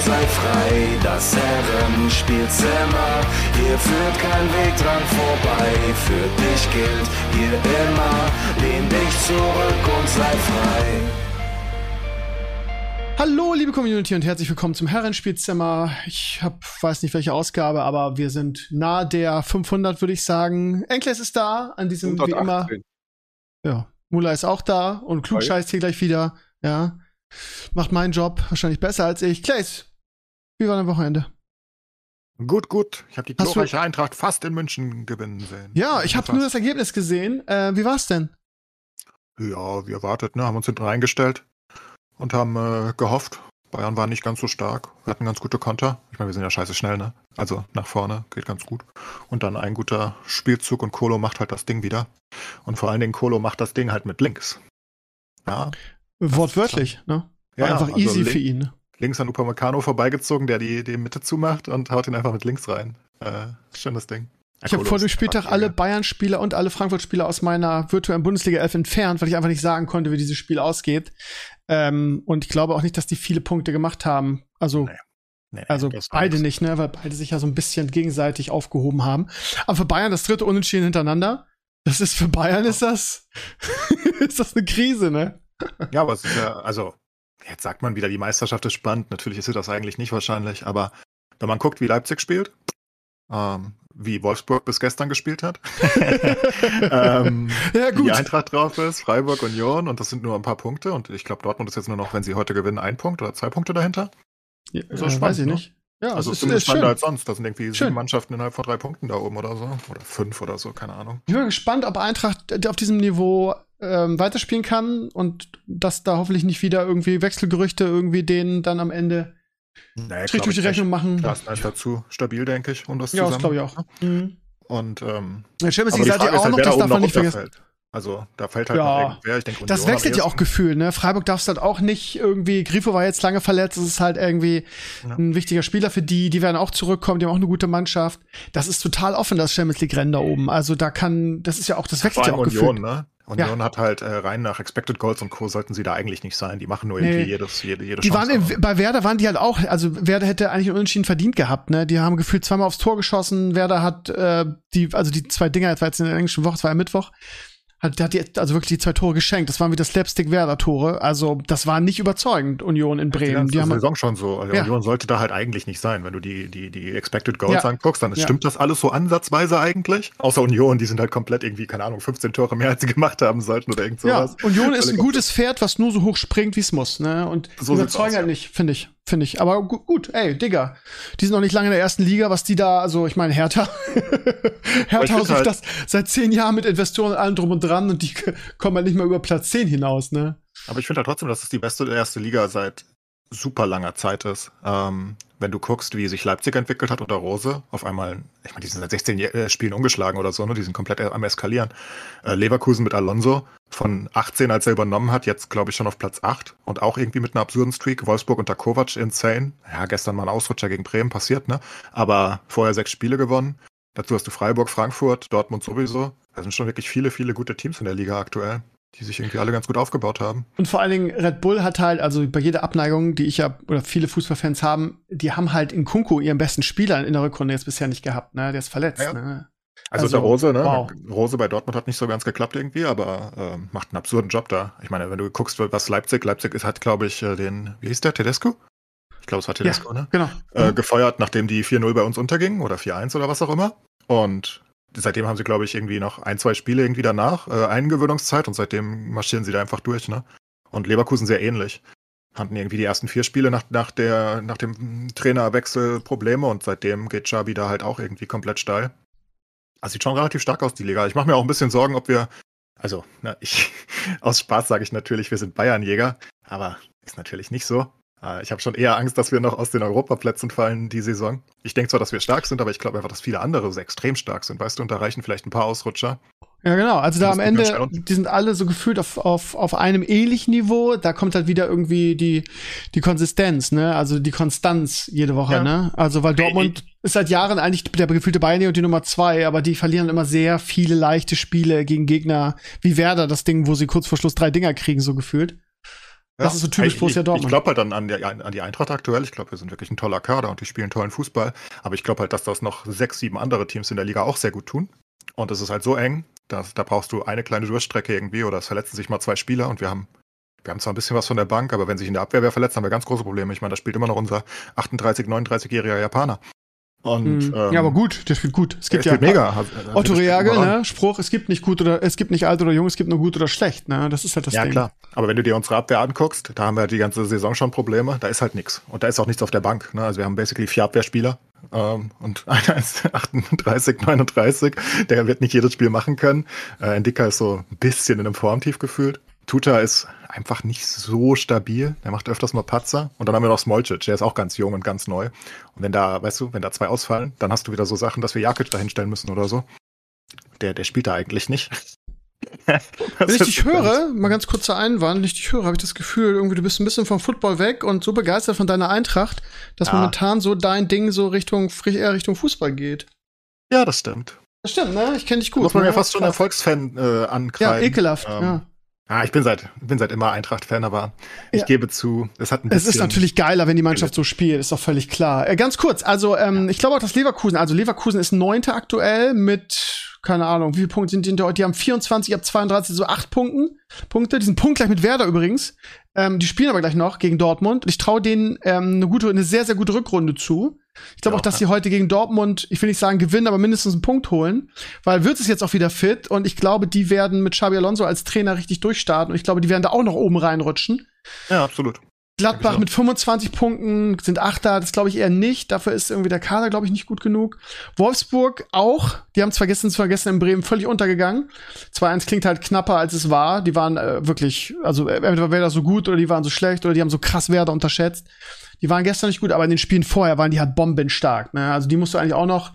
sei frei. Das Herrenspielzimmer, hier führt kein Weg dran vorbei. Für dich gilt hier immer, lehn dich zurück und sei frei. Hallo, liebe Community und herzlich willkommen zum Herrenspielzimmer. Ich hab, weiß nicht welche Ausgabe, aber wir sind nahe der 500, würde ich sagen. Enkles ist da, an diesem 118. wie immer. Ja, Mula ist auch da und Klug scheißt hier gleich wieder. Ja, macht meinen Job wahrscheinlich besser als ich. Claes, wie war dein Wochenende? Gut, gut. Ich habe die glorreiche Eintracht fast in München gewinnen sehen. Ja, ich habe nur das Ergebnis gesehen. Äh, wie war's denn? Ja, wie erwartet, ne? Haben uns hinten reingestellt und haben äh, gehofft. Bayern war nicht ganz so stark. Wir hatten ganz gute Konter. Ich meine, wir sind ja scheiße schnell, ne? Also nach vorne geht ganz gut. Und dann ein guter Spielzug und Kolo macht halt das Ding wieder. Und vor allen Dingen Kolo macht das Ding halt mit links. Ja. Wortwörtlich, ne? War ja, einfach also easy für ihn. Links an Upamecano vorbeigezogen, der die, die Mitte zumacht und haut ihn einfach mit links rein. Äh, schönes Ding. Ich habe vor dem Spieltag alle Bayern-Spieler und alle Frankfurt-Spieler aus meiner virtuellen Bundesliga 11 entfernt, weil ich einfach nicht sagen konnte, wie dieses Spiel ausgeht. Ähm, und ich glaube auch nicht, dass die viele Punkte gemacht haben. Also, nee. Nee, also beide nicht, ne, weil beide sich ja so ein bisschen gegenseitig aufgehoben haben. Aber für Bayern das dritte Unentschieden hintereinander. Das ist für Bayern ist das ist das eine Krise, ne? Ja, aber es ist ja, also jetzt sagt man wieder, die Meisterschaft ist spannend. Natürlich ist sie das eigentlich nicht wahrscheinlich, aber wenn man guckt, wie Leipzig spielt, ähm, wie Wolfsburg bis gestern gespielt hat. ähm, ja, gut. Die Eintracht drauf ist, Freiburg, Union und das sind nur ein paar Punkte und ich glaube, Dortmund ist jetzt nur noch, wenn sie heute gewinnen, ein Punkt oder zwei Punkte dahinter. Ja, so äh, spannend, weiß ich ne? nicht. Ja, also ist zumindest spannender als sonst. Das sind irgendwie schön. sieben Mannschaften innerhalb von drei Punkten da oben oder so. Oder fünf oder so, keine Ahnung. Ich bin gespannt, ob Eintracht auf diesem Niveau ähm, weiterspielen kann und dass da hoffentlich nicht wieder irgendwie Wechselgerüchte irgendwie denen dann am Ende naja, Strich durch die Rechnung machen. Das ist dazu stabil, denke ich, um das ja, zusammen. Ja, das glaube ich auch. Mhm. Und ähm, ja, Champions League seid ihr auch halt, noch, das darf man nicht vergessen. Also da fällt halt ja. irgendwer. Ich denke, das wechselt ja auch Gefühl, ne? Freiburg darfst halt auch nicht irgendwie, Grifo war jetzt lange verletzt, das ist halt irgendwie ja. ein wichtiger Spieler für die, die werden auch zurückkommen, die haben auch eine gute Mannschaft. Das ist total offen, das Champions League-Rennen da oben. Also da kann, das ist ja auch, das wechselt ja auch Union, Gefühl. Ne? Union ja. hat halt äh, rein nach Expected Goals und Co. sollten sie da eigentlich nicht sein. Die machen nur irgendwie nee. jedes, jede, jede die Chance. Waren in, bei Werder waren die halt auch, also Werder hätte eigentlich einen Unentschieden verdient gehabt, ne? Die haben gefühlt zweimal aufs Tor geschossen. Werder hat äh, die, also die zwei Dinger, das war jetzt in der englischen Woche, das war ja Mittwoch, hat, der hat die, also wirklich die zwei Tore geschenkt. Das waren wieder Slapstick-Werder-Tore. Also, das war nicht überzeugend, Union in Bremen. Die, die haben Saison schon so. Also ja. Union sollte da halt eigentlich nicht sein. Wenn du die, die, die Expected Goals ja. anguckst, dann ja. stimmt das alles so ansatzweise eigentlich. Außer Union, die sind halt komplett irgendwie, keine Ahnung, 15 Tore mehr, als sie gemacht haben sollten oder irgend sowas. Ja, Union ist ein gutes Pferd, was nur so hoch springt, wie es muss. Ne? Und so überzeugen halt nicht, finde ich finde ich. Aber gu gut, ey, Digga, die sind noch nicht lange in der ersten Liga, was die da, also ich meine, Hertha, Hertha sucht halt das seit zehn Jahren mit Investoren und allem drum und dran und die kommen halt nicht mal über Platz 10 hinaus, ne? Aber ich finde halt trotzdem, dass es die beste erste Liga seit super langer Zeit ist. Ähm, wenn du guckst, wie sich Leipzig entwickelt hat unter Rose, auf einmal, ich meine, die sind seit 16 äh, Spielen ungeschlagen oder so, ne? Die sind komplett am Eskalieren. Äh, Leverkusen mit Alonso von 18, als er übernommen hat, jetzt glaube ich schon auf Platz 8 und auch irgendwie mit einer absurden Streak. Wolfsburg unter Kovac insane. Ja, gestern mal ein Ausrutscher gegen Bremen passiert, ne? Aber vorher sechs Spiele gewonnen. Dazu hast du Freiburg, Frankfurt, Dortmund sowieso. Da sind schon wirklich viele, viele gute Teams in der Liga aktuell die sich irgendwie alle ganz gut aufgebaut haben. Und vor allen Dingen Red Bull hat halt, also bei jeder Abneigung, die ich ja, oder viele Fußballfans haben, die haben halt in Kunku ihren besten Spieler in der Rückrunde jetzt bisher nicht gehabt, ne? Der ist verletzt, ja. ne? Also, also der Rose, ne? Wow. Rose bei Dortmund hat nicht so ganz geklappt irgendwie, aber äh, macht einen absurden Job da. Ich meine, wenn du guckst, was Leipzig, Leipzig ist, hat, glaube ich, äh, den, wie hieß der, Tedesco? Ich glaube, es war Tedesco, ja, ne? Genau. Äh, gefeuert, nachdem die 4-0 bei uns untergingen oder 4-1 oder was auch immer. Und seitdem haben sie, glaube ich, irgendwie noch ein, zwei Spiele irgendwie danach, äh, Eingewöhnungszeit und seitdem marschieren sie da einfach durch, ne? Und Leverkusen sehr ähnlich. Hatten irgendwie die ersten vier Spiele nach, nach, der, nach dem Trainerwechsel Probleme und seitdem geht Xabi da halt auch irgendwie komplett steil. Also sieht schon relativ stark aus, die Liga. Ich mache mir auch ein bisschen Sorgen, ob wir, also, na, ich, aus Spaß sage ich natürlich, wir sind Bayernjäger, aber ist natürlich nicht so. Äh, ich habe schon eher Angst, dass wir noch aus den Europaplätzen fallen die Saison. Ich denke zwar, dass wir stark sind, aber ich glaube einfach, dass viele andere so extrem stark sind, weißt du, und da reichen vielleicht ein paar Ausrutscher. Ja, genau. Also da am Ende, die sind alle so gefühlt auf, auf, auf einem ähnlichen Niveau. Da kommt halt wieder irgendwie die, die Konsistenz, ne? Also die Konstanz jede Woche, ja. ne? Also weil Dortmund ich, ist seit Jahren eigentlich der gefühlte Beine und die Nummer zwei, aber die verlieren immer sehr viele leichte Spiele gegen Gegner wie Werder, das Ding, wo sie kurz vor Schluss drei Dinger kriegen, so gefühlt. Das ist so typisch Borussia Dortmund. Ich, ich glaube halt dann an die, an die Eintracht aktuell. Ich glaube, wir sind wirklich ein toller Kader und die spielen tollen Fußball. Aber ich glaube halt, dass das noch sechs, sieben andere Teams in der Liga auch sehr gut tun. Und es ist halt so eng, dass da brauchst du eine kleine Durchstrecke irgendwie oder es verletzen sich mal zwei Spieler und wir haben wir haben zwar ein bisschen was von der Bank, aber wenn sich in der Abwehr wer verletzt, haben wir ganz große Probleme. Ich meine, da spielt immer noch unser 38, 39-jähriger Japaner. Und, mhm. ähm, ja, aber gut, der spielt gut. Es gibt ja mega. Also, Otto Reagel, ne? Spruch, es gibt nicht gut oder es gibt nicht alt oder jung, es gibt nur gut oder schlecht, ne? Das ist halt das ja, Ding. Ja, klar. Aber wenn du dir unsere Abwehr anguckst, da haben wir die ganze Saison schon Probleme, da ist halt nichts. Und da ist auch nichts auf der Bank. Ne? Also wir haben basically vier Abwehrspieler ähm, und einer ist 38, 39, der wird nicht jedes Spiel machen können. Äh, Endika ist so ein bisschen in einem Formtief gefühlt. Tuta ist einfach nicht so stabil. Der macht öfters mal Patzer. Und dann haben wir noch Smolcic, der ist auch ganz jung und ganz neu. Und wenn da, weißt du, wenn da zwei ausfallen, dann hast du wieder so Sachen, dass wir Jakic da hinstellen müssen oder so. Der, der spielt da eigentlich nicht. wenn ich dich höre, mal ganz kurzer Einwand, wenn ich dich höre, habe ich das Gefühl, irgendwie du bist ein bisschen vom Football weg und so begeistert von deiner Eintracht, dass ja. momentan so dein Ding so Richtung, eher Richtung Fußball geht. Ja, das stimmt. Das stimmt, ne? Ich kenne dich gut. Muss man ne? ja fast schon Erfolgsfan äh, ankreiden. Ja, ekelhaft, ähm, ja. Ah, ich bin seit, bin seit immer Eintracht-Fan, aber ich ja. gebe zu, es hat ein bisschen. Es ist natürlich geiler, wenn die Mannschaft so spielt, ist doch völlig klar. Äh, ganz kurz, also ähm, ich glaube auch, dass Leverkusen, also Leverkusen ist neunte aktuell mit, keine Ahnung, wie viele Punkte sind die, die haben 24, ich habe 32, so acht Punkten, Punkte, die sind punktgleich mit Werder übrigens. Ähm, die spielen aber gleich noch gegen Dortmund. Ich traue denen ähm, eine gute, eine sehr, sehr gute Rückrunde zu. Ich glaube ja, auch, dass sie heute gegen Dortmund, ich will nicht sagen gewinnen, aber mindestens einen Punkt holen, weil wird es jetzt auch wieder fit und ich glaube, die werden mit Xabi Alonso als Trainer richtig durchstarten und ich glaube, die werden da auch noch oben reinrutschen. Ja, absolut. Gladbach mit 25 Punkten sind Achter, das glaube ich eher nicht. Dafür ist irgendwie der Kader, glaube ich, nicht gut genug. Wolfsburg auch. Die haben zwar gestern, zwar gestern in Bremen völlig untergegangen. 2-1 klingt halt knapper, als es war. Die waren äh, wirklich, also entweder wäre das so gut oder die waren so schlecht oder die haben so krass Werte unterschätzt. Die waren gestern nicht gut, aber in den Spielen vorher waren die halt bombenstark. Ne? Also die musst du eigentlich auch noch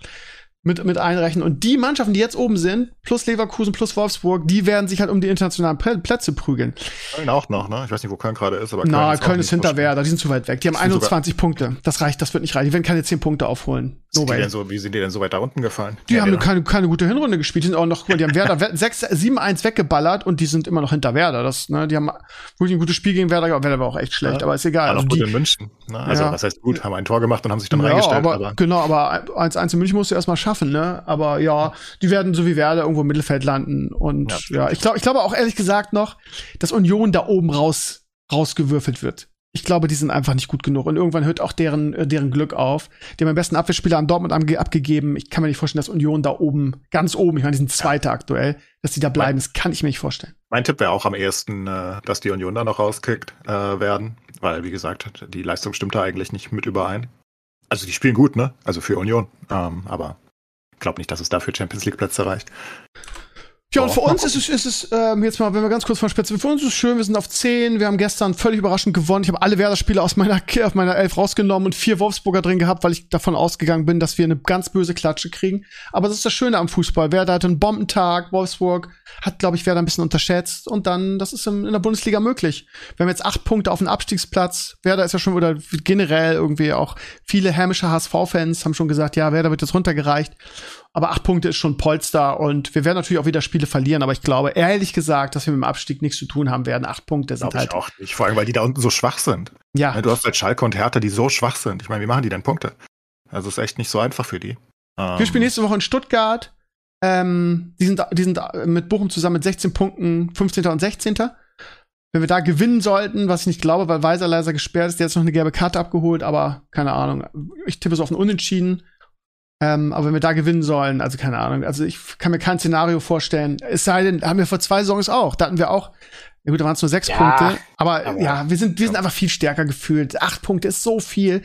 mit, mit einrechnen. Und die Mannschaften, die jetzt oben sind, plus Leverkusen, plus Wolfsburg, die werden sich halt um die internationalen Plätze prügeln. Köln auch noch, ne? Ich weiß nicht, wo Köln gerade ist, aber Köln Na, ist Köln ist hinter Werder, die sind zu weit weg. Die haben 21 Punkte. Das reicht, das wird nicht reichen. Die werden keine 10 Punkte aufholen. No sind so, wie sind die denn so weit da unten gefallen? Die ja, haben keine, keine gute Hinrunde gespielt. Die sind auch noch, die haben Werder 7-1 weggeballert und die sind immer noch hinter Werder. Das, ne, die haben wirklich ein gutes Spiel gegen Werder. Werder war auch echt schlecht, ja. aber ist egal. War also gut in München. Ne? Also, ja. das heißt gut, haben ein Tor gemacht und haben sich dann ja, reingestellt. Aber, aber, genau, aber 1-1 in München musst du erstmal schaffen, ne? Aber ja, die werden so wie Werder irgendwo im Mittelfeld landen. Und ja, ja ich glaube, ich glaube auch ehrlich gesagt noch, dass Union da oben raus, rausgewürfelt wird ich glaube, die sind einfach nicht gut genug. Und irgendwann hört auch deren, äh, deren Glück auf. Die haben den besten Abwehrspieler an Dortmund abgegeben. Ich kann mir nicht vorstellen, dass Union da oben, ganz oben, ich meine, die sind Zweiter aktuell, dass die da bleiben. Das kann ich mir nicht vorstellen. Mein Tipp wäre auch am ehesten, äh, dass die Union da noch rauskickt äh, werden. Weil, wie gesagt, die Leistung stimmt da eigentlich nicht mit überein. Also die spielen gut, ne? Also für Union. Ähm, aber glaube nicht, dass es dafür Champions League Plätze reicht. Ja, und für uns ist es, ist es ähm, jetzt mal, wenn wir ganz kurz von Spitze, für uns ist es schön, wir sind auf 10, wir haben gestern völlig überraschend gewonnen. Ich habe alle Werder-Spiele aus meiner, auf meiner Elf rausgenommen und vier Wolfsburger drin gehabt, weil ich davon ausgegangen bin, dass wir eine ganz böse Klatsche kriegen. Aber das ist das Schöne am Fußball. Werder hat einen Bombentag, Wolfsburg hat, glaube ich, Werder ein bisschen unterschätzt und dann, das ist in, in der Bundesliga möglich. Wir haben jetzt acht Punkte auf den Abstiegsplatz. Werder ist ja schon wieder generell irgendwie auch viele hämische HSV-Fans haben schon gesagt, ja, Werder wird jetzt runtergereicht. Aber acht Punkte ist schon Polster und wir werden natürlich auch wieder Spiele verlieren, aber ich glaube ehrlich gesagt, dass wir mit dem Abstieg nichts zu tun haben werden. Acht Punkte sind halt. Ich auch nicht, vor allem, weil die da unten so schwach sind. Ja. Du hast halt Schalke und Hertha, die so schwach sind. Ich meine, wie machen die denn Punkte? Also ist echt nicht so einfach für die. Ähm, wir spielen nächste Woche in Stuttgart. Ähm, die, sind, die sind mit Bochum zusammen mit 16 Punkten 15. und 16. Wenn wir da gewinnen sollten, was ich nicht glaube, weil Weiser leiser gesperrt ist, der hat jetzt noch eine gelbe Karte abgeholt, aber keine Ahnung. Ich tippe so auf ein Unentschieden. Ähm, aber wenn wir da gewinnen sollen, also keine Ahnung, also ich kann mir kein Szenario vorstellen. Es sei denn, haben wir vor zwei Saisons auch. Da hatten wir auch, ja gut, da waren es nur sechs ja, Punkte. Aber, aber, ja, wir sind, wir sind einfach viel stärker gefühlt. Acht Punkte ist so viel.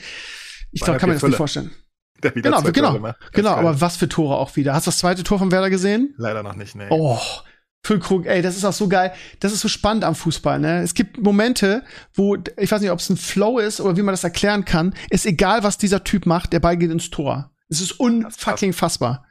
Ich glaube, kann man das nicht vorstellen. genau, genau, genau. Aber was für Tore auch wieder. Hast du das zweite Tor von Werder gesehen? Leider noch nicht, nee. Oh, Füllkrug, ey, das ist auch so geil. Das ist so spannend am Fußball, ne? Es gibt Momente, wo, ich weiß nicht, ob es ein Flow ist oder wie man das erklären kann. Ist egal, was dieser Typ macht, der Ball geht ins Tor. Es ist unfucking fassbar.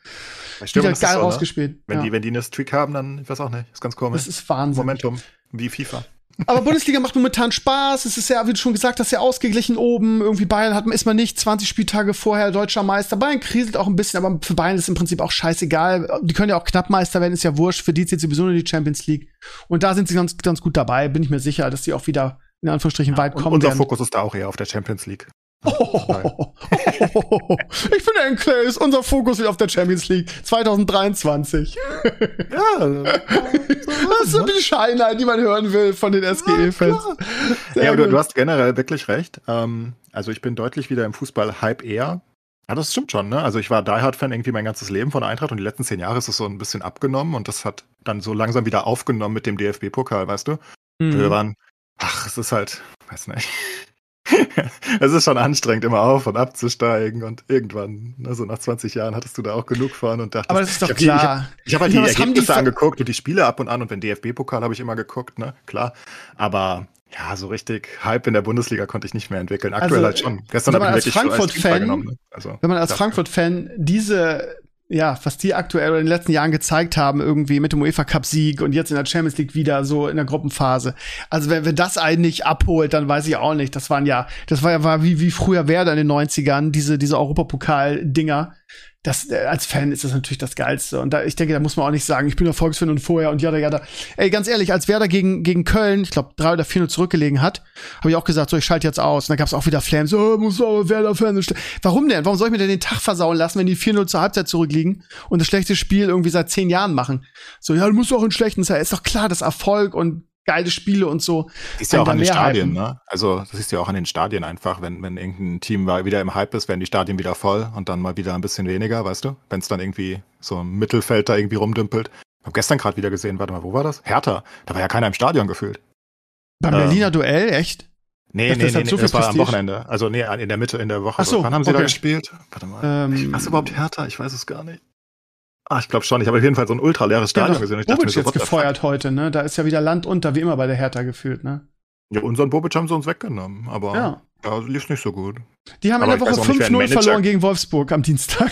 Wieder geil so, ne? rausgespielt. Wenn, ja. die, wenn die eine Streak haben, dann, ich weiß auch nicht, ist ganz komisch. Das ist Wahnsinn. Momentum, wie FIFA. Aber Bundesliga macht momentan Spaß. Es ist ja, wie du schon gesagt hast, sehr ausgeglichen oben. Irgendwie Bayern hat, ist man nicht 20 Spieltage vorher deutscher Meister. Bayern kriselt auch ein bisschen, aber für Bayern ist im Prinzip auch scheißegal. Die können ja auch knapp Meister werden, ist ja wurscht. Für die zählt sowieso nur die Champions League. Und da sind sie ganz, ganz gut dabei. Bin ich mir sicher, dass sie auch wieder in Anführungsstrichen ja, weit kommen. Unser werden. Fokus ist da auch eher auf der Champions League. Oh, ich finde, Enkle ist unser Fokus wieder auf der Champions League 2023. Ja, das sind die Scheinheit, die man hören will von den SGE-Fans. Ja, aber du, du, hast generell wirklich recht. Ähm, also ich bin deutlich wieder im Fußball-Hype eher. Ja, das stimmt schon, ne? Also ich war Die Hard-Fan irgendwie mein ganzes Leben von Eintracht und die letzten zehn Jahre ist es so ein bisschen abgenommen und das hat dann so langsam wieder aufgenommen mit dem DFB-Pokal, weißt du? Mhm. Wir waren, ach, es ist halt, weiß nicht. es ist schon anstrengend, immer auf und abzusteigen und irgendwann, also nach 20 Jahren, hattest du da auch genug von und dachtest, aber das ist doch ich klar. ich habe hab halt die Ergebnisse die angeguckt und die Spiele ab und an und den DFB-Pokal habe ich immer geguckt, ne, klar. Aber ja, so richtig Hype in der Bundesliga konnte ich nicht mehr entwickeln. Aktuell also, halt schon. Gestern habe ich wirklich Frankfurt-Fan, ne? also, wenn man als Frankfurt-Fan diese ja, was die aktuell in den letzten Jahren gezeigt haben, irgendwie mit dem UEFA Cup Sieg und jetzt in der Champions League wieder so in der Gruppenphase. Also wenn, wenn das einen nicht abholt, dann weiß ich auch nicht. Das waren ja, das war ja war wie, wie früher Werder in den 90ern, diese, diese Europapokal-Dinger das, äh, als Fan ist das natürlich das Geilste. Und da, ich denke, da muss man auch nicht sagen, ich bin Erfolgsfan und vorher und ja, ja, da. Ey, ganz ehrlich, als Werder gegen, gegen Köln, ich glaube, drei oder vier nur zurückgelegen hat, habe ich auch gesagt, so, ich schalte jetzt aus. Und dann gab es auch wieder Flames, oh, muss aber Werder-Fan. Warum denn? Warum soll ich mir denn den Tag versauen lassen, wenn die 4-0 zur Halbzeit zurückliegen und das schlechte Spiel irgendwie seit zehn Jahren machen? So, ja, du musst auch in schlechten Zeit. Ist doch klar, dass Erfolg und geile Spiele und so. Ist ja auch an den Stadien, ne? Also, das ist ja auch an den Stadien einfach, wenn, wenn irgendein Team wieder im Hype ist, werden die Stadien wieder voll und dann mal wieder ein bisschen weniger, weißt du? Wenn es dann irgendwie so im Mittelfeld da irgendwie rumdümpelt. Ich habe gestern gerade wieder gesehen, warte mal, wo war das? Hertha. Da war ja keiner im Stadion gefühlt. Beim ähm, Berliner Duell, echt? Nee, nee, nee, nee, so das war am Wochenende. Also nee, in der Mitte in der Woche. Ach so, Wann haben sie okay. da gespielt? Warte mal. Ähm, was überhaupt Hertha? Ich weiß es gar nicht. Ah, ich glaube schon. Ich habe auf jeden Fall so ein ultra leeres Stadion ja, gesehen. Ich dachte mir so, jetzt gefeuert heute, ne? Da ist ja wieder Land unter, wie immer bei der Hertha gefühlt, ne? Ja, unseren Bobic haben sie uns weggenommen, aber ja. Ja lief nicht so gut. Die haben aber in der Woche 5-0 verloren gegen Wolfsburg am Dienstag.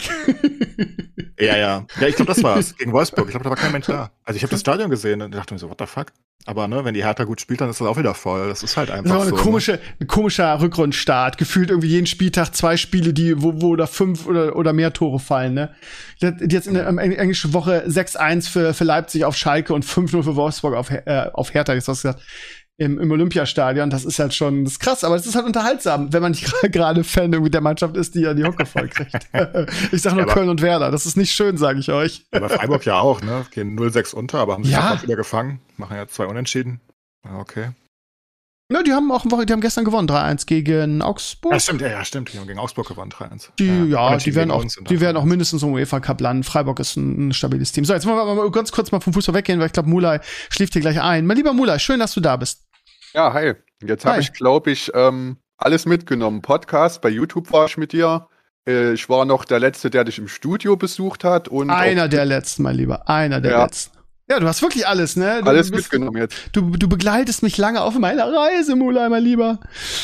ja, ja. Ja, ich glaube, das war's. Gegen Wolfsburg. Ich glaube, da war kein Mensch da. Also ich habe das Stadion gesehen und dachte mir so, what the fuck? Aber ne, wenn die Hertha gut spielt, dann ist das auch wieder voll. Das ist halt einfach das ist eine so. Komische, ne? Ein komischer Rückrundstart. Gefühlt irgendwie jeden Spieltag zwei Spiele, die, wo, wo da fünf oder, oder mehr Tore fallen, ne? Jetzt in der englischen Woche 6-1 für, für Leipzig auf Schalke und 5-0 für Wolfsburg auf, äh, auf Hertha. Jetzt hast du gesagt, im, im Olympiastadion. Das ist halt schon das ist krass, aber es ist halt unterhaltsam, wenn man nicht gerade Fan irgendwie der Mannschaft ist, die ja die Hocke voll kriegt. ich sag nur ja, Köln und Werder. Das ist nicht schön, sage ich euch. Aber Freiburg ja auch, ne? Gehen 0-6 unter, aber haben sich ja. wieder gefangen. Machen ja zwei Unentschieden. Okay. Ja, die haben auch die haben gestern gewonnen, 3-1 gegen Augsburg. Ja, stimmt, ja, ja, stimmt. Die haben gegen Augsburg gewonnen, 3-1. Die, ja, ja die werden auch, die werden auch mindestens im UEFA Cup landen. Freiburg ist ein, ein, stabiles Team. So, jetzt wollen wir mal ganz kurz mal vom Fußball weggehen, weil ich glaube, Mulai schläft hier gleich ein. Mein lieber Mulai, schön, dass du da bist. Ja, hi. Jetzt habe ich, glaube ich, ähm, alles mitgenommen. Podcast, bei YouTube war ich mit dir. Äh, ich war noch der Letzte, der dich im Studio besucht hat. Und Einer der Letzten, mein Lieber. Einer der ja. Letzten. Ja, du hast wirklich alles, ne? Du alles bist, mitgenommen jetzt. Du, du begleitest mich lange auf meiner Reise, Mulai, mein Lieber.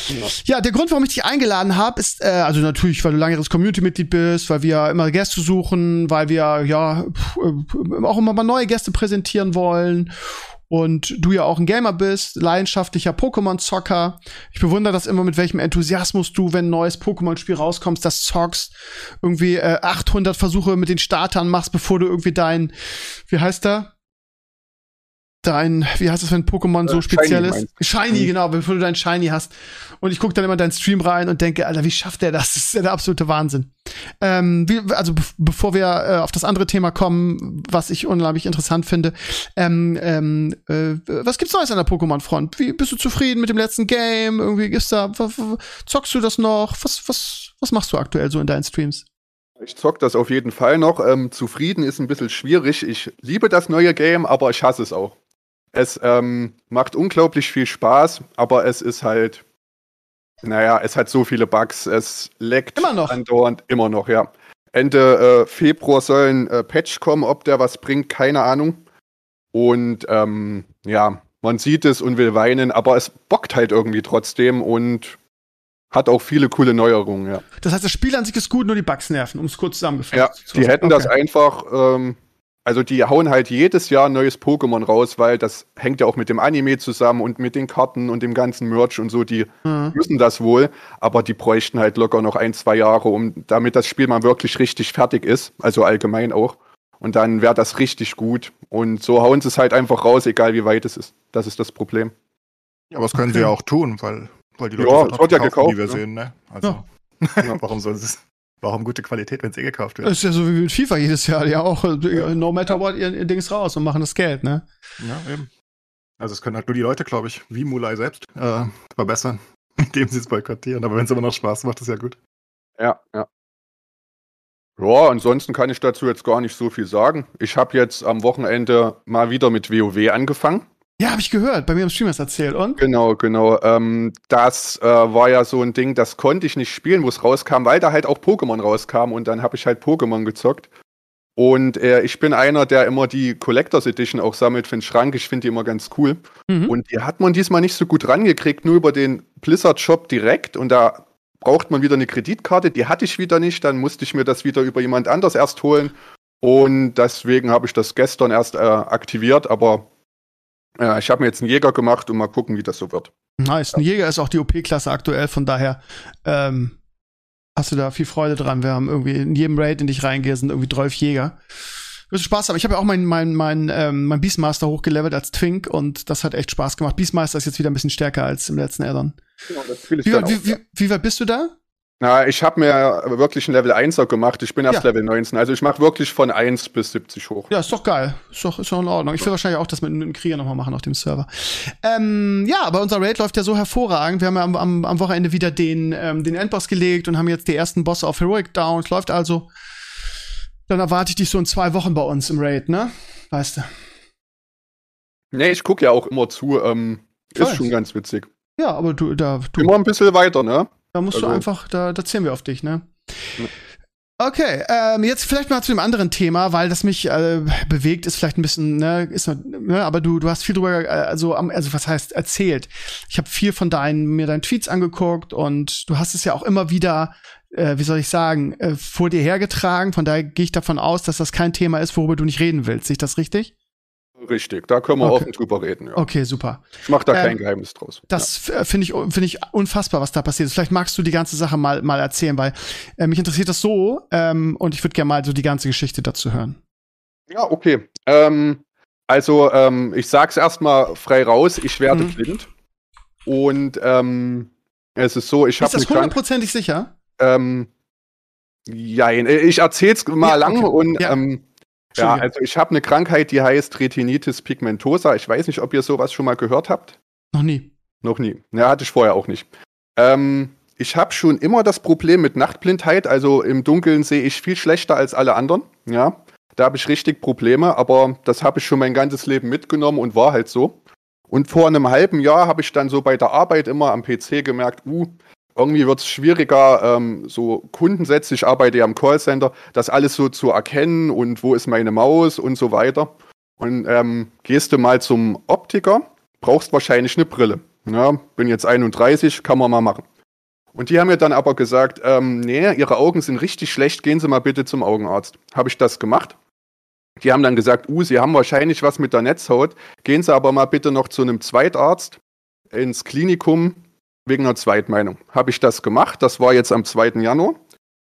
Ja. ja, der Grund, warum ich dich eingeladen habe, ist, äh, also natürlich, weil du langeres Community-Mitglied bist, weil wir immer Gäste suchen, weil wir ja äh, auch immer mal neue Gäste präsentieren wollen und du ja auch ein Gamer bist, leidenschaftlicher Pokémon-Zocker. Ich bewundere das immer, mit welchem Enthusiasmus du, wenn ein neues Pokémon-Spiel rauskommt, das zockst, irgendwie äh, 800 Versuche mit den Startern machst, bevor du irgendwie dein, wie heißt der? Dein, wie heißt das, wenn Pokémon so äh, speziell Shiny ist? Shiny, mhm. genau, bevor du dein Shiny hast. Und ich gucke dann immer deinen Stream rein und denke, Alter, wie schafft der das? Das ist ja der absolute Wahnsinn. Ähm, wie, also be bevor wir äh, auf das andere Thema kommen, was ich unglaublich interessant finde, ähm, ähm, äh, was gibt's Neues an der Pokémon-Front? Wie bist du zufrieden mit dem letzten Game? Irgendwie ist da, zockst du das noch? Was, was, was machst du aktuell so in deinen Streams? Ich zock das auf jeden Fall noch. Ähm, zufrieden ist ein bisschen schwierig. Ich liebe das neue Game, aber ich hasse es auch. Es ähm, macht unglaublich viel Spaß, aber es ist halt, naja, es hat so viele Bugs. Es leckt immer noch. andauernd, immer noch, ja. Ende äh, Februar soll ein äh, Patch kommen, ob der was bringt, keine Ahnung. Und ähm, ja, man sieht es und will weinen, aber es bockt halt irgendwie trotzdem und hat auch viele coole Neuerungen, ja. Das heißt, das Spiel an sich ist gut, nur die Bugs nerven, um es kurz zusammengefasst ja, zu Die hätten okay. das einfach, ähm, also die hauen halt jedes Jahr ein neues Pokémon raus, weil das hängt ja auch mit dem Anime zusammen und mit den Karten und dem ganzen Merch und so, die mhm. müssen das wohl, aber die bräuchten halt locker noch ein, zwei Jahre, um damit das Spiel mal wirklich richtig fertig ist, also allgemein auch. Und dann wäre das richtig gut. Und so hauen sie es halt einfach raus, egal wie weit es ist. Das ist das Problem. Ja, aber das können okay. sie ja auch tun, weil, weil die Leute ja, es wird ja gekauft, die wir ne? sehen, ne? Also, ja. warum sollen sie es? Warum gute Qualität, wenn es eh gekauft wird? Das ist ja so wie mit FIFA jedes Jahr, ja auch. No matter what, ihr, ihr Dings raus und machen das Geld, ne? Ja, eben. Also es können halt nur die Leute, glaube ich, wie Mulai selbst, äh, verbessern, indem sie es boykottieren. Aber wenn es immer noch Spaß macht, ist ja gut. Ja, ja. Ja, ansonsten kann ich dazu jetzt gar nicht so viel sagen. Ich habe jetzt am Wochenende mal wieder mit WoW angefangen. Ja, habe ich gehört. Bei mir im Stream hast erzählt. Und? Genau, genau. Ähm, das äh, war ja so ein Ding, das konnte ich nicht spielen, wo es rauskam, weil da halt auch Pokémon rauskam und dann habe ich halt Pokémon gezockt. Und äh, ich bin einer, der immer die Collectors Edition auch sammelt für den Schrank. Ich finde die immer ganz cool. Mhm. Und die hat man diesmal nicht so gut rangekriegt, nur über den Blizzard Shop direkt. Und da braucht man wieder eine Kreditkarte, die hatte ich wieder nicht, dann musste ich mir das wieder über jemand anders erst holen. Und deswegen habe ich das gestern erst äh, aktiviert, aber äh, ich habe mir jetzt einen Jäger gemacht und mal gucken, wie das so wird. Nice. Ein Jäger ist auch die OP-Klasse aktuell, von daher ähm, hast du da viel Freude dran. Wir haben irgendwie in jedem Raid, in den ich reingehe, sind irgendwie 12 Jäger wirst Spaß haben. Ich habe ja auch mein, mein, mein, ähm, mein Beastmaster hochgelevelt als Twink und das hat echt Spaß gemacht. Beastmaster ist jetzt wieder ein bisschen stärker als im letzten Addon. Genau, wie, wie, wie, wie, weit bist du da? Na, ich habe mir wirklich ein Level 1er gemacht. Ich bin erst ja. Level 19. Also ich mache wirklich von 1 bis 70 hoch. Ja, ist doch geil. Ist doch, ist doch in Ordnung. Ich will wahrscheinlich auch das mit einem Krieger nochmal machen auf dem Server. Ähm, ja, aber unser Raid läuft ja so hervorragend. Wir haben ja am, am, am Wochenende wieder den, ähm, den Endboss gelegt und haben jetzt die ersten Bosse auf Heroic down. Es läuft also. Dann erwarte ich dich so in zwei Wochen bei uns im Raid, ne? Weißt du. Nee, ich gucke ja auch immer zu. Ähm, ist schon ganz witzig. Ja, aber du, da. Du, immer ein bisschen weiter, ne? Da musst also. du einfach, da, da zählen wir auf dich, ne? Okay, ähm, jetzt vielleicht mal zu dem anderen Thema, weil das mich äh, bewegt, ist vielleicht ein bisschen, ne, ist, ne, aber du, du hast viel drüber, äh, also, also was heißt erzählt. Ich habe viel von deinen, mir deinen Tweets angeguckt und du hast es ja auch immer wieder äh, wie soll ich sagen, äh, vor dir hergetragen. Von daher gehe ich davon aus, dass das kein Thema ist, worüber du nicht reden willst. Sehe ich das richtig? Richtig, da können wir okay. offen drüber reden. Ja. Okay, super. Ich mache da kein ähm, Geheimnis draus. Das ja. finde ich, finde ich unfassbar, was da passiert ist. Vielleicht magst du die ganze Sache mal, mal erzählen, weil äh, mich interessiert das so ähm, und ich würde gerne mal so die ganze Geschichte dazu hören. Ja, okay. Ähm, also, ähm, ich sag's erstmal frei raus, ich werde mhm. blind. Und ähm, es ist so, ich habe. Ist das hundertprozentig sicher? Ähm, ja, ich erzähl's mal ja, lang okay. und ja. Ähm, ja, also ich habe eine Krankheit, die heißt Retinitis pigmentosa. Ich weiß nicht, ob ihr sowas schon mal gehört habt. Noch nie. Noch nie. Ja, hatte ich vorher auch nicht. Ähm, ich habe schon immer das Problem mit Nachtblindheit. Also im Dunkeln sehe ich viel schlechter als alle anderen. Ja, da habe ich richtig Probleme, aber das habe ich schon mein ganzes Leben mitgenommen und war halt so. Und vor einem halben Jahr habe ich dann so bei der Arbeit immer am PC gemerkt, uh, irgendwie wird es schwieriger, ähm, so Kundensätze, ich arbeite ja im Callcenter, das alles so zu erkennen und wo ist meine Maus und so weiter. Und ähm, gehst du mal zum Optiker, brauchst wahrscheinlich eine Brille. Ja, bin jetzt 31, kann man mal machen. Und die haben mir dann aber gesagt, ähm, nee, ihre Augen sind richtig schlecht, gehen Sie mal bitte zum Augenarzt. Habe ich das gemacht? Die haben dann gesagt, uh, Sie haben wahrscheinlich was mit der Netzhaut, gehen Sie aber mal bitte noch zu einem Zweitarzt ins Klinikum, wegen einer Zweitmeinung. Habe ich das gemacht, das war jetzt am 2. Januar.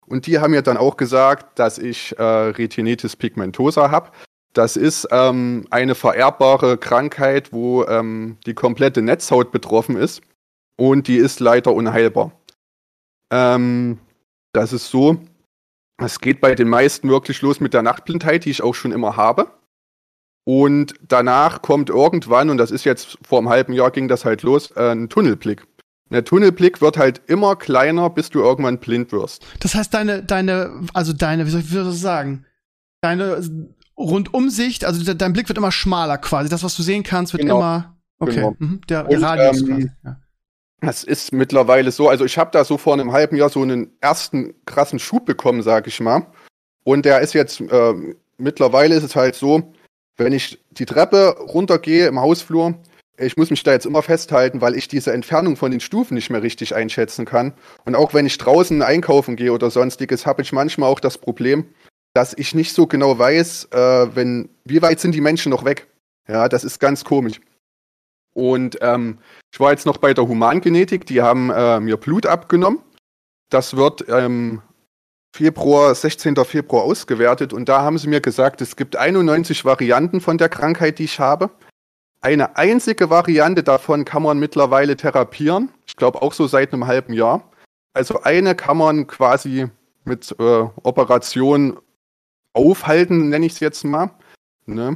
Und die haben mir dann auch gesagt, dass ich äh, Retinitis pigmentosa habe. Das ist ähm, eine vererbbare Krankheit, wo ähm, die komplette Netzhaut betroffen ist. Und die ist leider unheilbar. Ähm, das ist so, es geht bei den meisten wirklich los mit der Nachtblindheit, die ich auch schon immer habe. Und danach kommt irgendwann, und das ist jetzt vor einem halben Jahr ging das halt los, äh, ein Tunnelblick. Der Tunnelblick wird halt immer kleiner, bis du irgendwann blind wirst. Das heißt, deine, deine, also deine, wie soll ich das sagen? Deine Rundumsicht, also dein Blick wird immer schmaler quasi. Das, was du sehen kannst, wird genau. immer. Okay. Genau. Mhm. Der, der Und, Radius ähm, quasi. Ja. Das ist mittlerweile so, also ich habe da so vor einem halben Jahr so einen ersten krassen Schub bekommen, sag ich mal. Und der ist jetzt, äh, mittlerweile ist es halt so, wenn ich die Treppe runtergehe im Hausflur, ich muss mich da jetzt immer festhalten, weil ich diese Entfernung von den Stufen nicht mehr richtig einschätzen kann. Und auch wenn ich draußen einkaufen gehe oder sonstiges, habe ich manchmal auch das Problem, dass ich nicht so genau weiß, äh, wenn, wie weit sind die Menschen noch weg. Ja, das ist ganz komisch. Und ähm, ich war jetzt noch bei der Humangenetik, die haben äh, mir Blut abgenommen. Das wird ähm, Februar, 16. Februar ausgewertet und da haben sie mir gesagt, es gibt 91 Varianten von der Krankheit, die ich habe. Eine einzige Variante davon kann man mittlerweile therapieren. Ich glaube auch so seit einem halben Jahr. Also eine kann man quasi mit äh, Operation aufhalten, nenne ich es jetzt mal. Ne?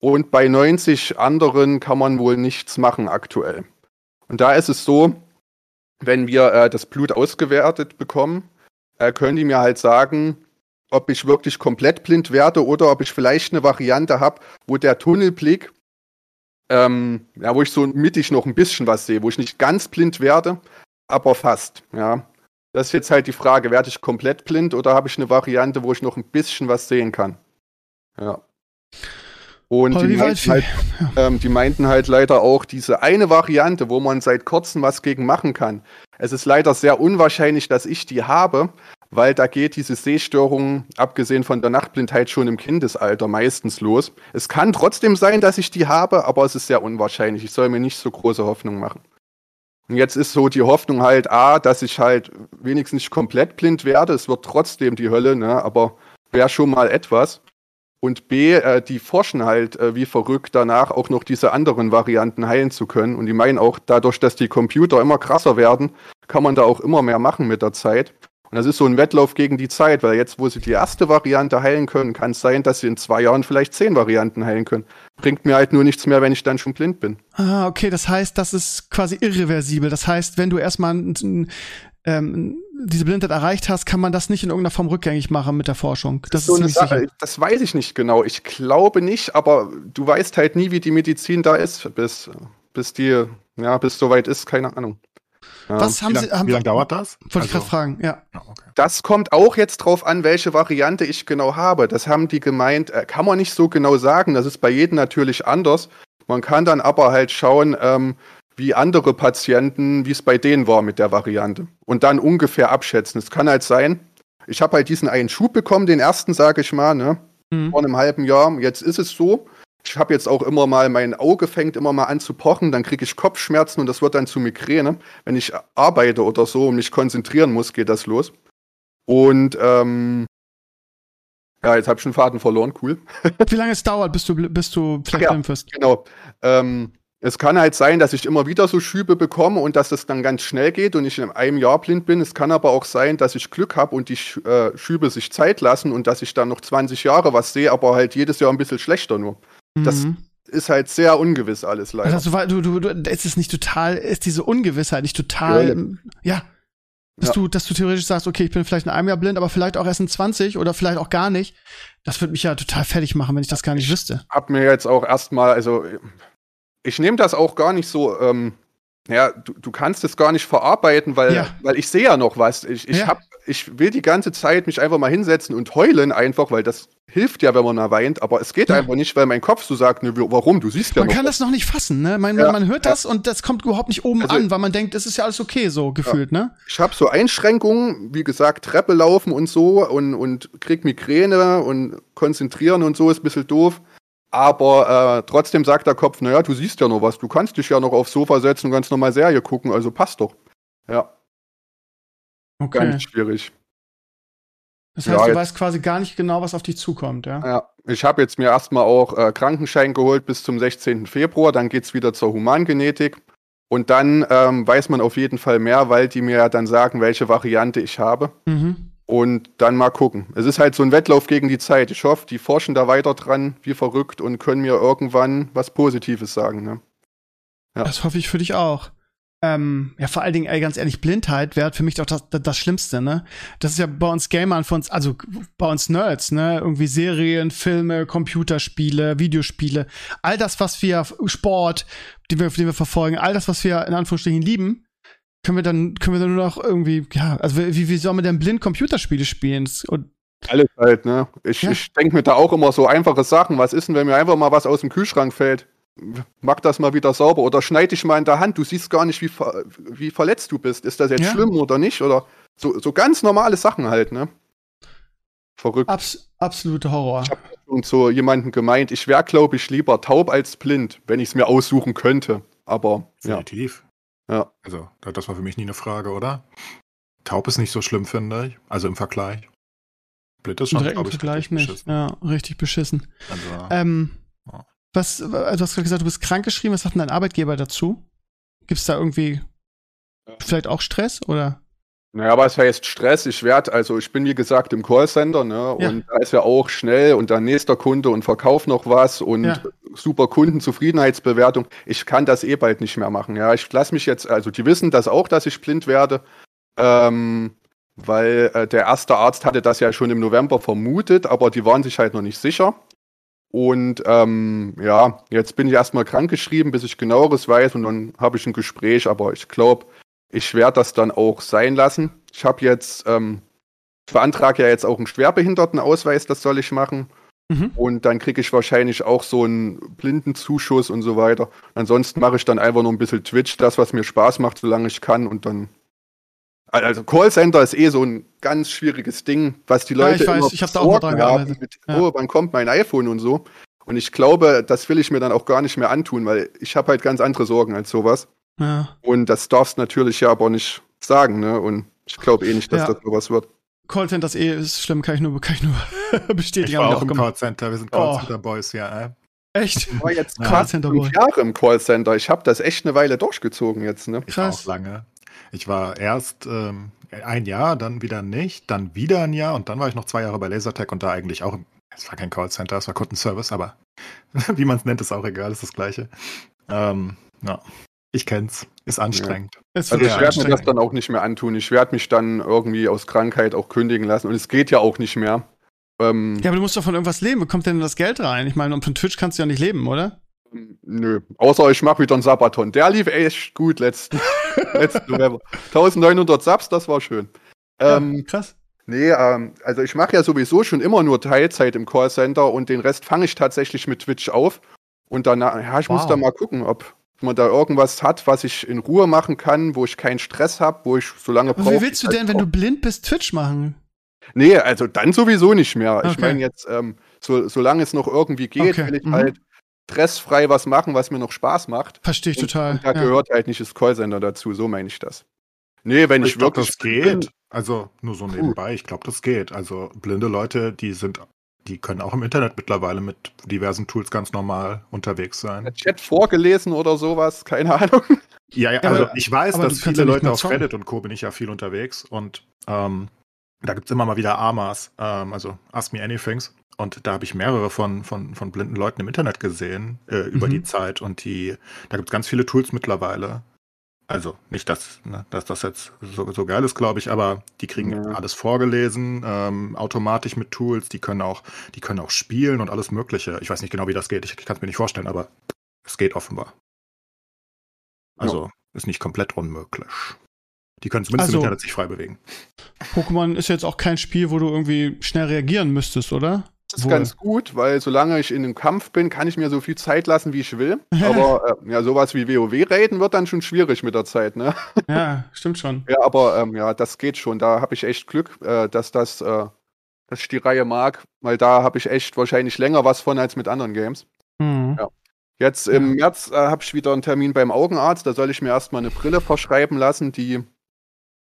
Und bei 90 anderen kann man wohl nichts machen aktuell. Und da ist es so, wenn wir äh, das Blut ausgewertet bekommen, äh, können die mir halt sagen, ob ich wirklich komplett blind werde oder ob ich vielleicht eine Variante habe, wo der Tunnelblick, ähm, ja, wo ich so mittig noch ein bisschen was sehe, wo ich nicht ganz blind werde, aber fast, ja. Das ist jetzt halt die Frage, werde ich komplett blind oder habe ich eine Variante, wo ich noch ein bisschen was sehen kann? Ja. Und die meinten, halt, ähm, die meinten halt leider auch diese eine Variante, wo man seit kurzem was gegen machen kann. Es ist leider sehr unwahrscheinlich, dass ich die habe, weil da geht diese Sehstörung, abgesehen von der Nachtblindheit, schon im Kindesalter meistens los. Es kann trotzdem sein, dass ich die habe, aber es ist sehr unwahrscheinlich. Ich soll mir nicht so große Hoffnung machen. Und jetzt ist so die Hoffnung halt, A, dass ich halt wenigstens nicht komplett blind werde. Es wird trotzdem die Hölle, ne? aber wäre schon mal etwas. Und B, äh, die forschen halt äh, wie verrückt danach auch noch diese anderen Varianten heilen zu können. Und die meinen auch, dadurch, dass die Computer immer krasser werden, kann man da auch immer mehr machen mit der Zeit. Und das ist so ein Wettlauf gegen die Zeit, weil jetzt, wo sie die erste Variante heilen können, kann es sein, dass sie in zwei Jahren vielleicht zehn Varianten heilen können. Bringt mir halt nur nichts mehr, wenn ich dann schon blind bin. Ah, okay, das heißt, das ist quasi irreversibel. Das heißt, wenn du erstmal ähm, diese Blindheit erreicht hast, kann man das nicht in irgendeiner Form rückgängig machen mit der Forschung. Das, ist, ist Sache. Das weiß ich nicht genau. Ich glaube nicht, aber du weißt halt nie, wie die Medizin da ist, bis, bis die, ja, bis soweit ist, keine Ahnung. Was haben wie Sie? Lang, haben, wie lange dauert das? Wollte also, ich gerade fragen, ja. Okay. Das kommt auch jetzt drauf an, welche Variante ich genau habe. Das haben die gemeint, äh, kann man nicht so genau sagen. Das ist bei jedem natürlich anders. Man kann dann aber halt schauen, ähm, wie andere Patienten, wie es bei denen war mit der Variante. Und dann ungefähr abschätzen. Es kann halt sein, ich habe halt diesen einen Schub bekommen, den ersten, sage ich mal, ne? Mhm. Vor einem halben Jahr. Jetzt ist es so, ich habe jetzt auch immer mal, mein Auge fängt immer mal an zu pochen, dann kriege ich Kopfschmerzen und das wird dann zu Migräne. Wenn ich arbeite oder so und mich konzentrieren muss, geht das los. Und ähm, ja, jetzt habe ich schon Faden verloren, cool. Wie lange es dauert, bis du, bis du vielleicht ja, wirst? Genau. Ähm, es kann halt sein, dass ich immer wieder so Schübe bekomme und dass das dann ganz schnell geht und ich in einem Jahr blind bin. Es kann aber auch sein, dass ich Glück habe und die äh, Schübe sich Zeit lassen und dass ich dann noch 20 Jahre was sehe, aber halt jedes Jahr ein bisschen schlechter nur. Das mhm. ist halt sehr ungewiss alles leider. Also du, du, du, ist es nicht total, ist diese Ungewissheit nicht total, ja, ja dass ja. du, dass du theoretisch sagst, okay, ich bin vielleicht in einem Jahr blind, aber vielleicht auch erst in 20 oder vielleicht auch gar nicht. Das würde mich ja total fertig machen, wenn ich das gar nicht ich wüsste. Hab mir jetzt auch erstmal, also ich nehme das auch gar nicht so ähm, ja, du, du kannst es gar nicht verarbeiten, weil, ja. weil ich sehe ja noch was. Ich, ich, ja. hab, ich will die ganze Zeit mich einfach mal hinsetzen und heulen einfach, weil das hilft ja, wenn man da weint, aber es geht ja. einfach nicht, weil mein Kopf so sagt, ne, warum, du siehst ja Man noch kann was. das noch nicht fassen, ne? Man, ja. man hört das und das kommt überhaupt nicht oben also, an, weil man denkt, es ist ja alles okay, so gefühlt, ne? Ich habe so Einschränkungen, wie gesagt, Treppe laufen und so und, und krieg Migräne und konzentrieren und so ist ein bisschen doof. Aber äh, trotzdem sagt der Kopf, naja, du siehst ja noch was, du kannst dich ja noch aufs Sofa setzen und ganz normal Serie gucken, also passt doch. Ja. Okay. Ganz schwierig. Das heißt, ja, du weißt quasi gar nicht genau, was auf dich zukommt, ja? Ja, ich habe jetzt mir erstmal auch äh, Krankenschein geholt bis zum 16. Februar, dann geht es wieder zur Humangenetik. Und dann ähm, weiß man auf jeden Fall mehr, weil die mir ja dann sagen, welche Variante ich habe. Mhm. Und dann mal gucken. Es ist halt so ein Wettlauf gegen die Zeit. Ich hoffe, die forschen da weiter dran, wie verrückt, und können mir irgendwann was Positives sagen. Ne? Ja. Das hoffe ich für dich auch. Ähm, ja, vor allen Dingen, ey, ganz ehrlich, Blindheit wäre für mich doch das, das, das, Schlimmste, ne? Das ist ja bei uns Gamern, für uns, also bei uns Nerds, ne? Irgendwie Serien, Filme, Computerspiele, Videospiele, all das, was wir, Sport, den wir, den wir verfolgen, all das, was wir in Anführungsstrichen lieben, können wir dann, können wir dann nur noch irgendwie, ja, also wie, wie soll man denn blind Computerspiele spielen? Und Alles halt, ne? Ich, Ja. ich denke mir da auch immer so einfache Sachen. Was ist denn, wenn mir einfach mal was aus dem Kühlschrank fällt? Mach das mal wieder sauber oder schneid dich mal in der Hand. Du siehst gar nicht, wie, ver wie verletzt du bist. Ist das jetzt Ja. schlimm oder nicht? Oder so, so ganz normale Sachen halt, ne? Verrückt. Abs absolute Horror. Und so jemanden gemeint, ich wäre, glaube ich, lieber taub als blind, wenn ich es mir aussuchen könnte. Aber ja. Definitiv. Ja. Also, da- das war für mich nie eine Frage, oder? Taub ist nicht so schlimm, finde ich. Also im Vergleich. Blind ist schon, Direkt im Vergleich richtig nicht. beschissen. Ja, richtig beschissen. Also, Ähm, Ja. was, also du hast gerade gesagt, du bist krank geschrieben. Was sagt denn dein Arbeitgeber dazu? Gibt es da irgendwie vielleicht auch Stress oder? Naja, was heißt Stress? Ich werde, also ich bin wie gesagt im Callcenter, ne? Ja. Und da ist ja auch schnell und dann nächster Kunde und verkauf noch was und Ja. super Kundenzufriedenheitsbewertung. Ich kann das eh bald nicht mehr machen. Ja, ich lasse mich jetzt, also die wissen das auch, dass ich blind werde. Ähm, weil äh, der erste Arzt hatte das ja schon im November vermutet, aber die waren sich halt noch nicht sicher. Und ähm, ja, jetzt bin ich erstmal krankgeschrieben, bis ich genaueres weiß und dann habe ich ein Gespräch, aber ich glaube, ich werde das dann auch sein lassen. Ich habe jetzt, ähm, ich beantrage ja jetzt auch einen Schwerbehindertenausweis, das soll ich machen. Mhm. Und dann kriege ich wahrscheinlich auch so einen Blindenzuschuss und so weiter. Ansonsten mache ich dann einfach nur ein bisschen Twitch, das, was mir Spaß macht, solange ich kann. Und dann. Also Callcenter ist eh so ein ganz schwieriges Ding, was die Ja, Leute ich weiß, immer ich hab da auch dran gearbeitet. Mit, Ja. Oh, wann kommt mein iPhone und so. Und ich glaube, das will ich mir dann auch gar nicht mehr antun, weil ich habe halt ganz andere Sorgen als sowas. Ja. Und das darfst natürlich ja aber nicht sagen, ne? Und ich glaube eh nicht, dass Ja. das sowas wird. Callcenter ist eh ist schlimm, kann ich nur, kann ich nur bestätigen. ich war ich auch im gemacht. Callcenter. Wir sind Oh. Callcenter-Boys, ja. Äh? Echt? Ich war jetzt Ja. Callcenter fünf Jahre im Callcenter. Ich habe das echt eine Weile durchgezogen jetzt, ne? Ich war Krass. auch lange. Ich war erst ähm, ein Jahr, dann wieder nicht, dann wieder ein Jahr und dann war ich noch zwei Jahre bei Lasertech und da eigentlich auch, im- es war kein Callcenter, es war Kundenservice, aber wie man es nennt, ist auch egal, ist das Gleiche. Ähm, ja, ich kenn's, ist anstrengend. Es Also wird ich werde mir das dann auch nicht mehr antun. Ich werde mich dann irgendwie aus Krankheit auch kündigen lassen. Und es geht ja auch nicht mehr. Ähm, Ja, aber du musst doch von irgendwas leben. Wo kommt denn das Geld rein? Ich meine, und von Twitch kannst du ja nicht leben, oder? Nö. Außer ich mache wieder einen Sabaton. Der lief echt gut letzten, letzten November. 1900 Subs, das war schön. Ähm, ja, krass. Nee, ähm, also ich mache ja sowieso schon immer nur Teilzeit im Callcenter und den Rest fange ich tatsächlich mit Twitch auf. Und danach, ja, ich muss Wow. da mal gucken, ob man da irgendwas hat, was ich in Ruhe machen kann, wo ich keinen Stress habe, wo ich so lange Aber brauche. wie willst du denn, wenn du blind bist, Twitch machen? Nee, also dann sowieso nicht mehr. Ich Okay. meine jetzt, ähm, so, solange es noch irgendwie geht, Okay, will ich mhm. halt stressfrei was machen, was mir noch Spaß macht. Verstehe ich Und, total. und da ja. gehört halt nicht das Callcenter dazu, so meine ich das. Nee, wenn ich, Ich glaube, wirklich das geht. Also nur so nebenbei, ich glaube, das geht. Also blinde Leute, die sind, die können auch im Internet mittlerweile mit diversen Tools ganz normal unterwegs sein. der Chat vorgelesen oder sowas, keine Ahnung. Ja, ja, also ich weiß, aber dass viele Leute auf zocken. Reddit und Co. bin ich ja viel unterwegs und ähm, da gibt's immer mal wieder AMAs, ähm, also Ask Me Anythings. Und da habe ich mehrere von, von, von blinden Leuten im Internet gesehen äh, über Mhm. die Zeit. Und die, da gibt's ganz viele Tools mittlerweile. Also nicht, dass, ne, dass das jetzt so, so geil ist, glaube ich, aber die kriegen Ja. alles vorgelesen, ähm, automatisch mit Tools, die können auch, die können auch spielen und alles Mögliche. Ich weiß nicht genau, wie das geht, ich kann es mir nicht vorstellen, aber es geht offenbar. Also ist nicht komplett unmöglich. Die können zumindest Also- im Internet sich frei bewegen. Pokémon ist jetzt auch kein Spiel, wo du irgendwie schnell reagieren müsstest, oder? Ist Wohl. ganz gut, weil solange ich in einem Kampf bin, kann ich mir so viel Zeit lassen, wie ich will. Aber äh, ja, sowas wie WoW-Raiden wird dann schon schwierig mit der Zeit, ne? Ja, stimmt schon. Ja, aber ähm, ja, das geht schon. Da habe ich echt Glück, äh, dass das, äh, dass ich die Reihe mag, weil da habe ich echt wahrscheinlich länger was von als mit anderen Games. Mhm. Ja. Jetzt im März äh, habe ich wieder einen Termin beim Augenarzt. Da soll ich mir erstmal eine Brille verschreiben lassen, die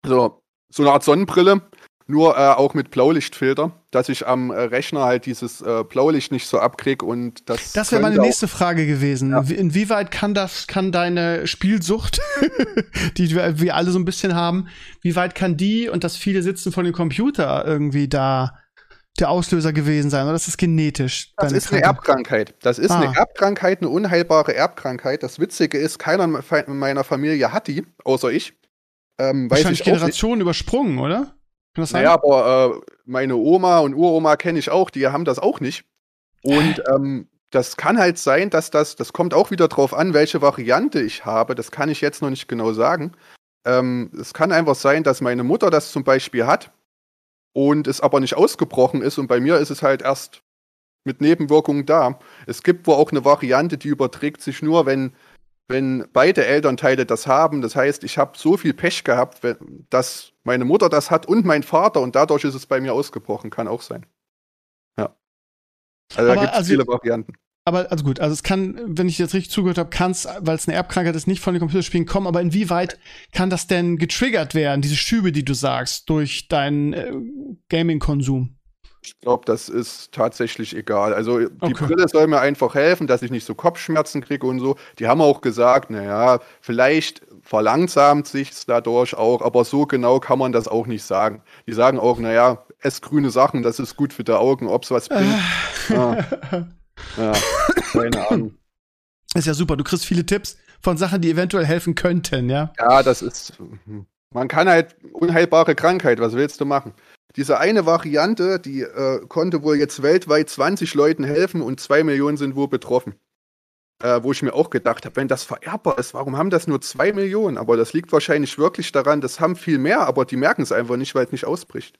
so, so eine Art Sonnenbrille, nur äh, auch mit Blaulichtfilter, dass ich am äh, Rechner halt dieses äh, Blaulicht nicht so abkrieg und das. Das wäre meine nächste Frage gewesen. Ja. Wie- Inwieweit kann das, kann deine Spielsucht, die wir alle so ein bisschen haben, wie weit kann die und das viele Sitzen von dem Computer irgendwie da der Auslöser gewesen sein? Oder ist das genetisch? Das ist eine Krankheit? Erbkrankheit. Das ist Ah. eine Erbkrankheit, eine unheilbare Erbkrankheit. Das Witzige ist, keiner in meiner Familie hat die, außer ich. Ähm, Wahrscheinlich. Generationen übersprungen, oder? Kann das sein? Naja, aber äh, meine Oma und Uroma kenne ich auch, die haben das auch nicht. Und ähm, das kann halt sein, dass das, das kommt auch wieder drauf an, welche Variante ich habe. Das kann ich jetzt noch nicht genau sagen. Ähm, es kann einfach sein, dass meine Mutter das zum Beispiel hat und es aber nicht ausgebrochen ist. Und bei mir ist es halt erst mit Nebenwirkungen da. Es gibt wohl auch eine Variante, die überträgt sich nur, wenn, wenn beide Elternteile das haben. Das heißt, ich habe so viel Pech gehabt, dass meine Mutter das hat und mein Vater und dadurch ist es bei mir ausgebrochen. Kann auch sein. Ja. Also aber da gibt es also, viele Varianten. Aber also gut, also es kann, wenn ich jetzt richtig zugehört habe, kann es, weil es eine Erbkrankheit ist, nicht von den Computerspielen kommen, aber inwieweit kann das denn getriggert werden, diese Schübe, die du sagst, durch deinen äh, Gaming-Konsum? Ich glaube, das ist tatsächlich egal. Also die okay. Brille soll mir einfach helfen, dass ich nicht so Kopfschmerzen kriege und so. Die haben auch gesagt, naja, vielleicht verlangsamt sich dadurch auch, aber so genau kann man das auch nicht sagen. Die sagen auch, naja, ess grüne Sachen, das ist gut für die Augen, ob es was bringt. ja. ja, keine Ahnung. Ist ja super, du kriegst viele Tipps von Sachen, die eventuell helfen könnten, ja? Ja, das ist. Man kann halt unheilbare Krankheit, was willst du machen? Diese eine Variante, die äh, konnte wohl jetzt weltweit 20 Leuten helfen und zwei Millionen sind wohl betroffen. Äh, wo ich mir auch gedacht habe, wenn das vererbbar ist, warum haben das nur zwei Millionen? Aber das liegt wahrscheinlich wirklich daran, das haben viel mehr, aber die merken es einfach nicht, weil es nicht ausbricht.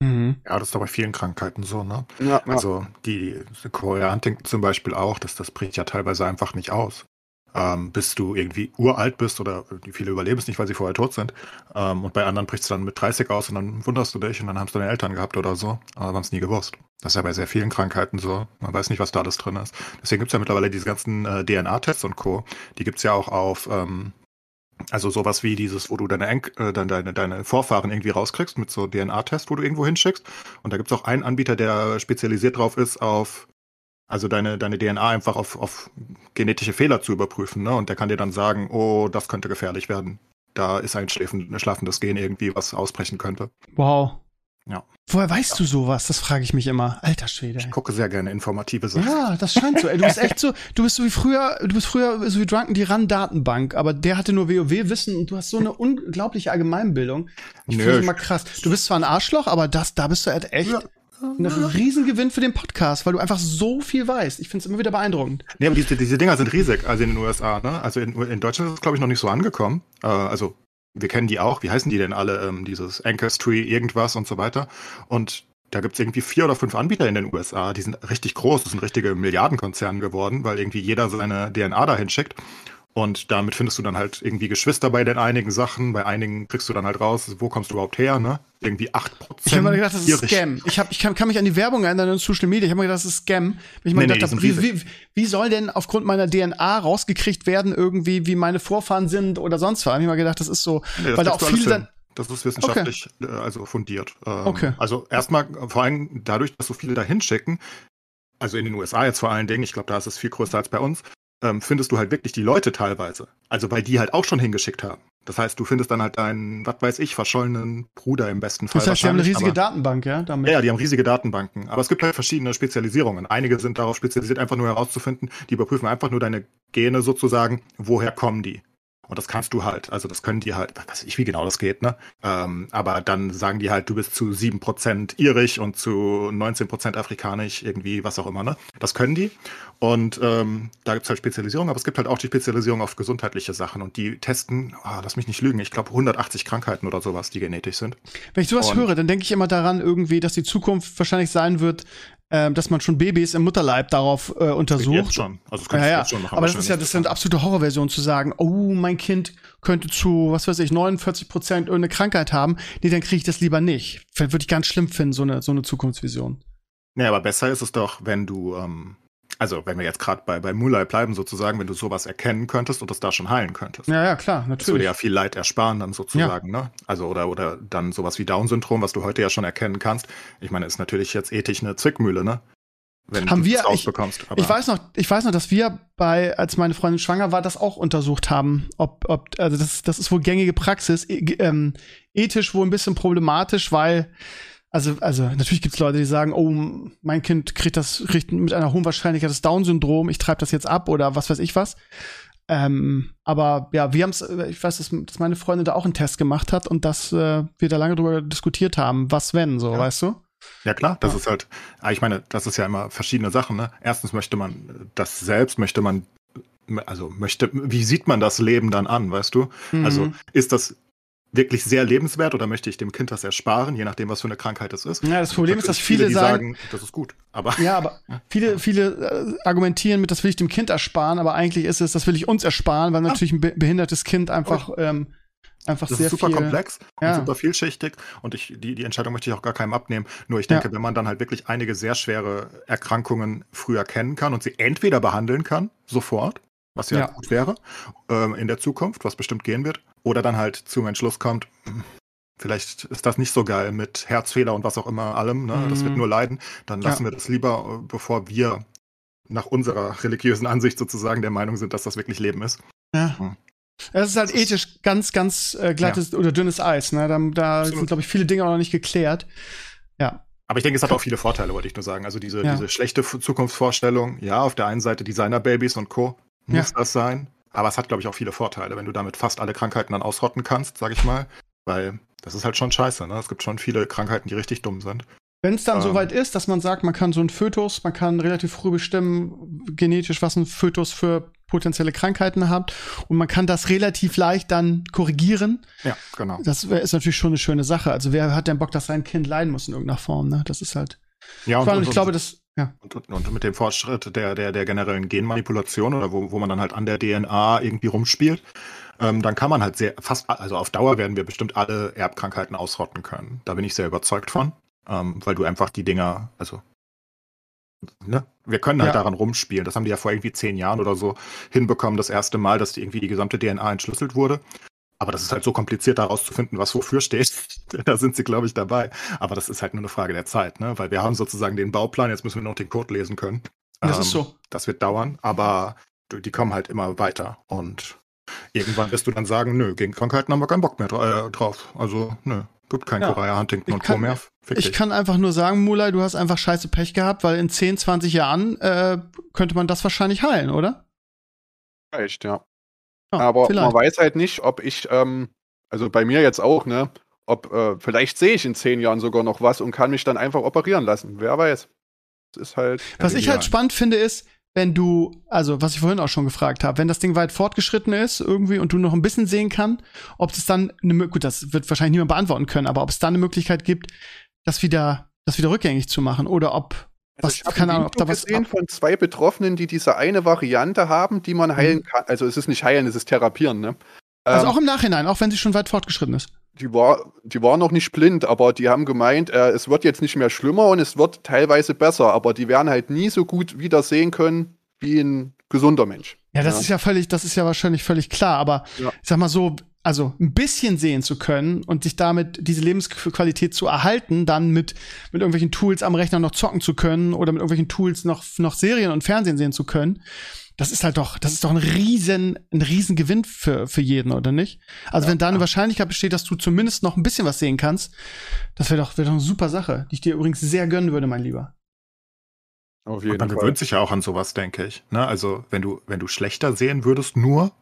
Mhm. Ja, das ist doch bei vielen Krankheiten so, ne? Ja, ja. Also die, die Chorea Huntington zum Beispiel auch, das, das bricht ja teilweise einfach nicht aus ähm, bis du irgendwie uralt bist oder viele überleben es nicht, weil sie vorher tot sind. Ähm, und bei anderen bricht es dann mit 30 aus und dann wunderst du dich und dann haben es deine Eltern gehabt oder so, aber haben es nie gewusst. Das ist ja bei sehr vielen Krankheiten so. Man weiß nicht, was da alles drin ist. Deswegen gibt es ja mittlerweile diese ganzen äh, DNA-Tests und Co. Die gibt es ja auch auf, ähm, also sowas wie dieses, wo du deine, Enk äh, deine, deine Vorfahren irgendwie rauskriegst mit so DNA-Test, wo du irgendwo hinschickst. Und da gibt es auch einen Anbieter, der spezialisiert drauf ist auf also deine, deine DNA einfach auf, auf genetische Fehler zu überprüfen. Ne? Und der kann dir dann sagen, oh, das könnte gefährlich werden. Da ist ein schlafendes Gen irgendwie, was ausbrechen könnte. Wow. Ja. Woher weißt ja. du sowas? Das frage ich mich immer. Alter Schwede. Ich gucke sehr gerne informative Sachen. Ja, das scheint so. Ey, du bist echt so, du bist so wie früher, du bist früher so wie Drunken die RAN-Datenbank, aber der hatte nur WoW-Wissen und du hast so eine unglaubliche Allgemeinbildung. Ich finde das immer krass. Du bist zwar ein Arschloch, aber das, da bist du halt echt. Ja ein Riesengewinn für den Podcast, weil du einfach so viel weißt. Ich finde es immer wieder beeindruckend. Nee, aber diese, diese Dinger sind riesig, also in den USA, ne? Also in, in Deutschland ist es, glaube ich, noch nicht so angekommen. Äh, also wir kennen die auch. Wie heißen die denn alle? Ähm, dieses Ancestry, irgendwas und so weiter. Und da gibt es irgendwie vier oder fünf Anbieter in den USA, die sind richtig groß, das sind richtige Milliardenkonzerne geworden, weil irgendwie jeder seine DNA dahin schickt. Und damit findest du dann halt irgendwie Geschwister bei den einigen Sachen. Bei einigen kriegst du dann halt raus, wo kommst du überhaupt her, ne? Irgendwie 8%. Ich habe mir gedacht, das ist Scam. Ich, hab, ich kann, kann mich an die Werbung erinnern in Social Media. Ich habe mir gedacht, das ist Scam. Ich nee, gedacht, nee, wie, wie, wie soll denn aufgrund meiner DNA rausgekriegt werden, irgendwie, wie meine Vorfahren sind oder sonst was? Ich habe mir gedacht, das ist so, nee, das weil da auch viele dann. Das ist wissenschaftlich okay. Äh, also fundiert. Ähm, okay. Also erstmal vor allem dadurch, dass so viele da hinschicken, also in den USA jetzt vor allen Dingen, ich glaube, da ist es viel größer als bei uns, ähm, findest du halt wirklich die Leute teilweise. Also weil die halt auch schon hingeschickt haben. Das heißt, du findest dann halt deinen, was weiß ich, verschollenen Bruder im besten Fall. Das heißt, die haben eine riesige aber, Datenbank, ja? Damit. Ja, die haben riesige Datenbanken. Aber es gibt halt verschiedene Spezialisierungen. Einige sind darauf spezialisiert, einfach nur herauszufinden, die überprüfen einfach nur deine Gene sozusagen, woher kommen die. Und das kannst du halt, also das können die halt, weiß ich, wie genau das geht, ne? Ähm, aber dann sagen die halt, du bist zu sieben Prozent irisch und zu 19% afrikanisch, irgendwie, was auch immer, ne? Das können die. Und ähm, da gibt's halt Spezialisierung, aber es gibt halt auch die Spezialisierung auf gesundheitliche Sachen. Und die testen, oh, lass mich nicht lügen, ich glaube 180 Krankheiten oder sowas, die genetisch sind. Wenn ich sowas und höre, dann denke ich immer daran irgendwie, dass die Zukunft wahrscheinlich sein wird, ähm, dass man schon Babys im Mutterleib darauf äh, untersucht. Jetzt schon. Also das ja, ja. Schon machen, aber das ist ja das ist eine absolute Horrorversion zu sagen, oh, mein Kind könnte zu, was weiß ich, 49 Prozent irgendeine Krankheit haben. Nee, dann kriege ich das lieber nicht. Würde ich ganz schlimm finden, so eine, so eine Zukunftsvision. Nee, aber besser ist es doch, wenn du ähm, also wenn wir jetzt gerade bei, bei Mulai bleiben, sozusagen, wenn du sowas erkennen könntest und das da schon heilen könntest. Ja, ja, klar, natürlich. Das würde ja viel Leid ersparen, dann sozusagen, ja. ne? Also, oder, oder dann sowas wie Down-Syndrom, was du heute ja schon erkennen kannst. Ich meine, ist natürlich jetzt ethisch eine Zwickmühle, ne? Wenn haben du wir, rausbekommst. Ich, ich weiß noch, ich weiß noch, dass wir bei, als meine Freundin schwanger war, das auch untersucht haben. Ob, ob, also das, das ist wohl gängige Praxis, e, ähm, ethisch wohl ein bisschen problematisch, weil also, also natürlich gibt es Leute, die sagen, oh, mein Kind kriegt das kriegt mit einer hohen Wahrscheinlichkeit das Down-Syndrom, ich treibe das jetzt ab oder was weiß ich was. Ähm, aber ja, wir haben es, ich weiß, dass, dass, meine Freundin da auch einen Test gemacht hat und dass äh, wir da lange drüber diskutiert haben, was wenn, so, ja. weißt du? Ja klar, das ja. ist halt, ah, ich meine, das ist ja immer verschiedene Sachen. Ne? Erstens möchte man das selbst, möchte man, also möchte, wie sieht man das Leben dann an, weißt du? Mhm. Also ist das wirklich sehr lebenswert oder möchte ich dem Kind das ersparen, je nachdem, was für eine Krankheit es ist. Ja, das Problem ist, dass viele, viele sagen, sagen, das ist gut. Aber ja, aber viele, viele äh, argumentieren mit, das will ich dem Kind ersparen, aber eigentlich ist es, das will ich uns ersparen, weil natürlich ein behindertes Kind einfach ähm, einfach das sehr ist super viel, komplex ja. und super vielschichtig und ich, die, die Entscheidung möchte ich auch gar keinem abnehmen. Nur ich denke, Ja. wenn man dann halt wirklich einige sehr schwere Erkrankungen früh erkennen kann und sie entweder behandeln kann, sofort, was ja, Ja. gut wäre, ähm, in der Zukunft, was bestimmt gehen wird, oder dann halt zum Entschluss kommt, vielleicht ist das nicht so geil mit Herzfehler und was auch immer allem, ne? das wird Mhm. nur leiden, dann Ja. lassen wir das lieber, äh, bevor wir nach unserer religiösen Ansicht sozusagen der Meinung sind, dass das wirklich Leben ist. Ja. Hm. Es ist halt Das ist- ethisch ganz, ganz äh, glattes oder dünnes Eis. Ne? Da, da sind, glaube ich, viele Dinge auch noch nicht geklärt. Ja. Aber ich denke, es hat auch viele Vorteile, wollte ich nur sagen. Also diese, Ja. diese schlechte Zukunftsvorstellung, ja, auf der einen Seite Designer-Babys und Co. muss das sein. Aber es hat, glaube ich, auch viele Vorteile, wenn du damit fast alle Krankheiten dann ausrotten kannst, sag ich mal. Weil das ist halt schon scheiße, ne? Es gibt schon viele Krankheiten, die richtig dumm sind. Wenn es dann Ähm. soweit ist, dass man sagt, man kann so ein Fötus, man kann relativ früh bestimmen, genetisch, was ein Fötus für potenzielle Krankheiten hat. Und man kann das relativ leicht dann korrigieren. Ja, genau. Das ist natürlich schon eine schöne Sache. Also wer hat denn Bock, dass sein Kind leiden muss in irgendeiner Form? Ne? Das ist halt. Ja, Vor allem, ich glaube, das. Ja. und, und, und mit dem Fortschritt der, der, der generellen Genmanipulation oder wo, wo man dann halt an der DNA irgendwie rumspielt, ähm, dann kann man halt sehr, fast, also auf Dauer werden wir bestimmt alle Erbkrankheiten ausrotten können. Da bin ich sehr überzeugt von, ähm, weil du einfach die Dinger, also, ne, wir können halt Ja. daran rumspielen. Das haben die ja vor irgendwie zehn Jahren oder so hinbekommen, das erste Mal, dass die irgendwie die gesamte DNA entschlüsselt wurde. Aber das ist halt so kompliziert, da rauszufinden, was wofür steht. da sind sie, glaube ich, dabei. Aber das ist halt nur eine Frage der Zeit, ne? Weil wir haben sozusagen den Bauplan, jetzt müssen wir noch den Code lesen können. Das Ähm, ist so. Das wird dauern, aber die kommen halt immer weiter. Und irgendwann wirst du dann sagen, nö, gegen Krankheiten haben wir keinen Bock mehr dra äh, drauf. Also, nö, gibt kein Ja. Korea, Huntington Ich und Co. kann- mehr. Fick Ich dich. kann einfach nur sagen, Mulai, du hast einfach scheiße Pech gehabt, weil in 10, 20 Jahren äh, könnte man das wahrscheinlich heilen, oder? Echt, ja. Ja, Aber vielleicht. man weiß halt nicht, ob ich, ähm, also bei mir jetzt auch, ne, ob, äh, vielleicht sehe ich in zehn Jahren sogar noch was und kann mich dann einfach operieren lassen. Wer weiß. Das ist halt. Was ich halt spannend finde, ist, wenn du, also was ich vorhin auch schon gefragt habe, wenn das Ding weit fortgeschritten ist irgendwie und du noch ein bisschen sehen kann, ob es dann eine gut, das wird wahrscheinlich niemand beantworten können, aber ob es dann eine Möglichkeit gibt, das wieder, das wieder rückgängig zu machen oder ob was, ich keine ein Ahnung, ob da was gesehen von zwei Betroffenen, die diese eine Variante haben, die man heilen kann. Also es ist nicht heilen, es ist therapieren, ne? Mhm. also Ähm, auch im Nachhinein, auch wenn sie schon weit fortgeschritten ist. die war, die war noch nicht blind, aber die haben gemeint, äh, es wird jetzt nicht mehr schlimmer und es wird teilweise besser, aber die werden halt nie so gut wieder sehen können wie ein gesunder Mensch. Ja, das Ja. ist ja völlig, das ist ja wahrscheinlich völlig klar, aber Ja. ich sag mal so, also ein bisschen sehen zu können und sich damit diese Lebensqualität zu erhalten, dann mit, mit irgendwelchen Tools am Rechner noch zocken zu können oder mit irgendwelchen Tools noch, noch Serien und Fernsehen sehen zu können, das ist halt doch, das ist doch ein riesen, ein riesen Gewinn für, für jeden, oder nicht? Also wenn da eine Wahrscheinlichkeit besteht, dass du zumindest noch ein bisschen was sehen kannst, das wäre doch, wäre doch eine super Sache, die ich dir übrigens sehr gönnen würde, mein Lieber. Auf Und man gewöhnt sich ja auch an sowas, denke ich. Ne? Also, wenn du, wenn du schlechter sehen würdest, nur,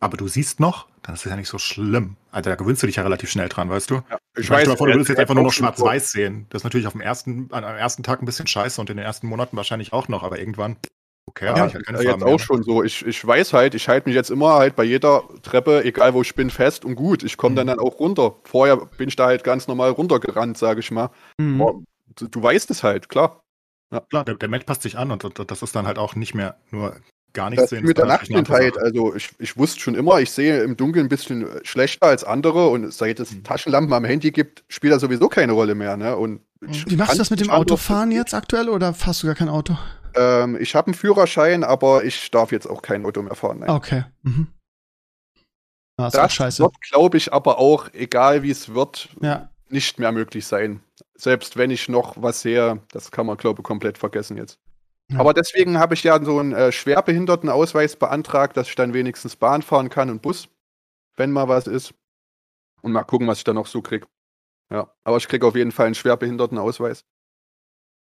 aber du siehst noch, dann ist es ja nicht so schlimm. Also, da gewöhnst du dich ja relativ schnell dran, weißt du? Ja, Ich weiß, vor, du würdest jetzt einfach nur noch schwarz-weiß sehen. Das ist natürlich auf dem ersten, am ersten Tag ein bisschen scheiße und in den ersten Monaten wahrscheinlich auch noch, aber irgendwann, okay, Ja, ich halt keine jetzt auch mehr. schon so. Ich, ich weiß halt, ich halte mich jetzt immer halt bei jeder Treppe, egal wo ich bin, fest und gut. Ich komme dann, Mhm. dann auch runter. Vorher bin ich da halt ganz normal runtergerannt, sage ich mal. Mhm. Aber du, du weißt es halt, klar. Klar, der, der Mensch passt sich an und, und das ist dann halt auch nicht mehr nur gar nichts Das sehen. mit der Nachtblindheit, also ich, ich wusste schon immer, ich sehe im Dunkeln ein bisschen schlechter als andere und seit es Mhm. Taschenlampen am Handy gibt, spielt das sowieso keine Rolle mehr. Ne? Und ich Wie machst du das mit dem Autofahren jetzt aktuell oder fährst du gar kein Auto? Ähm, ich habe einen Führerschein, aber ich darf jetzt auch kein Auto mehr fahren. Nein. Okay. Mhm. Ah, das scheiße. wird, glaube ich, aber auch, egal wie es wird, Ja. nicht mehr möglich sein. Selbst wenn ich noch was sehe, das kann man, glaube ich, komplett vergessen jetzt. Ja. Aber deswegen habe ich ja so einen äh, Schwerbehindertenausweis beantragt, dass ich dann wenigstens Bahn fahren kann und Bus, wenn mal was ist. Und mal gucken, was ich da noch so kriege. Ja, aber ich kriege auf jeden Fall einen Schwerbehindertenausweis.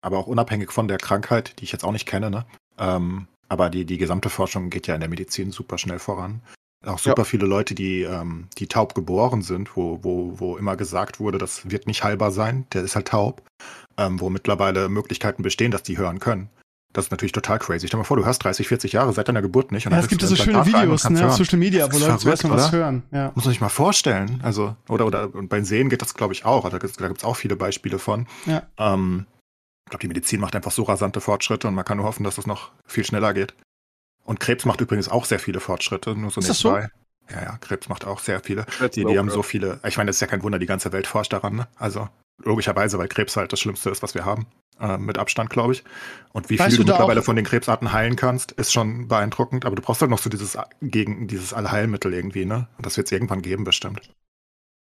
Aber auch unabhängig von der Krankheit, die ich jetzt auch nicht kenne, ne? Ähm, aber die, die gesamte Forschung geht ja in der Medizin super schnell voran. Auch super viele Leute, die, ähm, die taub geboren sind, wo, wo, wo immer gesagt wurde, das wird nicht heilbar sein, der ist halt taub, ähm, wo mittlerweile Möglichkeiten bestehen, dass die hören können. Das ist natürlich total crazy. Stell dir mal vor, du hast 30, 40 Jahre seit deiner Geburt nicht. Und ja, es gibt so schöne Videos, ne, auf Social Media, wo Leute zuerst mal was hören. Ja. Muss man sich mal vorstellen. Also, oder, oder, und beim Sehen geht das, glaube ich, auch. Da gibt es auch viele Beispiele von. Ja. Ähm, ich glaube, die Medizin macht einfach so rasante Fortschritte und man kann nur hoffen, dass das noch viel schneller geht. Und Krebs macht übrigens auch sehr viele Fortschritte, nur so ist nebenbei. So? Ja, ja, Krebs macht auch sehr viele. Die, die haben so viele, ich meine, das ist ja kein Wunder, die ganze Welt forscht daran, ne? Also logischerweise, weil Krebs halt das Schlimmste ist, was wir haben. Äh, mit Abstand, glaube ich. Und wie weißt viel du, du mittlerweile von den Krebsarten heilen kannst, ist schon beeindruckend. Aber du brauchst halt noch so dieses gegen dieses Allheilmittel irgendwie, ne? Und das wird es irgendwann geben, bestimmt.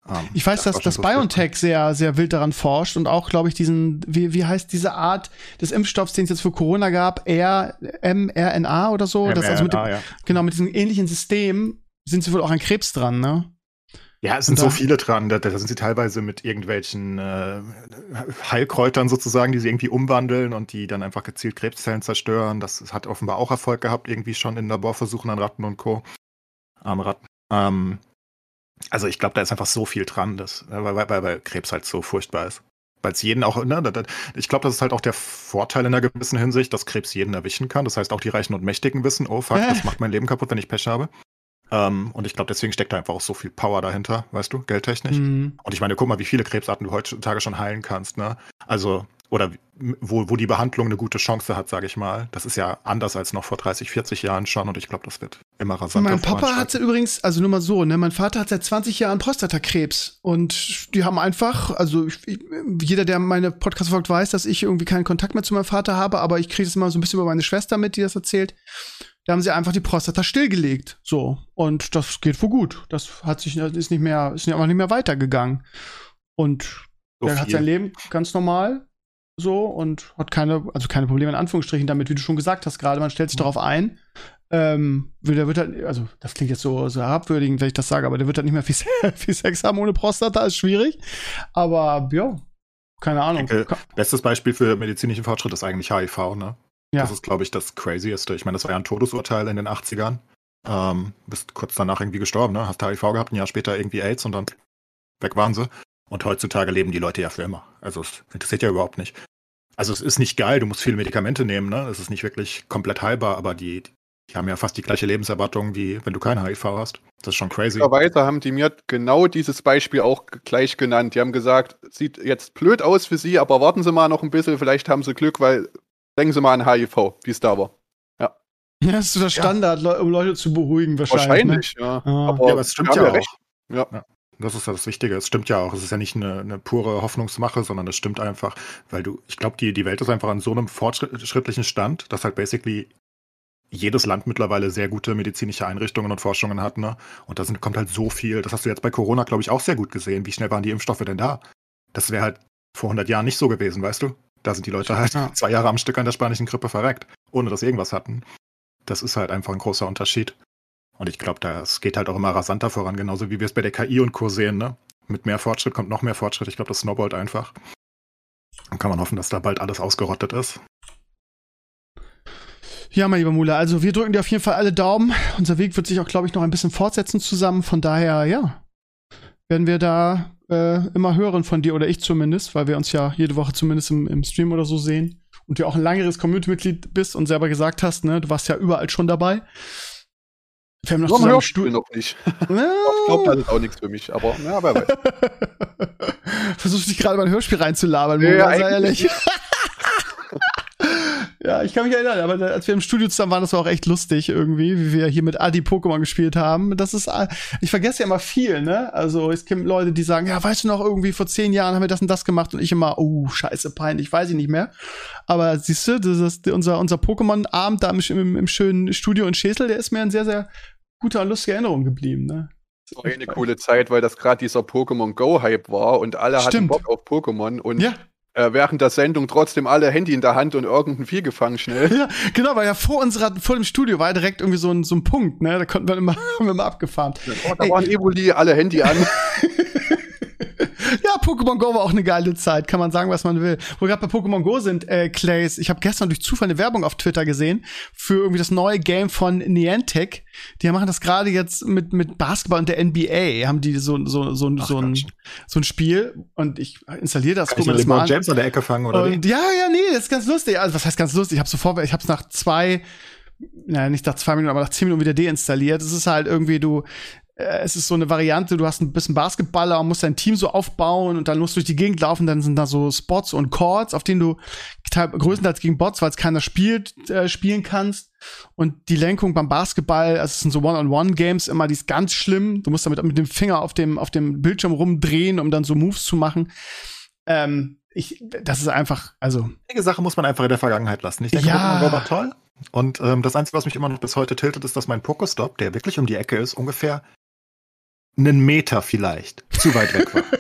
Um, ähm, ich weiß, dass, dass so BioNTech sehr, sehr wild daran forscht und auch, glaube ich, diesen, wie, wie heißt diese Art des Impfstoffs, den es jetzt für Corona gab, R, mRNA oder so? mRNA, das also mit dem, ja. Genau, mit diesem ähnlichen System sind sie wohl auch an Krebs dran, ne? Ja, es sind so viele dran. Da, da, sind sie teilweise mit irgendwelchen äh, Heilkräutern sozusagen, die sie irgendwie umwandeln und die dann einfach gezielt Krebszellen zerstören. Das hat offenbar auch Erfolg gehabt, irgendwie schon in Laborversuchen an Ratten und Co. Arme Ratten. Ähm, also ich glaube, da ist einfach so viel dran, dass, weil, weil, weil Krebs halt so furchtbar ist. Weil es jeden auch, ne, ich glaube, das ist halt auch der Vorteil in einer gewissen Hinsicht, dass Krebs jeden erwischen kann. Das heißt, auch die Reichen und Mächtigen wissen, oh fuck, äh. das macht mein Leben kaputt, wenn ich Pech habe. Ähm, und ich glaube, deswegen steckt da einfach auch so viel Power dahinter, weißt du, geldtechnisch. Mhm. Und ich meine, guck mal, wie viele Krebsarten du heutzutage schon heilen kannst, ne? Also, oder wo, wo die Behandlung eine gute Chance hat, sage ich mal. Das ist ja anders als noch vor 30, 40 Jahren schon und ich glaube, das wird immer rasanter. Mein Papa hatte übrigens, also nur mal so, ne, mein Vater hat seit 20 Jahren Prostatakrebs und die haben einfach, also ich, jeder, der meine Podcast folgt, weiß, dass ich irgendwie keinen Kontakt mehr zu meinem Vater habe, aber ich kriege es immer so ein bisschen über meine Schwester mit, die das erzählt. Da haben sie einfach die Prostata stillgelegt. So. Und das geht wohl gut. Das hat sich, ist nicht mehr, ist einfach nicht mehr weitergegangen. Und so er hat sein Leben ganz normal so und hat keine, also keine Probleme in Anführungsstrichen damit, wie du schon gesagt hast gerade, man stellt sich mhm. darauf ein. Ähm, der wird halt, also das klingt jetzt so, so herabwürdigend, wenn ich das sage, aber der wird halt nicht mehr viel, viel Sex haben ohne Prostata, ist schwierig. Aber ja, keine Ahnung. Denke, bestes Beispiel für medizinischen Fortschritt ist eigentlich HIV, ne? Ja. Das ist, glaube ich, das Crazieste. Ich meine, das war ja ein Todesurteil in den 80ern. Ähm, bist kurz danach irgendwie gestorben, ne? Hast HIV gehabt, ein Jahr später irgendwie AIDS und dann weg waren sie. Und heutzutage leben die Leute ja für immer. Also es interessiert ja überhaupt nicht. Also es ist nicht geil, du musst viele Medikamente nehmen, ne? Es ist nicht wirklich komplett heilbar, aber die, die haben ja fast die gleiche Lebenserwartung, wie wenn du kein HIV hast. Das ist schon crazy. Weiter haben die mir genau dieses Beispiel auch gleich genannt. Die haben gesagt, sieht jetzt blöd aus für sie, aber warten Sie mal noch ein bisschen, vielleicht haben Sie Glück, weil denken Sie mal an HIV, wie es da war. Ja. Ja, das ist so der Standard, ja. um Leute zu beruhigen, wahrscheinlich. Wahrscheinlich, ne? ja. Ah. Aber, ja, aber es stimmt ja, auch. Recht. Ja. ja. Das ist ja das Wichtige. Es stimmt ja auch. Es ist ja nicht eine, eine pure Hoffnungsmache, sondern es stimmt einfach, weil du, ich glaube, die, die Welt ist einfach an so einem fortschrittlichen Stand, dass halt basically jedes Land mittlerweile sehr gute medizinische Einrichtungen und Forschungen hat, ne? Und da sind, kommt halt so viel. Das hast du jetzt bei Corona, glaube ich, auch sehr gut gesehen. Wie schnell waren die Impfstoffe denn da? Das wäre halt vor 100 Jahren nicht so gewesen, weißt du? Da sind die Leute halt ja. zwei Jahre am Stück an der spanischen Grippe verreckt, ohne dass sie irgendwas hatten. Das ist halt einfach ein großer Unterschied. Und ich glaube, das geht halt auch immer rasanter voran, genauso wie wir es bei der KI und Co. sehen. Ne? Mit mehr Fortschritt kommt noch mehr Fortschritt. Ich glaube, das snowballt einfach. Dann kann man hoffen, dass da bald alles ausgerottet ist. Ja, mein lieber Mula, also wir drücken dir auf jeden Fall alle Daumen. Unser Weg wird sich auch, glaube ich, noch ein bisschen fortsetzen zusammen. Von daher, ja, werden wir da äh, immer hören von dir oder ich zumindest, weil wir uns ja jede Woche zumindest im, im Stream oder so sehen und du auch ein langeres Community-Mitglied bist und selber gesagt hast, ne, du warst ja überall schon dabei. Wir haben noch zusammen Stuhl noch nicht. Ja. ich glaube, das ist auch nichts für mich, aber ja, wer weiß. Versuchst dich gerade mal ein Hörspiel reinzulabern, nee, sei ehrlich. Ja, ich kann mich erinnern, aber als wir im Studio zusammen waren, das war auch echt lustig irgendwie, wie wir hier mit Adi Pokémon gespielt haben. Das ist, ich vergesse ja immer viel, ne? Also es gibt Leute, die sagen, ja, weißt du noch, irgendwie vor zehn Jahren haben wir das und das gemacht und ich immer, oh, scheiße, peinlich, weiß ich nicht mehr. Aber siehst du, das ist unser, unser Pokémon-Abend da im, im, im, schönen Studio in Schesel, der ist mir ein sehr, sehr guter und lustiger Erinnerung geblieben, ne? Das war eine coole Zeit, weil das gerade dieser Pokémon Go-Hype war und alle Stimmt. hatten Bock auf Pokémon und ja äh, während der Sendung trotzdem alle Handy in der Hand und irgendein Vieh gefangen schnell. Ja, genau, weil ja vor unserer, vor dem Studio war ja direkt irgendwie so ein, so ein Punkt, ne? Da konnten wir immer, haben wir immer abgefahren. Oh, da Ey. waren Evoli, alle Handy an. Pokémon Go war auch eine geile Zeit, kann man sagen, was man will. Wo wir gerade bei Pokémon Go sind, äh, Clays, ich habe gestern durch Zufall eine Werbung auf Twitter gesehen für irgendwie das neue Game von Niantic. Die machen das gerade jetzt mit, mit Basketball und der NBA, haben die so, so, so, Ach, so, ein, so ein Spiel und ich installiere das, guck mir das mal an. James an der Ecke fangen, oder und, wie? Ja, ja, nee, das ist ganz lustig. Also, was heißt ganz lustig? Ich habe sofort, ich habe es nach zwei naja, nicht nach zwei Minuten, aber nach zehn Minuten wieder deinstalliert. Es ist halt irgendwie, du, es ist so eine Variante, du hast ein bisschen Basketballer und musst dein Team so aufbauen und dann musst du durch die Gegend laufen, dann sind da so Spots und Chords, auf denen du größtenteils gegen Bots, weil es keiner spielt, äh, spielen kannst. Und die Lenkung beim Basketball, also es sind so One-on-One-Games immer, die ist ganz schlimm. Du musst damit mit dem Finger auf dem, auf dem Bildschirm rumdrehen, um dann so Moves zu machen. Ähm, ich, das ist einfach, also. Einige Sache muss man einfach in der Vergangenheit lassen. Ich denke, ja. Pokémon war toll. Und ähm, das Einzige, was mich immer noch bis heute tiltet, ist, dass mein Pokestop, der wirklich um die Ecke ist, ungefähr einen Meter vielleicht zu weit weg war.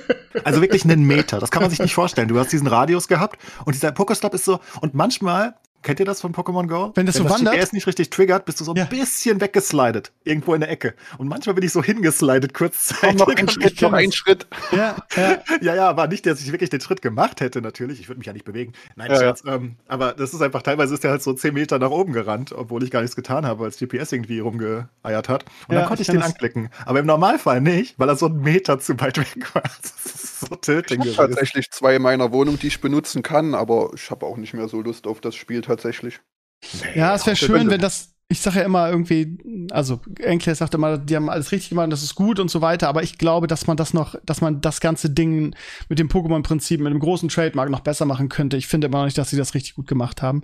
Also wirklich einen Meter. Das kann man sich nicht vorstellen. Du hast diesen Radius gehabt und dieser Pokestop ist so, und manchmal Kennt ihr das von Pokémon Go? Wenn das Wenn so das wandert? GPS nicht richtig triggert, bist du so ein ja. bisschen weggeslidet. Irgendwo in der Ecke. Und manchmal bin ich so hingeslidet, kurzzeitig. Noch ein Schritt, noch ein Schritt. Ja, ja. ja, ja, aber nicht, dass ich wirklich den Schritt gemacht hätte, natürlich. Ich würde mich ja nicht bewegen. Nein, ja, Schatz, ja. Ähm, aber das ist einfach, teilweise ist der halt so 10 Meter nach oben gerannt, obwohl ich gar nichts getan habe, weil das GPS irgendwie rumgeeiert hat. Und dann konnte ich, ich den anklicken. Aber im Normalfall nicht, weil er so einen Meter zu weit weg war. So tilting ich habe tatsächlich zwei in meiner Wohnung, die ich benutzen kann, aber ich habe auch nicht mehr so Lust auf das Spiel tatsächlich. Nee, ja, es wäre schön, wenn das, ich sage ja immer irgendwie, also Enkler sagt immer, die haben alles richtig gemacht, das ist gut und so weiter, aber ich glaube, dass man das noch, dass man das ganze Ding mit dem Pokémon-Prinzip, mit dem großen Trademark noch besser machen könnte. Ich finde immer noch nicht, dass sie das richtig gut gemacht haben.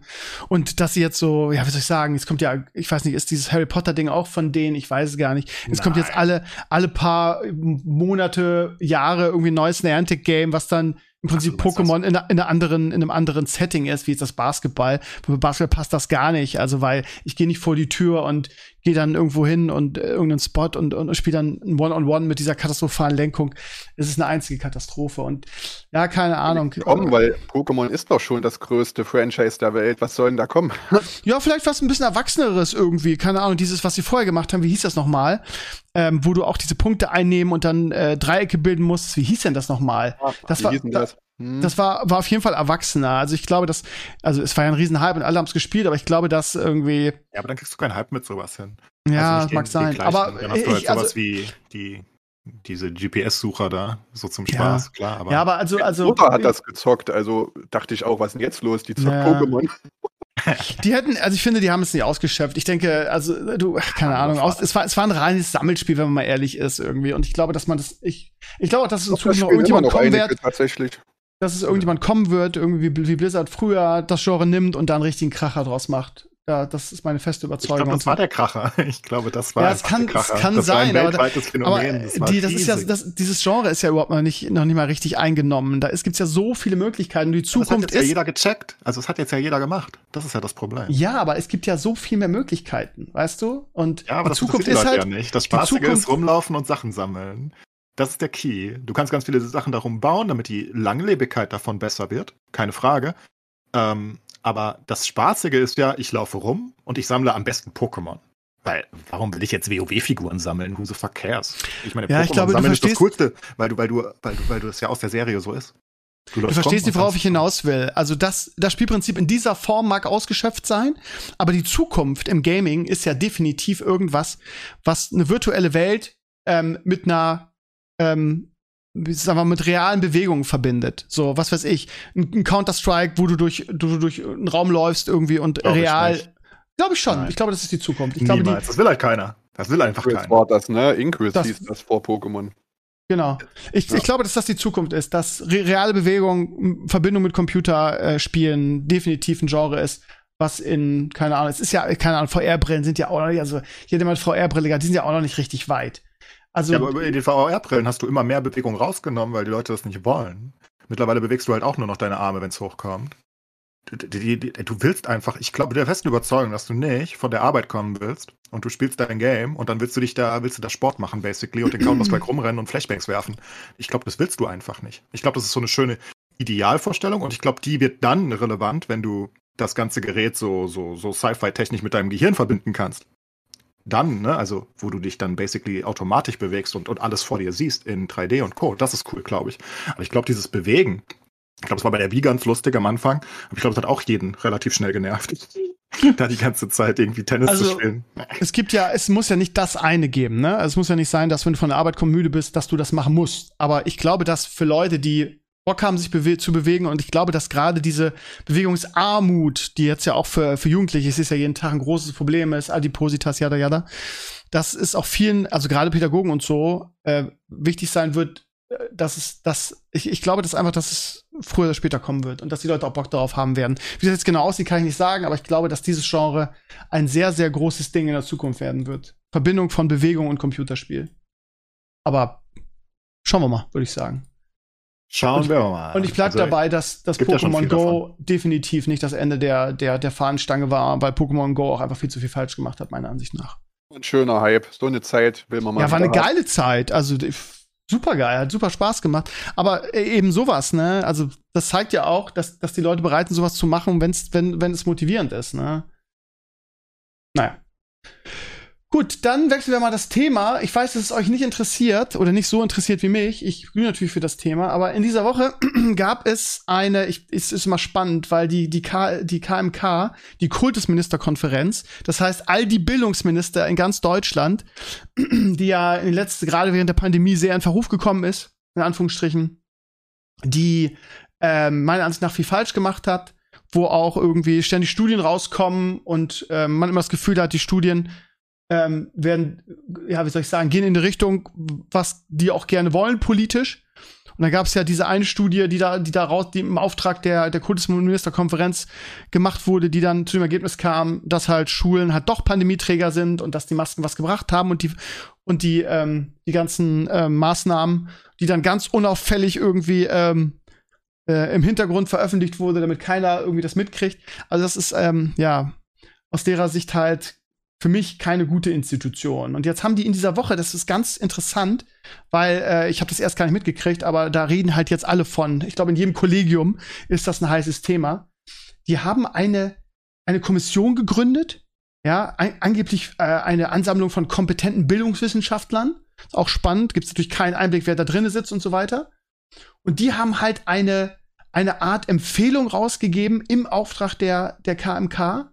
Und dass sie jetzt so, ja, wie soll ich sagen, es kommt ja, ich weiß nicht, ist dieses Harry Potter-Ding auch von denen, ich weiß es gar nicht. Es Nein. kommt jetzt alle, alle paar Monate, Jahre irgendwie ein neues Niantic-Game, was dann im Prinzip Ach, Pokémon in, in, einer anderen, in einem anderen Setting ist, wie jetzt das Basketball. Bei Basketball passt das gar nicht. Also, weil ich gehe nicht vor die Tür und gehe dann irgendwo hin und äh, irgendeinen Spot und, und, und spiele dann ein One-on-One -on -One mit dieser katastrophalen Lenkung. Es ist eine einzige Katastrophe. Und ja, keine Ahnung. Kommen, weil Pokémon ist doch schon das größte Franchise der Welt. Was soll denn da kommen? ja, vielleicht was ein bisschen Erwachseneres irgendwie. Keine Ahnung, dieses, was sie vorher gemacht haben, wie hieß das nochmal? Ähm, wo du auch diese Punkte einnehmen und dann äh, Dreiecke bilden musst. Wie hieß denn das nochmal? Ja, das war, das? Hm. Das war, war auf jeden Fall erwachsener. Also ich glaube, dass, also es war ja ein Riesenhype und alle haben es gespielt, aber ich glaube, dass irgendwie. Ja, aber dann kriegst du keinen Hype mit sowas hin. Ja, also mag sein. Aber dann hast du halt sowas also, wie die, diese GPS-Sucher da, so zum Spaß, ja. klar. Aber ja, aber also, also. Mutter hat das gezockt, also dachte ich auch, was ist denn jetzt los? Die zockt ja. Pokémon. Die hätten, also ich finde, die haben es nicht ausgeschöpft. Ich denke, also du, keine Ahnung, aus, es war, es war ein reines Sammelspiel, wenn man mal ehrlich ist irgendwie. Und ich glaube, dass man das, ich, ich glaube, dass es in Zukunft noch irgendjemand kommen wird. Tatsächlich dass es irgendjemand kommen wird, irgendwie wie Blizzard früher das Genre nimmt und da einen richtigen Kracher draus macht. Ja, das ist meine feste Überzeugung. Ich glaube, das war der Kracher. Ich glaube, das war ja, es kann, der Kracher. Es kann das sein, war ein weltweites aber, Phänomen. Das, die, das ist ja, das, dieses Genre ist ja überhaupt noch nicht, noch nicht mal richtig eingenommen. Da ist, gibt's ja so viele Möglichkeiten. Die Zukunft das hat jetzt ist. ja jeder gecheckt. Also, es hat jetzt ja jeder gemacht. Das ist ja das Problem. Ja, aber es gibt ja so viel mehr Möglichkeiten, weißt du? Und ja, aber die Zukunft ist halt. Ja nicht. Das Spaßige ist rumlaufen und Sachen sammeln. Das ist der Key. Du kannst ganz viele Sachen darum bauen, damit die Langlebigkeit davon besser wird. Keine Frage. Ähm, aber das Spaßige ist ja, ich laufe rum und ich sammle am besten Pokémon. Weil, warum will ich jetzt WoW-Figuren sammeln? Who the fuck cares? Ich meine, ja, Pokémon ich glaube, sammeln ist das Coolste, weil du, weil du, weil du, weil du das ja aus der Serie so ist. Du, du verstehst nicht, worauf ich hinaus will. Also das, das Spielprinzip in dieser Form mag ausgeschöpft sein, aber die Zukunft im Gaming ist ja definitiv irgendwas, was eine virtuelle Welt ähm, mit einer ähm, sagen wir, mit realen Bewegungen verbindet. So, was weiß ich, ein, ein Counter-Strike, wo du durch, du durch einen Raum läufst irgendwie und Glaub real. Glaube ich schon. Nein. Ich glaube, das ist die Zukunft. Ich Niemals. Glaube, die, das will halt keiner. Das will einfach Chris keiner. war das, ne? Inquis das, hieß das vor Pokémon. Genau. Ich, ja. ich glaube, dass das die Zukunft ist, dass re reale Bewegung, Verbindung mit Computerspielen äh, definitiv ein Genre ist, was in, keine Ahnung, es ist ja, keine Ahnung, VR-Brillen sind ja auch noch nicht, also jeder mit VR-Brille, die sind ja auch noch nicht richtig weit. Also, ja, aber in den VR-Brillen hast du immer mehr Bewegung rausgenommen, weil die Leute das nicht wollen. Mittlerweile bewegst du halt auch nur noch deine Arme, wenn es hochkommt. Du, du, du, willst einfach, ich glaube, der festen Überzeugung, dass du nicht von der Arbeit kommen willst und du spielst dein Game und dann willst du dich da, willst du da Sport machen, basically, und den Counter-Strike rumrennen und Flashbangs werfen. Ich glaube, das willst du einfach nicht. Ich glaube, das ist so eine schöne Idealvorstellung und ich glaube, die wird dann relevant, wenn du das ganze Gerät so, so, so Sci-Fi-technisch mit deinem Gehirn verbinden kannst. Dann, ne, also wo du dich dann basically automatisch bewegst und, und alles vor dir siehst in 3D und Co., das ist cool, glaube ich. Aber ich glaube, dieses Bewegen, ich glaube, es war bei der Wii ganz lustig am Anfang, aber ich glaube, es hat auch jeden relativ schnell genervt. da die ganze Zeit irgendwie Tennis also, zu spielen. Es gibt ja, es muss ja nicht das eine geben, ne? Es muss ja nicht sein, dass wenn du von der Arbeit kommst, müde bist, dass du das machen musst. Aber ich glaube, dass für Leute, die Bock haben, sich bewe zu bewegen. Und ich glaube, dass gerade diese Bewegungsarmut, die jetzt ja auch für, für Jugendliche, es ist ja jeden Tag ein großes Problem, ist Adipositas, jada, jada. Das ist auch vielen, also gerade Pädagogen und so, äh, wichtig sein wird, äh, dass es, dass, ich, ich glaube, dass einfach, dass es früher oder später kommen wird und dass die Leute auch Bock darauf haben werden. Wie das jetzt genau aussieht, kann ich nicht sagen, aber ich glaube, dass dieses Genre ein sehr, sehr großes Ding in der Zukunft werden wird. Verbindung von Bewegung und Computerspiel. Aber schauen wir mal, würde ich sagen. Schauen und, wir mal. Und ich bleibe also, dabei, dass, dass Pokémon ja Go davon. definitiv nicht das Ende der, der, der Fahnenstange war, weil Pokémon Go auch einfach viel zu viel falsch gemacht hat, meiner Ansicht nach. Ein schöner Hype. So eine Zeit will man mal. Ja, war eine haben. geile Zeit. Also super geil, hat super Spaß gemacht. Aber äh, eben sowas, ne? Also das zeigt ja auch, dass, dass die Leute bereit sind, sowas zu machen, wenn's, wenn, wenn es motivierend ist, ne? Naja. Gut, dann wechseln wir mal das Thema. Ich weiß, dass es euch nicht interessiert oder nicht so interessiert wie mich. Ich glühe natürlich für das Thema, aber in dieser Woche gab es eine, ich, es ist immer spannend, weil die, die, K, die KMK, die Kultusministerkonferenz, das heißt all die Bildungsminister in ganz Deutschland, die ja in den letzten, gerade während der Pandemie sehr in Verruf gekommen ist, in Anführungsstrichen, die ähm, meiner Ansicht nach viel falsch gemacht hat, wo auch irgendwie ständig Studien rauskommen und ähm, man immer das Gefühl hat, die Studien ähm, werden, ja, wie soll ich sagen, gehen in die Richtung, was die auch gerne wollen, politisch. Und da gab es ja diese eine Studie, die da, die da raus, die im Auftrag der, der Kultusministerkonferenz gemacht wurde, die dann zu dem Ergebnis kam, dass halt Schulen halt doch Pandemieträger sind und dass die Masken was gebracht haben und die, und die, ähm, die ganzen ähm, Maßnahmen, die dann ganz unauffällig irgendwie ähm, äh, im Hintergrund veröffentlicht wurde, damit keiner irgendwie das mitkriegt. Also das ist, ähm, ja, aus derer Sicht halt für mich keine gute Institution. Und jetzt haben die in dieser Woche, das ist ganz interessant, weil äh, ich habe das erst gar nicht mitgekriegt, aber da reden halt jetzt alle von. Ich glaube, in jedem Kollegium ist das ein heißes Thema. Die haben eine eine Kommission gegründet, ja, ein, angeblich äh, eine Ansammlung von kompetenten Bildungswissenschaftlern. Ist auch spannend, gibt es natürlich keinen Einblick, wer da drinnen sitzt und so weiter. Und die haben halt eine eine Art Empfehlung rausgegeben im Auftrag der der KMK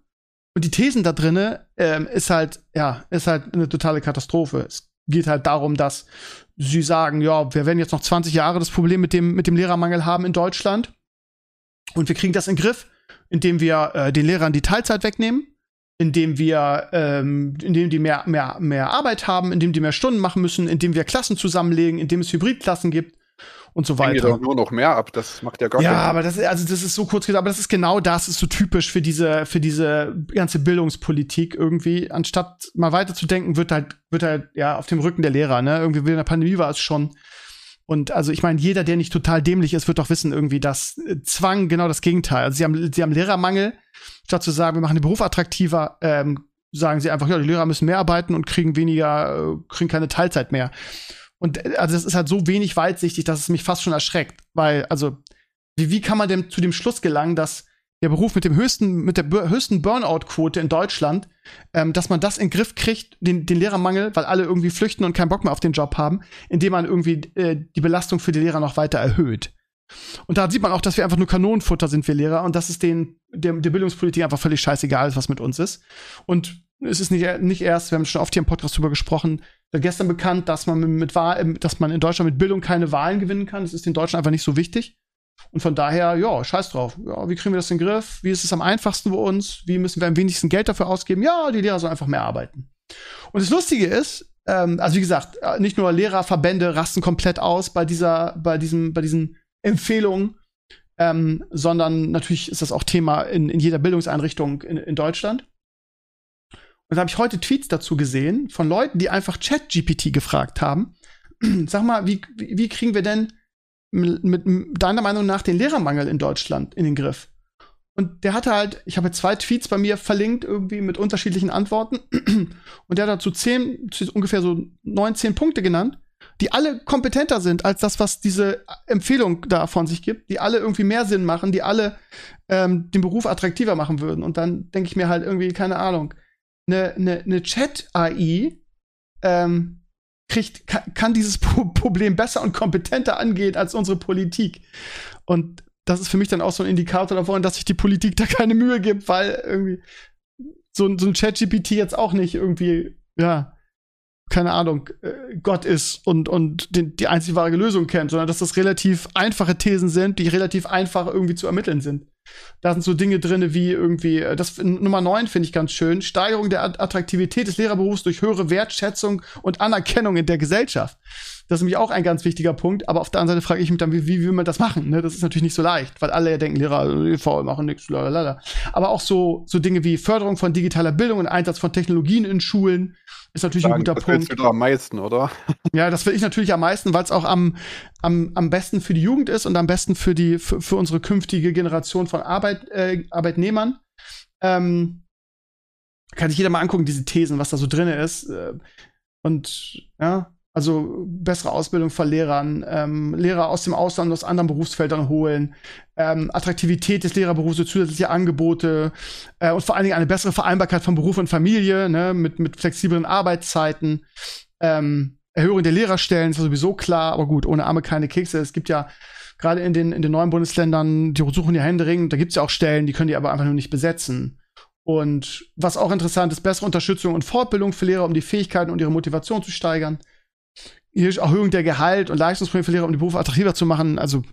und die Thesen da drinne ähm, ist halt, ja, ist halt eine totale Katastrophe. Es geht halt darum, dass sie sagen, ja, wir werden jetzt noch 20 Jahre das Problem mit dem, mit dem Lehrermangel haben in Deutschland. Und wir kriegen das in den Griff, indem wir äh, den Lehrern die Teilzeit wegnehmen, indem wir, ähm, indem die mehr, mehr, mehr Arbeit haben, indem die mehr Stunden machen müssen, indem wir Klassen zusammenlegen, indem es Hybridklassen gibt und so weiter. Doch nur noch mehr ab, das macht ja gar Ja, aber das ist, also das ist so kurz gesagt, aber das ist genau das, ist so typisch für diese, für diese ganze Bildungspolitik irgendwie. Anstatt mal weiterzudenken, wird halt, wird halt, ja, auf dem Rücken der Lehrer, ne? Irgendwie in der Pandemie war es schon. Und also ich meine, jeder, der nicht total dämlich ist, wird doch wissen irgendwie, dass äh, Zwang genau das Gegenteil. Also sie haben, sie haben Lehrermangel, statt zu sagen, wir machen den Beruf attraktiver, ähm, sagen sie einfach, ja, die Lehrer müssen mehr arbeiten und kriegen weniger, äh, kriegen keine Teilzeit mehr. Und äh, also das ist halt so wenig weitsichtig, dass es mich fast schon erschreckt. Weil, also, wie, wie kann man denn zu dem Schluss gelangen, dass der Beruf mit dem höchsten, mit der höchsten Burnout-Quote in Deutschland, ähm, dass man das in den Griff kriegt, den, den Lehrermangel, weil alle irgendwie flüchten und keinen Bock mehr auf den Job haben, indem man irgendwie äh, die Belastung für die Lehrer noch weiter erhöht. Und da sieht man auch, dass wir einfach nur Kanonenfutter sind, wir Lehrer, und dass es den, der, der Bildungspolitik einfach völlig scheißegal ist, was mit uns ist. Und es ist nicht, nicht erst, wir haben schon oft hier im Podcast drüber gesprochen, gestern bekannt, dass man mit Wahl, ähm, dass man in Deutschland mit Bildung keine Wahlen gewinnen kann. Das ist den Deutschen einfach nicht so wichtig. Und von daher, ja, scheiß drauf. Ja, wie kriegen wir das in den Griff? Wie ist es am einfachsten bei uns? Wie müssen wir am wenigsten Geld dafür ausgeben? Ja, die Lehrer sollen einfach mehr arbeiten. Und das Lustige ist, ähm, also wie gesagt, äh, nicht nur Lehrerverbände rasten komplett aus bei dieser, bei diesem, bei diesen Empfehlungen, ähm, sondern natürlich ist das auch Thema in, in jeder Bildungseinrichtung in, in Deutschland. Und da habe ich heute Tweets dazu gesehen von Leuten, die einfach Chat-GPT gefragt haben. Sag mal, wie, wie kriegen wir denn mit, mit deiner Meinung nach den Lehrermangel in Deutschland in den Griff? Und der hatte halt, ich habe zwei Tweets bei mir verlinkt, irgendwie mit unterschiedlichen Antworten. Und der hat dazu zehn, ungefähr so neun, zehn Punkte genannt, die alle kompetenter sind als das, was diese Empfehlung da von sich gibt, die alle irgendwie mehr Sinn machen, die alle ähm, den Beruf attraktiver machen würden. Und dann denke ich mir halt irgendwie, keine Ahnung, eine, eine, eine Chat-AI ähm, kriegt, kann, kann dieses Problem besser und kompetenter angehen als unsere Politik. Und das ist für mich dann auch so ein Indikator davon, dass sich die Politik da keine Mühe gibt, weil irgendwie so, so ein Chat-GPT jetzt auch nicht irgendwie, ja, keine Ahnung, äh, Gott ist und, und den, die einzig wahre Lösung kennt, sondern dass das relativ einfache Thesen sind, die relativ einfach irgendwie zu ermitteln sind. Da sind so Dinge drin wie irgendwie, äh, das Nummer 9 finde ich ganz schön, Steigerung der Attraktivität des Lehrerberufs durch höhere Wertschätzung und Anerkennung in der Gesellschaft. Das ist nämlich auch ein ganz wichtiger Punkt, aber auf der anderen Seite frage ich mich dann, wie, wie will man das machen? Ne? Das ist natürlich nicht so leicht, weil alle ja denken, Lehrer, äh, faul machen nichts, lalala. Aber auch so, so Dinge wie Förderung von digitaler Bildung und Einsatz von Technologien in Schulen ist natürlich Sagen, ein guter das Punkt. Das am meisten, oder? Ja, das will ich natürlich am meisten, weil es auch am, am, am besten für die Jugend ist und am besten für die, für, für unsere künftige Generation von Arbeit, äh, Arbeitnehmern. Ähm, kann sich jeder mal angucken, diese Thesen, was da so drin ist. Äh, und ja, also bessere Ausbildung von Lehrern, ähm, Lehrer aus dem Ausland, aus anderen Berufsfeldern holen, ähm, Attraktivität des Lehrerberufs, zusätzliche Angebote äh, und vor allen Dingen eine bessere Vereinbarkeit von Beruf und Familie, ne, mit, mit flexiblen Arbeitszeiten. Ähm, Erhöhung der Lehrerstellen ist sowieso klar, aber gut, ohne Arme keine Kekse. Es gibt ja gerade in den, in den neuen Bundesländern, die suchen ja händeringend, da gibt es ja auch Stellen, die können die aber einfach nur nicht besetzen. Und was auch interessant ist, bessere Unterstützung und Fortbildung für Lehrer, um die Fähigkeiten und ihre Motivation zu steigern. Erhöhung der Gehalt und Leistungsprämie für Lehrer, um die Berufe attraktiver zu machen. Also,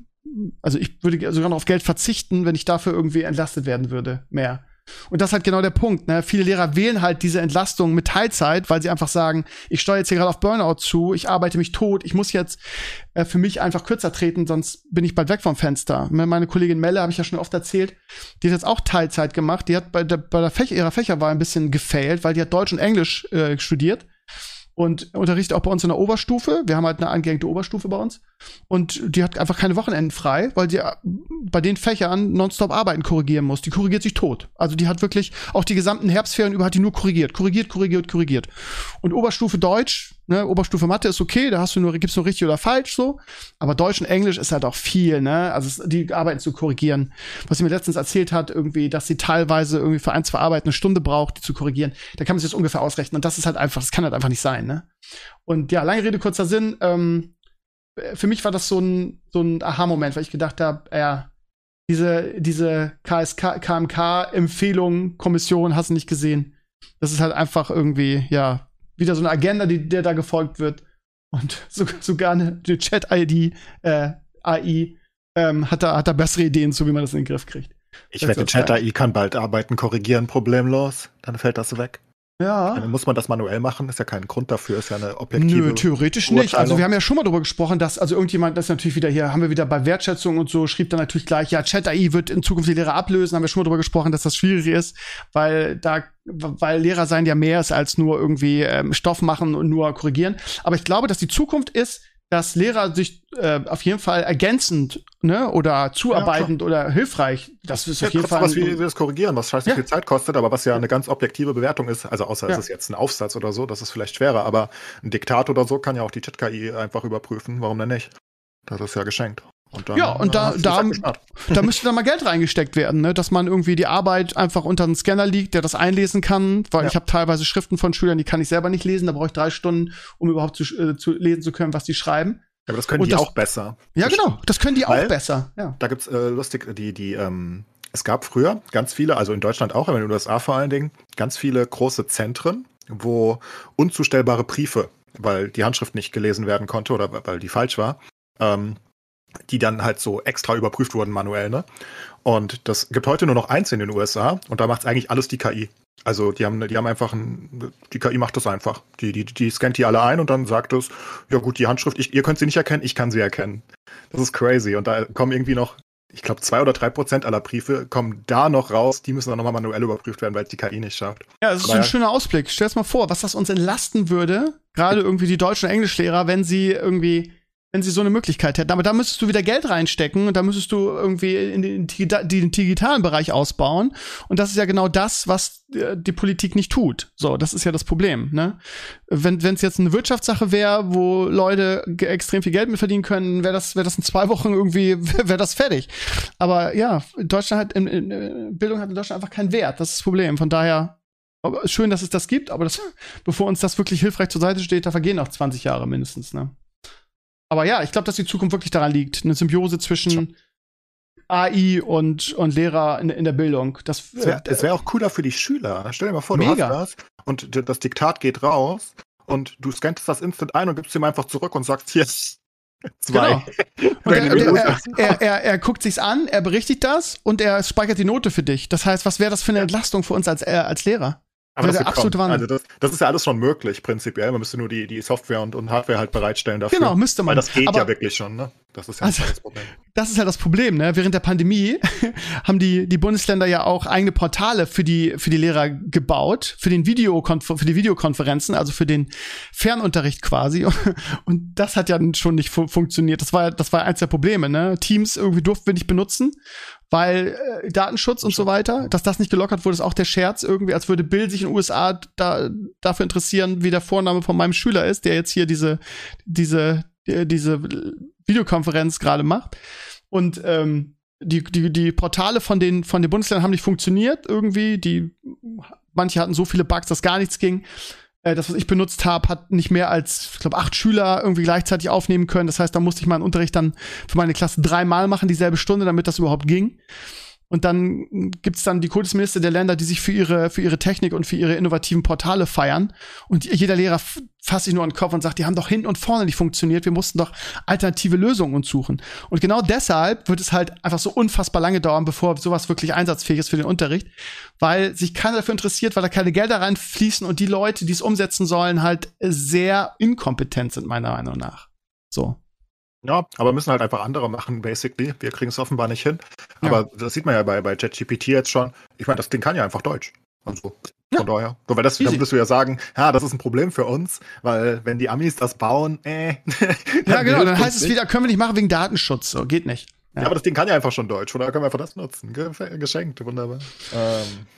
also ich würde sogar noch auf Geld verzichten, wenn ich dafür irgendwie entlastet werden würde. Mehr. Und das ist halt genau der Punkt. Ne? Viele Lehrer wählen halt diese Entlastung mit Teilzeit, weil sie einfach sagen, ich steuere jetzt hier gerade auf Burnout zu, ich arbeite mich tot, ich muss jetzt äh, für mich einfach kürzer treten, sonst bin ich bald weg vom Fenster. Meine Kollegin Melle, habe ich ja schon oft erzählt, die hat jetzt auch Teilzeit gemacht. Die hat bei der, bei der Fächer, ihrer Fächerwahl ein bisschen gefailt, weil die hat Deutsch und Englisch äh, studiert und unterrichtet auch bei uns in der Oberstufe. Wir haben halt eine angehängte Oberstufe bei uns. Und die hat einfach keine Wochenenden frei, weil sie äh, bei den Fächern nonstop Arbeiten korrigieren muss. Die korrigiert sich tot. Also die hat wirklich auch die gesamten Herbstferien über hat die nur korrigiert. Korrigiert, korrigiert, korrigiert. Und Oberstufe Deutsch, ne, Oberstufe Mathe ist okay, da hast du nur, gibt's nur richtig oder falsch so. Aber Deutsch und Englisch ist halt auch viel, ne? Also die Arbeiten zu korrigieren. Was sie mir letztens erzählt hat, irgendwie, dass sie teilweise irgendwie für ein, zwei Arbeiten eine Stunde braucht, die zu korrigieren. Da kann man sich das ungefähr ausrechnen. Und das ist halt einfach, das kann halt einfach nicht sein, ne? Und ja, lange Rede, kurzer Sinn, ähm, für mich war das so ein, so ein Aha-Moment, weil ich gedacht habe, ja, diese, diese KSK, KMK-Empfehlung, Kommission, hast du nicht gesehen. Das ist halt einfach irgendwie, ja, wieder so eine Agenda, die der da gefolgt wird. Und so, sogar eine, eine Chat-ID, äh, AI, ähm, hat, da, hat da bessere Ideen zu, wie man das in den Griff kriegt. Ich wette, Chat-AI kann bald Arbeiten korrigieren, problemlos. Dann fällt das weg. Ja. Dann muss man das manuell machen? Ist ja kein Grund dafür, ist ja eine objektive. Nö, theoretisch nicht. Also wir haben ja schon mal darüber gesprochen, dass also irgendjemand, das ist natürlich wieder hier, haben wir wieder bei Wertschätzung und so, schrieb dann natürlich gleich, ja, Chat-AI wird in Zukunft die Lehrer ablösen, haben wir schon mal darüber gesprochen, dass das schwierig ist, weil da, weil Lehrer sein ja mehr ist als nur irgendwie ähm, Stoff machen und nur korrigieren. Aber ich glaube, dass die Zukunft ist, dass Lehrer sich äh, auf jeden Fall ergänzend ne, oder zuarbeitend ja, oder hilfreich, das ist ja, auf jeden Fall. Was wir das korrigieren, was scheiße ja. viel Zeit kostet, aber was ja eine ganz objektive Bewertung ist, also außer es ist jetzt ein Aufsatz oder so, das ist vielleicht schwerer, aber ein Diktat oder so kann ja auch die Chat-KI einfach überprüfen, warum denn nicht? Das ist ja geschenkt. Und dann, ja, und da, da, da müsste dann mal Geld reingesteckt werden, ne? dass man irgendwie die Arbeit einfach unter einen Scanner liegt, der das einlesen kann, weil ja. ich habe teilweise Schriften von Schülern, die kann ich selber nicht lesen, da brauche ich drei Stunden, um überhaupt zu, äh, zu lesen zu können, was die schreiben. Ja, aber das können und die das, auch besser. Ja, genau, das können die Weil, auch besser. Ja. Da gibt's äh, lustig, die, die, ähm, es gab früher ganz viele, also in Deutschland auch, aber in den USA vor allen Dingen, ganz viele große Zentren, wo unzustellbare Briefe, weil die Handschrift nicht gelesen werden konnte oder weil die falsch war, ähm, die dann halt so extra überprüft wurden manuell, ne? Und das gibt heute nur noch eins in den USA und da macht eigentlich alles die KI. Also die haben, die haben einfach ein, die KI macht das einfach. Die, die, die scannt die alle ein und dann sagt es, ja gut, die Handschrift, ich, ihr könnt sie nicht erkennen, ich kann sie erkennen. Das ist crazy. Und da kommen irgendwie noch, ich glaube, zwei oder drei Prozent aller Briefe kommen da noch raus, die müssen dann nochmal manuell überprüft werden, weil es die KI nicht schafft. Ja, das ist Aber ein schöner Ausblick. Stell dir mal vor, was das uns entlasten würde, gerade irgendwie die deutschen Englischlehrer, wenn sie irgendwie wenn sie so eine Möglichkeit hätten. Aber da müsstest du wieder Geld reinstecken und da müsstest du irgendwie in den, den digitalen Bereich ausbauen. Und das ist ja genau das, was äh, die Politik nicht tut. So, das ist ja das Problem. Ne? Wenn es jetzt eine Wirtschaftssache wäre, wo Leute extrem viel Geld mit verdienen können, wäre das, wäre das in zwei Wochen irgendwie, wäre das fertig. Aber ja, Deutschland hat, in, in, Bildung hat in Deutschland einfach keinen Wert. Das ist das Problem. Von daher schön, dass es das gibt, aber das, bevor uns das wirklich hilfreich zur Seite steht, da vergehen noch 20 Jahre mindestens, ne? Aber ja, ich glaube, dass die Zukunft wirklich daran liegt. Eine Symbiose zwischen AI und, und Lehrer in, in der Bildung. Das, Es wäre wär auch cooler für die Schüler. Stell dir mal vor, du Mega. hast das und das Diktat geht raus und du scannst das instant ein und gibst ihm einfach zurück und sagst hier zwei. Genau. Und er, er, er, er, er guckt sich's an, er berichtigt das und er speichert die Note für dich. Das heißt, was wäre das für eine Entlastung für uns als, äh, als Lehrer? Aber das absolute kommen. Wahnsinn. Also das, das ist ja alles schon möglich, prinzipiell. Man müsste nur die, die Software und, und Hardware halt bereitstellen dafür. Genau, müsste man. Weil das geht Aber- ja wirklich schon, ne? Das ist ja Also- das Problem. Das ist halt das Problem, ne? Während der Pandemie haben die, die Bundesländer ja auch eigene Portale für die, für die Lehrer gebaut, für den Videokonfer für die Videokonferenzen, also für den Fernunterricht quasi. Und das hat ja schon nicht fu funktioniert. Das war, das war eins der Probleme, ne? Teams irgendwie durften wir nicht benutzen, weil äh, Datenschutz und so weiter, dass das nicht gelockert wurde, ist auch der Scherz irgendwie, als würde Bill sich in den USA da, dafür interessieren, wie der Vorname von meinem Schüler ist, der jetzt hier diese, diese, die- diese Videokonferenz gerade macht. Und ähm, die, die, die Portale von den, von den Bundesländern haben nicht funktioniert irgendwie. Die, manche hatten so viele Bugs, dass gar nichts ging. Äh, das, was ich benutzt habe, hat nicht mehr als, ich glaube, acht Schüler irgendwie gleichzeitig aufnehmen können. Das heißt, da musste ich meinen Unterricht dann für meine Klasse dreimal machen, dieselbe Stunde, damit das überhaupt ging. Und dann gibt's dann die Kultusminister der Länder, die sich für ihre, für ihre Technik und für ihre innovativen Portale feiern. Und jeder Lehrer fasst sich nur an den Kopf und sagt, die haben doch hinten und vorne nicht funktioniert. Wir mussten doch alternative Lösungen uns suchen. Und genau deshalb wird es halt einfach so unfassbar lange dauern, bevor sowas wirklich einsatzfähig ist für den Unterricht, weil sich keiner dafür interessiert, weil da keine Gelder reinfließen und die Leute, die es umsetzen sollen, halt sehr inkompetent sind, meiner Meinung nach. So. Ja, aber müssen halt einfach andere machen, basically. Wir kriegen es offenbar nicht hin. Ja. Aber das sieht man ja bei, bei ChatGPT jetzt schon. Ich meine, das Ding kann ja einfach Deutsch. Also, von daher. So, weil das, Easy. dann würdest du ja sagen, ja, das ist ein Problem für uns, weil wenn die Amis das bauen, äh. Ja, genau. Dann heißt es nicht. wieder, können wir nicht machen wegen Datenschutz. So, geht nicht. Ja. aber das Ding kann ja einfach schon Deutsch, von daher können wir einfach das nutzen. Ge geschenkt, wunderbar. Ähm,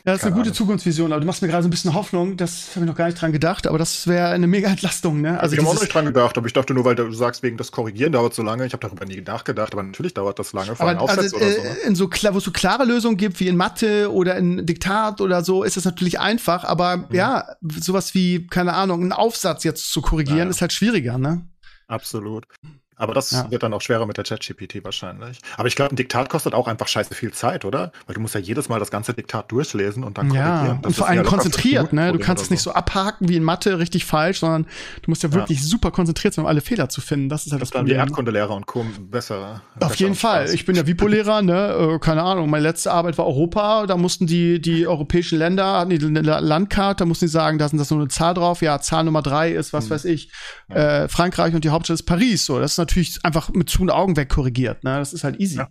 Ja, das ist eine gute Ahnung. Zukunftsvision, aber du machst mir gerade so ein bisschen Hoffnung, das habe ich noch gar nicht dran gedacht, aber das wäre eine mega Entlastung, ne? Also ich habe auch nicht dran gedacht, aber ich dachte nur, weil du sagst, wegen das Korrigieren dauert so lange. Ich habe darüber nie nachgedacht, aber natürlich dauert das lange, vor allem aber Aufsätze also, oder so. Ne? äh, in so klar, wo es so klare Lösungen gibt, wie in Mathe oder in Diktat oder so, ist es natürlich einfach, aber Mhm. ja, sowas wie, keine Ahnung, einen Aufsatz jetzt zu korrigieren, Ja, ja. ist halt schwieriger, ne? Absolut. Aber das Ja. wird dann auch schwerer mit der ChatGPT wahrscheinlich. Aber ich glaube, ein Diktat kostet auch einfach scheiße viel Zeit, oder? Weil du musst ja jedes Mal das ganze Diktat durchlesen und dann Ja, korrigieren. und vor allem konzentriert, ne? Du kannst es nicht so. abhaken wie in Mathe, richtig falsch, sondern du musst ja Ja. wirklich super konzentriert sein, um alle Fehler zu finden. Das ist halt das Das dann die Problem. Erdkundelehrer und Co. besser. Auf jeden Fall. Ich bin ja Vipo-Lehrer, ne? Äh, keine Ahnung. Meine letzte Arbeit war Europa. Da mussten die, die europäischen Länder, hatten die Landkarte, da mussten die sagen, da sind das nur eine Zahl drauf. Ja, Zahl Nummer drei ist, was Hm. weiß ich, Ja. äh, Frankreich und die Hauptstadt ist Paris. So, das ist natürlich einfach mit zu Augen weg korrigiert, ne? Das ist halt easy. Ja.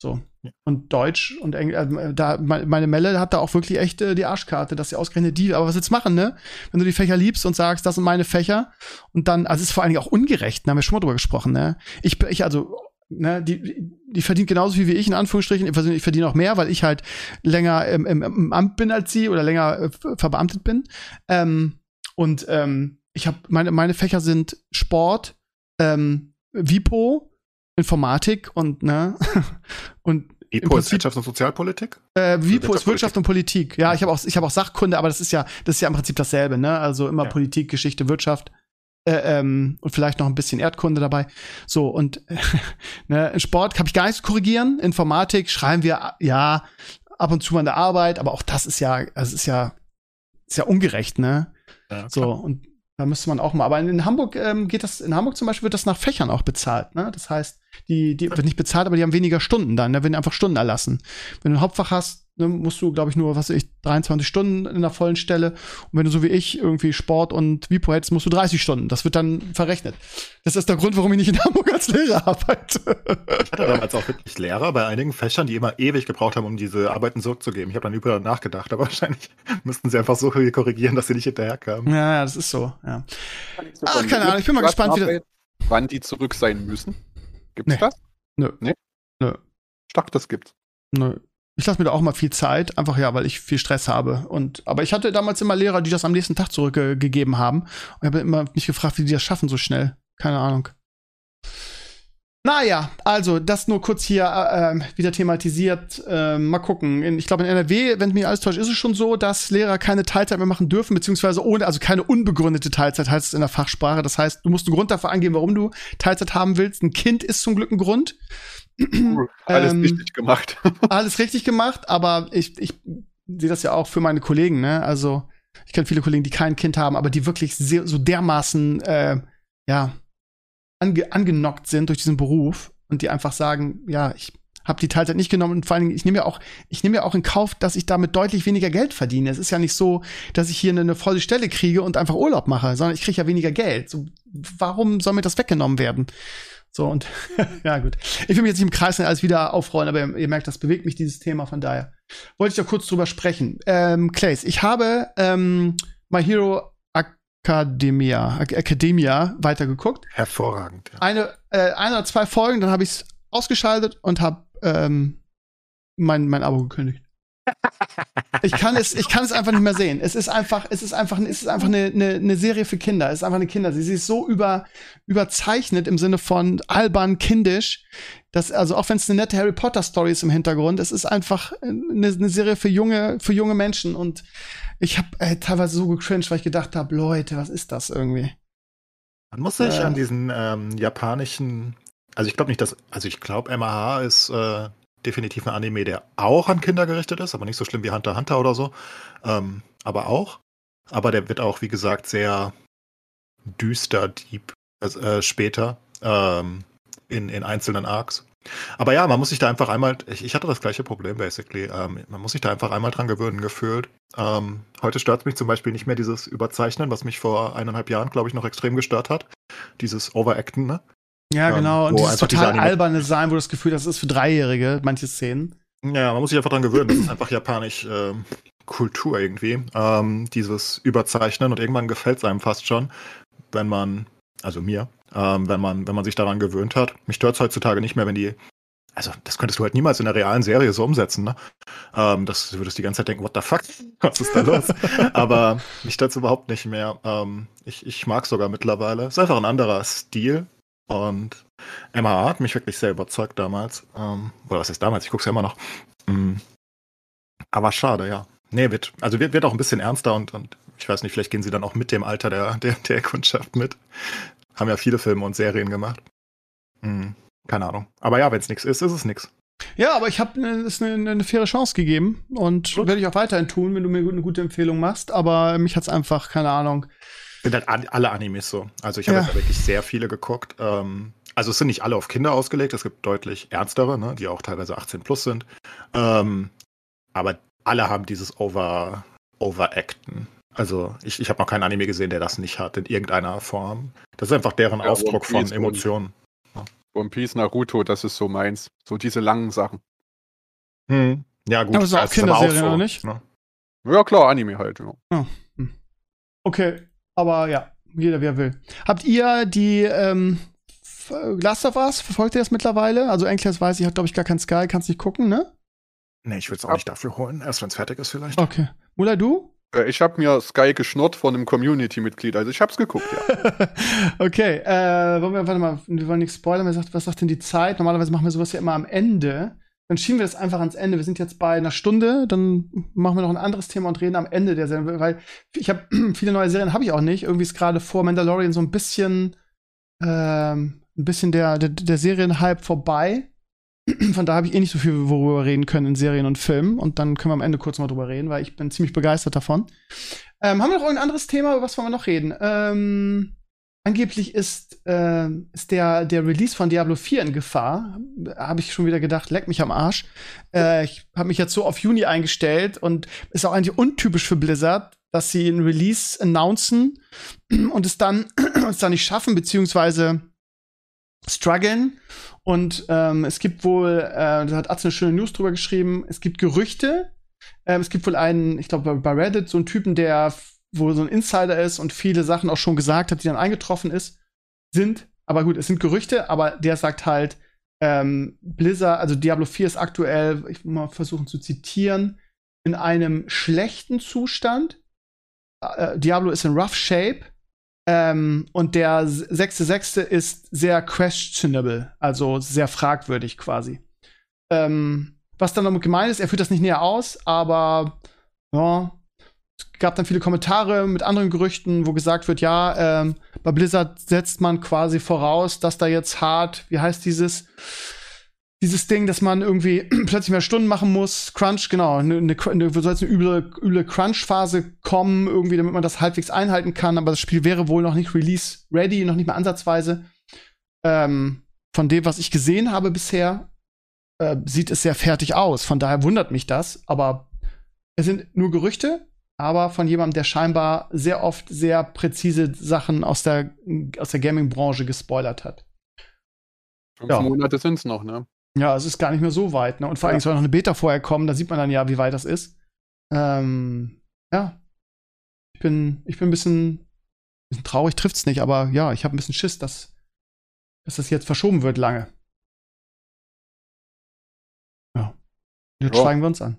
So. Ja. Und Deutsch und Englisch, äh, da, me- meine Melle hat da auch wirklich echt äh, die Arschkarte, dass sie ausgerechnet die, aber was jetzt machen, ne? Wenn du die Fächer liebst und sagst, das sind meine Fächer und dann, also es ist vor allen Dingen auch ungerecht, da haben wir schon mal drüber gesprochen, ne? Ich, ich also, ne, die, die verdient genauso viel wie ich, in Anführungsstrichen. Ich verdiene, ich verdiene auch mehr, weil ich halt länger im, im, im Amt bin als sie oder länger äh, verbeamtet bin. Ähm, und ähm, ich habe meine, meine Fächer sind Sport, ähm, Vipo, Informatik und ne und im IPO ist Wirtschafts- und Sozialpolitik? äh, Vipo ist Wirtschaftspolitik. Wirtschaft und Politik. Ja, ich habe auch ich habe auch Sachkunde, aber das ist ja das ist ja im Prinzip dasselbe, ne? Also immer Ja. Politik, Geschichte, Wirtschaft äh, ähm, und vielleicht noch ein bisschen Erdkunde dabei. So und ne, in Sport habe ich gar nichts zu korrigieren. Informatik schreiben wir ja ab und zu mal in der Arbeit, aber auch das ist ja also ist ja ist ja ungerecht, ne? Ja, So, und da müsste man auch mal. Aber in Hamburg ähm, geht das, in Hamburg zum Beispiel wird das nach Fächern auch bezahlt, ne? Das heißt, die, die wird nicht bezahlt, aber die haben weniger Stunden dann, da werden einfach Stunden erlassen. Wenn du ein Hauptfach hast, ne, musst du, glaube ich, nur, was weiß ich, 23 Stunden in der vollen Stelle. Und wenn du so wie ich irgendwie Sport und Vipo hättest, musst du 30 Stunden. Das wird dann verrechnet. Das ist der Grund, warum ich nicht in Hamburg als Lehrer arbeite. Ich hatte damals auch wirklich Lehrer bei einigen Fächern, die immer ewig gebraucht haben, um diese Arbeiten zurückzugeben. Ich habe dann über nachgedacht, aber wahrscheinlich müssten sie einfach so viel korrigieren, dass sie nicht hinterherkamen. ja, ja, das ist so, ja. Ach, Von keine Ahnung, ich bin mal gespannt, wie das- Wann die zurück sein müssen? Gibt's Nee. das? Nö. Nee? Nö. Ich dachte, das gibt's. Nö. Ich lasse mir da auch mal viel Zeit, einfach ja, weil ich viel Stress habe. Und aber ich hatte damals immer Lehrer, die das am nächsten Tag zurückgegeben haben. Und ich habe immer mich gefragt, wie die das schaffen so schnell. Keine Ahnung. Naja, also das nur kurz hier äh, ähm, wieder thematisiert. Äh, mal gucken. In, ich glaube, in NRW, wenn mich alles täuscht, ist es schon so, dass Lehrer keine Teilzeit mehr machen dürfen, beziehungsweise ohne, also keine unbegründete Teilzeit heißt es in der Fachsprache. Das heißt, du musst einen Grund dafür angeben, warum du Teilzeit haben willst. Ein Kind ist zum Glück ein Grund. alles ähm, richtig gemacht. alles richtig gemacht, aber ich, ich sehe das ja auch für meine Kollegen, ne? Also ich kenne viele Kollegen, die kein Kind haben, aber die wirklich sehr, so dermaßen, äh, ja, ange angenockt sind durch diesen Beruf und die einfach sagen, ja, ich habe die Teilzeit nicht genommen und vor allen Dingen, ich nehme ja auch, ich nehme ja auch in Kauf, dass ich damit deutlich weniger Geld verdiene. Es ist ja nicht so, dass ich hier eine, eine volle Stelle kriege und einfach Urlaub mache, sondern ich kriege ja weniger Geld. So, warum soll mir das weggenommen werden? So und ja gut. Ich will mich jetzt nicht im Kreis alles wieder aufrollen, aber ihr, merkt, das bewegt mich dieses Thema. Von daher wollte ich da kurz drüber sprechen. Ähm, Clays, ich habe ähm, My Hero Academia, Academia weitergeguckt. Hervorragend. Ja. Eine, äh, eine oder zwei Folgen, dann habe ich es ausgeschaltet und habe ähm, mein, mein Abo gekündigt. Ich kann es, ich kann es einfach nicht mehr sehen. Es ist einfach, es ist einfach, es ist einfach eine, eine, eine Serie für Kinder. Es ist einfach eine Kinder. Sie ist so über, überzeichnet im Sinne von albern, kindisch, dass, also auch wenn es eine nette Harry Potter Story ist im Hintergrund, es ist einfach eine, eine Serie für junge, für junge Menschen und ich habe äh, teilweise so gecringed, weil ich gedacht habe, Leute, was ist das irgendwie? Man muss sich äh, an diesen ähm, japanischen, also ich glaube nicht, dass, also ich glaube, MAH ist äh, definitiv ein Anime, der auch an Kinder gerichtet ist, aber nicht so schlimm wie Hunter Hunter oder so, ähm, aber auch. Aber der wird auch, wie gesagt, sehr düster, deep äh, später ähm, in, in einzelnen Arcs. Aber ja, man muss sich da einfach einmal, ich, ich hatte das gleiche Problem basically, ähm, man muss sich da einfach einmal dran gewöhnen gefühlt. Ähm, heute stört mich zum Beispiel nicht mehr dieses Überzeichnen, was mich vor eineinhalb Jahren, glaube ich, noch extrem gestört hat. Dieses Overacten, ne? Ja, ähm, genau. Und dieses total diese alberne Sein, wo das Gefühl, das ist für Dreijährige, manche Szenen. Ja, man muss sich einfach dran gewöhnen. Das ist einfach japanisch äh, Kultur irgendwie. Ähm, dieses Überzeichnen und irgendwann gefällt es einem fast schon, wenn man, also mir, ähm, wenn, man, wenn man sich daran gewöhnt hat. Mich stört es heutzutage nicht mehr, wenn die. Also, das könntest du halt niemals in der realen Serie so umsetzen, ne? Ähm, das du würdest die ganze Zeit denken, what the fuck? Was ist da los? Aber mich stört es überhaupt nicht mehr. Ähm, ich, ich mag sogar mittlerweile. Es ist einfach ein anderer Stil. Und MHA hat mich wirklich sehr überzeugt damals. Ähm, oder was ist damals? Ich gucke es ja immer noch. Mhm. Aber schade, ja. Nee, wird, also wird, wird auch ein bisschen ernster und, und ich weiß nicht, vielleicht gehen sie dann auch mit dem Alter der, der, der Kundschaft mit. Haben ja viele Filme und Serien gemacht. Hm, keine Ahnung. Aber ja, wenn es nichts ist, ist es nichts. Ja, aber ich habe ne, es eine, eine faire Chance gegeben und werde ich auch weiterhin tun, wenn du mir eine gute Empfehlung machst. Aber mich hat es einfach, keine Ahnung. Sind halt alle Animes so. Also ich habe ja. jetzt wirklich sehr viele geguckt. Ähm, also es sind nicht alle auf Kinder ausgelegt. Es gibt deutlich ernstere, ne, die auch teilweise 18 plus sind. Ähm, aber alle haben dieses Over Overacten. Also ich, ich habe noch keinen Anime gesehen, der das nicht hat in irgendeiner Form. Das ist einfach deren ja, Ausdruck von Emotionen. Ja. One Piece, Naruto, das ist so meins. So diese langen Sachen. Hm. Ja, gut. Aber das ist auch Kinderserie, so, oder nicht? Ne? Ja, klar, Anime halt. Ja. Oh. Okay, aber ja, jeder wie er will. Habt ihr die ähm, Last of Us, verfolgt ihr das mittlerweile? Also Enkles weiß ich, hat glaube ich gar kein Sky, kannst nicht gucken, ne? Nee, ich würde es auch nicht dafür holen. Erst wenn es fertig ist vielleicht. Okay. Mula, du? Äh, ich habe mir Sky geschnurrt von einem Community-Mitglied, also ich habe es geguckt, ja. okay, äh, wollen wir, warte mal, wir wollen nichts spoilern, was sagt, was sagt denn die Zeit? Normalerweise machen wir sowas ja immer am Ende. Dann schieben wir das einfach ans Ende. Wir sind jetzt bei einer Stunde, dann machen wir noch ein anderes Thema und reden am Ende der Serie, weil ich habe viele neue Serien habe ich auch nicht. Irgendwie ist gerade vor Mandalorian so ein bisschen ähm, ein bisschen der, der, der Serienhype vorbei. Von da habe ich eh nicht so viel, worüber reden können in Serien und Filmen. Und dann können wir am Ende kurz mal drüber reden, weil ich bin ziemlich begeistert davon. Ähm, haben wir noch ein anderes Thema? Über was wollen wir noch reden? Ähm, angeblich ist, äh, ist der, der Release von Diablo 4 in Gefahr. Habe ich schon wieder gedacht, leck mich am Arsch. Äh, ich habe mich jetzt so auf Juni eingestellt und ist auch eigentlich untypisch für Blizzard, dass sie ein Release announcen und es dann, es dann nicht schaffen, beziehungsweise strugglen. Und ähm, es gibt wohl, äh, da hat Atze eine schöne News drüber geschrieben, es gibt Gerüchte. Ähm, es gibt wohl einen, ich glaube bei Reddit, so einen Typen, der wohl so ein Insider ist und viele Sachen auch schon gesagt hat, die dann eingetroffen ist, sind, aber gut, es sind Gerüchte, aber der sagt halt, ähm, Blizzard, also Diablo 4 ist aktuell, ich will mal versuchen zu zitieren, in einem schlechten Zustand. Äh, Diablo ist in rough shape Ähm, und der sechste sechste ist sehr questionable, also sehr fragwürdig quasi. Ähm, was dann damit gemeint ist, er führt das nicht näher aus, aber ja, es gab dann viele Kommentare mit anderen Gerüchten, wo gesagt wird, ja, ähm, bei Blizzard setzt man quasi voraus, dass da jetzt hart, wie heißt dieses, dieses Ding, dass man irgendwie plötzlich mehr Stunden machen muss, Crunch, genau, eine, eine soll jetzt eine üble, üble Crunch-Phase kommen, irgendwie, damit man das halbwegs einhalten kann, aber das Spiel wäre wohl noch nicht release-ready, noch nicht mal ansatzweise. Ähm, von dem, was ich gesehen habe bisher, äh, sieht es sehr fertig aus. Von daher wundert mich das, aber es sind nur Gerüchte, aber von jemandem, der scheinbar sehr oft sehr präzise Sachen aus der, aus der Gaming-Branche gespoilert hat. Fünf ja. Monate sind es noch, ne? Ja, es ist gar nicht mehr so weit, ne? Und vor allem soll noch eine Beta vorher kommen, da sieht man dann ja, wie weit das ist. Ähm, ja. Ich bin, ich bin ein bisschen, bisschen traurig, trifft's nicht, aber ja, ich habe ein bisschen Schiss, dass, dass das jetzt verschoben wird lange. Ja. Jetzt ja. schweigen wir uns an.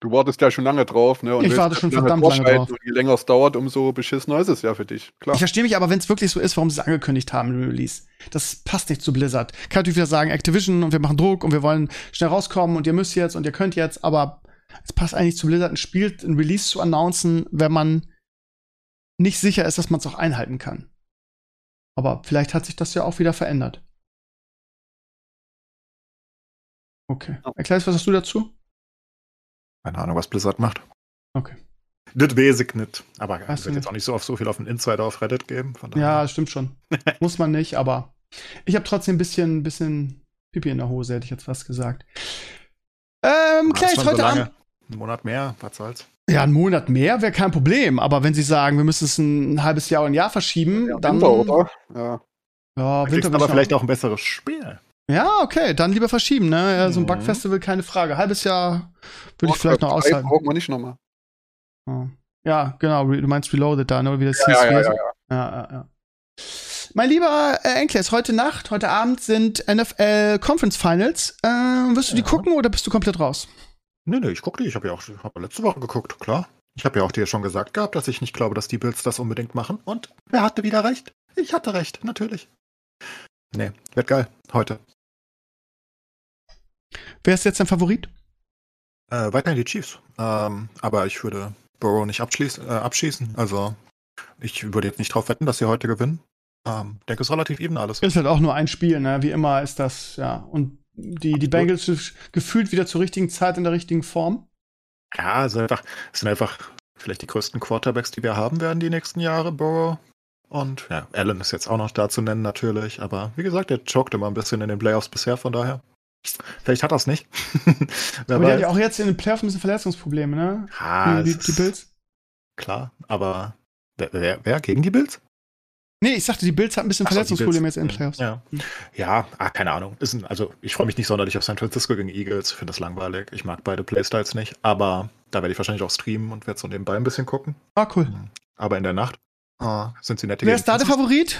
Du wartest ja schon lange drauf, ne? Und ich warte schon verdammt lange drauf. Je länger es dauert, umso beschissener ist es ja für dich. Klar. Ich verstehe mich aber, wenn es wirklich so ist, warum sie es angekündigt haben im Release. Das passt nicht zu Blizzard. Kann natürlich wieder sagen, Activision und wir machen Druck und wir wollen schnell rauskommen und ihr müsst jetzt und ihr könnt jetzt, aber es passt eigentlich zu Blizzard, ein Spiel, ein Release zu announcen, wenn man nicht sicher ist, dass man es auch einhalten kann. Aber vielleicht hat sich das ja auch wieder verändert. Okay. Erklärst, was hast du dazu? Keine Ahnung, was Blizzard macht. Okay. Das ich nicht. Aber ich wird jetzt auch nicht so oft so viel auf den Insider auf Reddit geben. ja, stimmt schon. Muss man nicht, aber ich habe trotzdem ein bisschen, bisschen Pipi in der Hose, hätte ich jetzt fast gesagt. Ähm, klar, ich heute so lange. Ein Monat mehr, was soll's? Ja, ein Monat mehr wäre kein Problem. Aber wenn Sie sagen, wir müssen es ein, ein halbes Jahr oder ein Jahr verschieben, ja, dann. Winter, oder? Ja. Ja, Winter aber vielleicht auch ein besseres Spiel. Ja, okay, dann lieber verschieben, ne? Ja, so ein mhm. Bugfestival, keine Frage. Halbes Jahr würde ich vielleicht noch aushalten. Brauchen wir nicht nochmal. Ja, genau, du meinst Reloaded da, ne? Wie das ja, hieß. Ja, ja, ja, ja. ja, ja. Mein lieber äh, Enkles, heute Nacht, heute Abend sind NFL Conference Finals. Äh, wirst du die gucken oder bist du komplett raus? Nee, nee, ich gucke die. Ich habe ja auch hab letzte Woche geguckt, klar. Ich habe ja auch dir schon gesagt gehabt, dass ich nicht glaube, dass die Bills das unbedingt machen. Und wer hatte wieder recht? Ich hatte recht, natürlich. Nee, wird geil. Heute. Wer ist jetzt dein Favorit? Äh, weiterhin die Chiefs. Ähm, aber ich würde Burrow nicht äh, abschießen. Also ich würde jetzt nicht drauf wetten, dass sie heute gewinnen. Ähm, denke, es ist relativ eben alles. Ist halt auch nur ein Spiel, ne? Wie immer ist das, ja. Und die, die Bengals gefühlt wieder zur richtigen Zeit in der richtigen Form. Ja, es sind einfach, es sind einfach vielleicht die größten Quarterbacks, die wir haben werden die nächsten Jahre, Burrow. Und ja, Allen ist jetzt auch noch da zu nennen natürlich, aber wie gesagt, der choked immer ein bisschen in den Playoffs bisher, von daher. Vielleicht hat er es nicht. aber der hat ja auch jetzt in den Playoffs ein bisschen Verletzungsprobleme, ne? Ah, die, die, die Bills. Klar, aber wer, wer, wer, gegen die Bills? Nee, ich sagte, die Bills haben ein bisschen Verletzungsprobleme jetzt in den Playoffs. Ja, ja ah, keine Ahnung. Ein, also ich freue mich nicht sonderlich auf San Francisco gegen Eagles. Ich finde das langweilig. Ich mag beide Playstyles nicht. Aber da werde ich wahrscheinlich auch streamen und werde so nebenbei ein bisschen gucken. Ah, cool. Aber in der Nacht oh, sind sie nette Wer ist da der Favorit?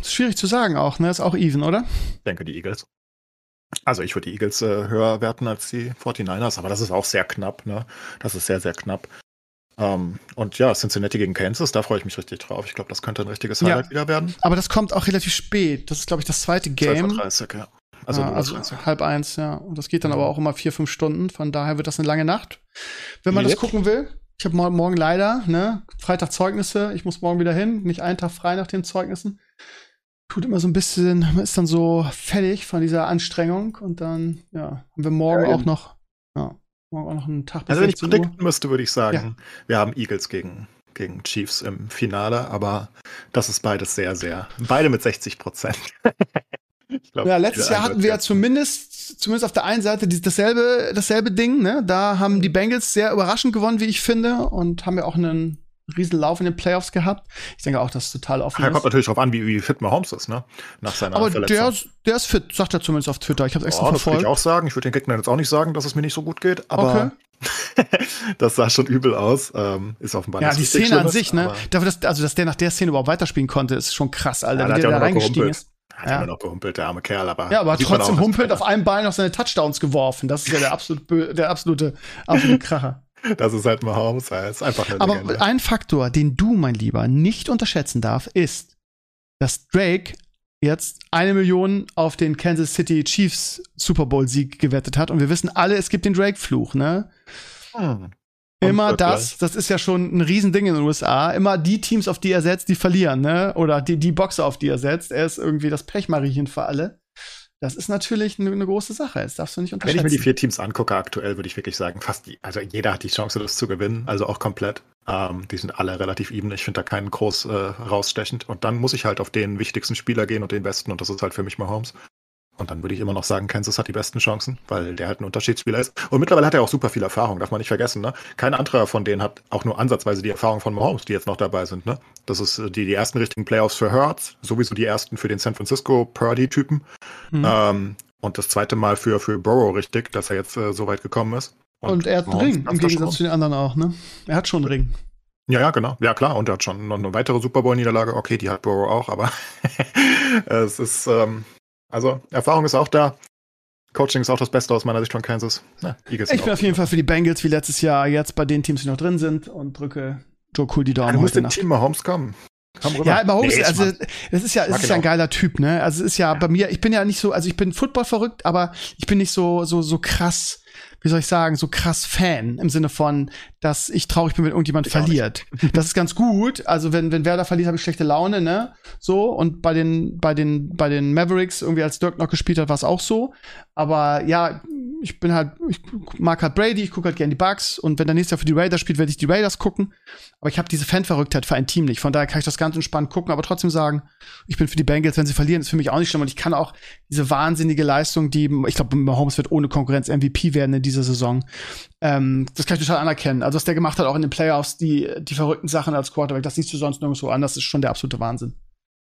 Ist schwierig zu sagen auch, ne? Ist auch even, oder? Ich denke die Eagles. Also ich würde die Eagles äh, höher werten als die 49ers, aber das ist auch sehr knapp, ne? Das ist sehr, sehr knapp. Ähm, und ja, Cincinnati gegen Kansas, da freue ich mich richtig drauf. Ich glaube, das könnte ein richtiges Highlight ja, wieder werden. Aber das kommt auch relativ spät. Das ist, glaube ich, das zweite Game. 30, ja. Also, ja, also halb eins, ja. Und das geht dann mhm. aber auch immer vier, fünf Stunden. Von daher wird das eine lange Nacht. Wenn man yep. das gucken will, ich habe morgen leider, ne, Freitag Zeugnisse. Ich muss morgen wieder hin. Nicht einen Tag frei nach den Zeugnissen tut immer so ein bisschen, man ist dann so fertig von dieser Anstrengung und dann, ja, haben wir morgen ja, auch noch, ja, morgen auch noch einen Tag bis Also wenn ich predikten müsste, würde ich sagen, ja. wir haben Eagles gegen, gegen Chiefs im Finale, aber das ist beides sehr, sehr, beide mit 60 Prozent. glaub, ja, letztes Jahr hatten wir ja zumindest, zumindest auf der einen Seite dasselbe, dasselbe Ding, ne? Da haben die Bengals sehr überraschend gewonnen, wie ich finde, und haben ja auch einen riesen Lauf in den Playoffs gehabt. Ich denke auch, dass es total offen Ach, ist. kommt natürlich darauf an, wie, wie fit Mahomes ist, ne? Nach seiner Aber Verletzung. Der, der ist fit, sagt er zumindest auf Twitter. Ich habe extra oh, verfolgt. Das würde ich auch sagen. Ich würde den Gegnern jetzt auch nicht sagen, dass es mir nicht so gut geht, aber okay. das sah schon übel aus. Ähm, ist offenbar Ja, die Szene an sich, ne? Dafür, dass, also, dass der nach der Szene überhaupt weiterspielen konnte, ist schon krass, Alter. Ja, wie der da reingestiegen ist. Hat ja. immer noch gehumpelt, der arme Kerl, aber. Ja, aber trotzdem humpelt auf einem Bein noch seine Touchdowns geworfen. Das ist ja der absolute, der absolute, absolute Kracher. Das ist halt Mahomes. Er ist einfach eine Aber Legende. ein Faktor, den du, mein Lieber, nicht unterschätzen darf, ist, dass Drake jetzt eine Million auf den Kansas City Chiefs Super Bowl Sieg gewettet hat. Und wir wissen alle, es gibt den Drake-Fluch, ne? Hm. Immer das, das ist ja schon ein Riesending in den USA. Immer die Teams, auf die er setzt, die verlieren, ne? Oder die, die Boxer, auf die er setzt. Er ist irgendwie das Pechmariechen für alle. Das ist natürlich eine, eine große Sache. Das darfst du nicht Wenn unterschätzen. ich mir die vier Teams angucke aktuell, würde ich wirklich sagen, fast die, also jeder hat die Chance, das zu gewinnen, also auch komplett. Ähm, die sind alle relativ even. Ich finde da keinen groß äh, rausstechend. Und dann muss ich halt auf den wichtigsten Spieler gehen und den besten. Und das ist halt für mich Mahomes. Und dann würde ich immer noch sagen, Kansas hat die besten Chancen, weil der halt ein Unterschiedsspieler ist. Und mittlerweile hat er auch super viel Erfahrung, darf man nicht vergessen. Ne? Kein anderer von denen hat auch nur ansatzweise die Erfahrung von Mahomes, die jetzt noch dabei sind. Ne? Das ist äh, die, die ersten richtigen Playoffs für Hurts, sowieso die ersten für den San Francisco Purdy-Typen. Mhm. Ähm, und das zweite Mal für, für Burrow richtig, dass er jetzt äh, so weit gekommen ist. Und, er hat einen Ring, im Gegensatz zu den anderen auch, ne? Er hat schon einen Ring. Ja, ja, genau. Ja, klar. Und er hat schon noch eine weitere Super Bowl-Niederlage. Okay, die hat Burrow auch, aber es ist, ähm, also Erfahrung ist auch da. Coaching ist auch das Beste aus meiner Sicht von Kansas. Ja, Eagles Ich bin auf jeden Fall für die Bengals wie letztes Jahr jetzt bei den Teams, die noch drin sind und drücke Joe Cool die Ja, Daumen du musst heute im Nacht. Team Mahomes kommen. Komm rüber. Ja, Mahomes, Nee, also das ist ja, das ist ja ein geiler Typ, ne? Also es ist ja, bei mir, ich bin ja nicht so, also ich bin Football verrückt, aber ich bin nicht so so so krass, wie soll ich sagen, so krass Fan im Sinne von, dass ich traurig bin, wenn irgendjemand Ich verliert. Das ist ganz gut. Also wenn wenn Werder verliert, habe ich schlechte Laune, ne? So und bei den bei den bei den Mavericks irgendwie als Dirk noch gespielt hat, war es auch so. Aber ja, ich bin halt, ich mag halt Brady, ich gucke halt gerne die Bucks und wenn der nächste Jahr für die Raiders spielt, werde ich die Raiders gucken. Aber ich habe diese Fanverrücktheit für ein Team nicht. Von daher kann ich das ganz entspannt gucken, aber trotzdem sagen, ich bin für die Bengals, wenn sie verlieren, ist für mich auch nicht schlimm. Und ich kann auch diese wahnsinnige Leistung, die, ich glaube, Mahomes wird ohne Konkurrenz MVP werden in dieser Saison. Ähm, das kann ich total anerkennen. Also, was der gemacht hat, auch in den Playoffs, die, die verrückten Sachen als Quarterback, das siehst du sonst nirgendwo anders, ist schon der absolute Wahnsinn.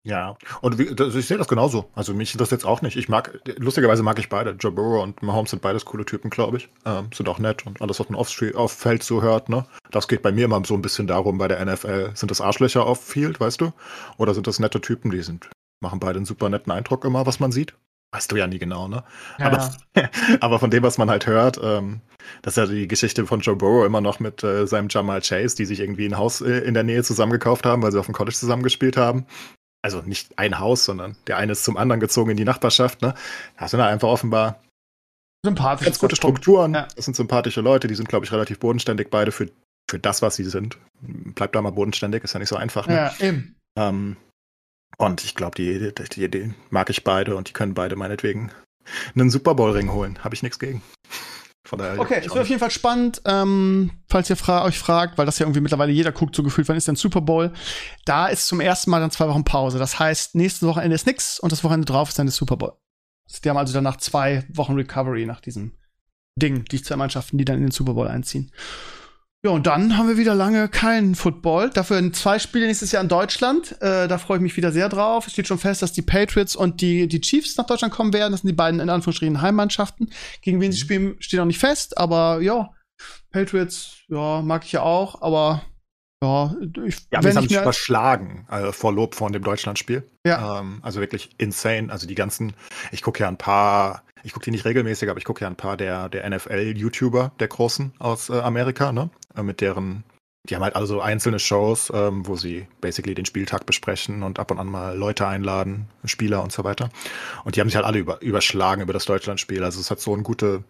Ja, und wie, das, ich sehe das genauso. Also mich das jetzt auch nicht. Ich mag, lustigerweise mag ich beide. Joe Burrow und Mahomes sind beides coole Typen, glaube ich. Ähm, sind auch nett und alles, was man auf, auf Feld so hört, ne? Das geht bei mir immer so ein bisschen darum bei der NFL. Sind das Arschlöcher auf Field, weißt du? Oder sind das nette Typen, die sind, machen beide einen super netten Eindruck immer, was man sieht? Weißt du ja nie genau, ne? Aber, aber von dem, was man halt hört, ähm, das ist ja die Geschichte von Joe Burrow immer noch mit äh, seinem Jamal Chase, die sich irgendwie ein Haus äh, in der Nähe zusammengekauft haben, weil sie auf dem College zusammengespielt haben. Also nicht ein Haus, sondern der eine ist zum anderen gezogen in die Nachbarschaft. Ne? Da sind da einfach offenbar sympathisch. ganz gute Strukturen. Ja. Das sind sympathische Leute, die sind, glaube ich, relativ bodenständig beide für, für das, was sie sind. Bleibt da mal bodenständig, ist ja nicht so einfach. Ne? Ja, eben. Ähm, und ich glaube, die, die, die, mag ich beide und die können beide meinetwegen einen Super Bowl-Ring holen. Habe ich nichts gegen. Von daher Okay, ich es wird auf jeden Fall spannend, ähm, falls ihr fra euch fragt, weil das ja irgendwie mittlerweile jeder guckt, so gefühlt, wann ist denn Super Bowl? Da ist zum ersten Mal dann zwei Wochen Pause. Das heißt, nächste Wochenende ist nix und das Wochenende drauf ist dann der Super Bowl. Die haben also danach zwei Wochen Recovery nach diesem Ding, die zwei Mannschaften, die dann in den Super Bowl einziehen. Ja, und dann haben wir wieder lange keinen Football. Dafür zwei Spiele nächstes Jahr in Deutschland. Äh, da freue ich mich wieder sehr drauf. Es steht schon fest, dass die Patriots und die, die Chiefs nach Deutschland kommen werden. Das sind die beiden in Anführungsstrichen Heimmannschaften. Gegen wen sie spielen, steht noch nicht fest, aber ja, Patriots, ja, mag ich ja auch, aber ja, ich, Ja, wenn haben ich mir, überschlagen äh, vor Lob von dem Deutschlandspiel. Ja. Ähm, also wirklich insane. Also die ganzen, ich gucke ja ein paar, ich gucke die nicht regelmäßig, aber ich gucke ja ein paar der, der NFL-YouTuber, der Großen aus äh, Amerika, ne? Äh, mit deren, die haben halt alle so einzelne Shows, ähm, wo sie basically den Spieltag besprechen und ab und an mal Leute einladen, Spieler und so weiter. Und die haben sich halt alle über, überschlagen über das Deutschlandspiel. Also es hat so einen gute,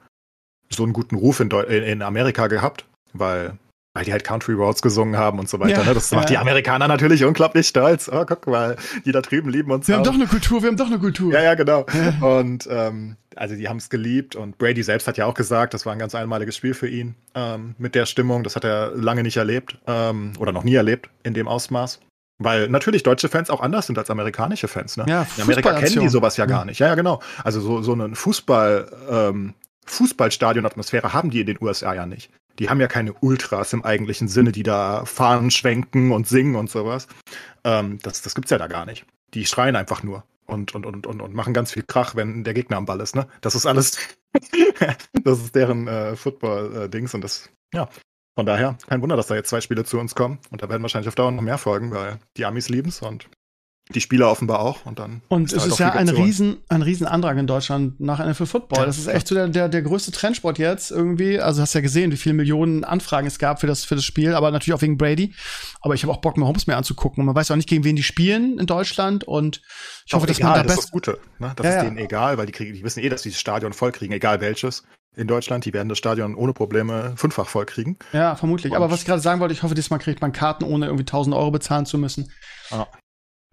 so einen guten Ruf in, Deu in Amerika gehabt, weil weil die halt Country Roads gesungen haben und so weiter. Ja, ne? Das macht ja. die Amerikaner natürlich unglaublich stolz. Oh, guck mal, die da drüben lieben uns wir haben auch. doch eine Kultur, wir haben doch eine Kultur. Ja, ja, genau. Und ähm, also die haben es geliebt und Brady selbst hat ja auch gesagt, das war ein ganz einmaliges Spiel für ihn ähm, mit der Stimmung. Das hat er lange nicht erlebt ähm, oder noch nie erlebt in dem Ausmaß. Weil natürlich deutsche Fans auch anders sind als amerikanische Fans. Ne? Ja, in Amerika kennen die sowas ja gar nicht. Ja, ja, genau. Also so, so einen Fußball, ähm, Fußballstadion-Atmosphäre haben die in den USA ja nicht. Die haben ja keine Ultras im eigentlichen Sinne, die da fahren, schwenken und singen und sowas. Ähm, das, das gibt's ja da gar nicht. Die schreien einfach nur und, und, und, und, und machen ganz viel Krach, wenn der Gegner am Ball ist. Ne? Das ist alles, das ist deren äh, Football-Dings und das, ja. Von daher, kein Wunder, dass da jetzt zwei Spiele zu uns kommen. Und da werden wahrscheinlich auf Dauer noch mehr folgen, weil die Amis lieben's und die Spieler offenbar auch und dann. Und es halt ist ja ein riesen, ein riesen in Deutschland nach NFL Football. Ja, das ist echt so der, der, der größte Trendsport jetzt irgendwie. Also hast ja gesehen, wie viele Millionen Anfragen es gab für das, für das Spiel, aber natürlich auch wegen Brady. Aber ich habe auch Bock, mal Homes mehr anzugucken. Und man weiß auch nicht, gegen wen die spielen in Deutschland. Und ich hoffe, dass egal, man da das ist das Gute. Ne? Das ja, ist denen egal, weil die kriegen, die wissen eh, dass sie das Stadion voll kriegen, egal welches in Deutschland. Die werden das Stadion ohne Probleme fünffach voll kriegen. Ja, vermutlich. Und Aber was ich gerade sagen wollte, ich hoffe, diesmal kriegt man Karten, ohne irgendwie 1000 Euro bezahlen zu müssen. Ah.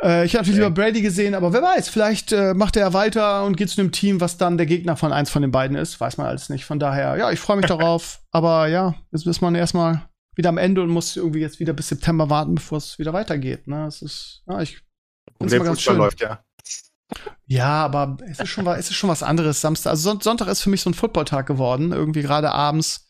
Äh, ich habe natürlich lieber Brady gesehen, aber wer weiß, vielleicht äh, macht er ja weiter und geht zu einem Team, was dann der Gegner von eins von den beiden ist. Weiß man alles nicht. Von daher, ja, ich freue mich darauf. Aber ja, jetzt ist man erstmal wieder am Ende und muss irgendwie jetzt wieder bis September warten, bevor es wieder weitergeht. Ne? Es ist, ja, ich und der ganz schön. läuft, ja. Ja, aber es ist schon, es ist schon was anderes. Samstag, also Sonntag ist für mich so ein Footballtag geworden. Irgendwie gerade abends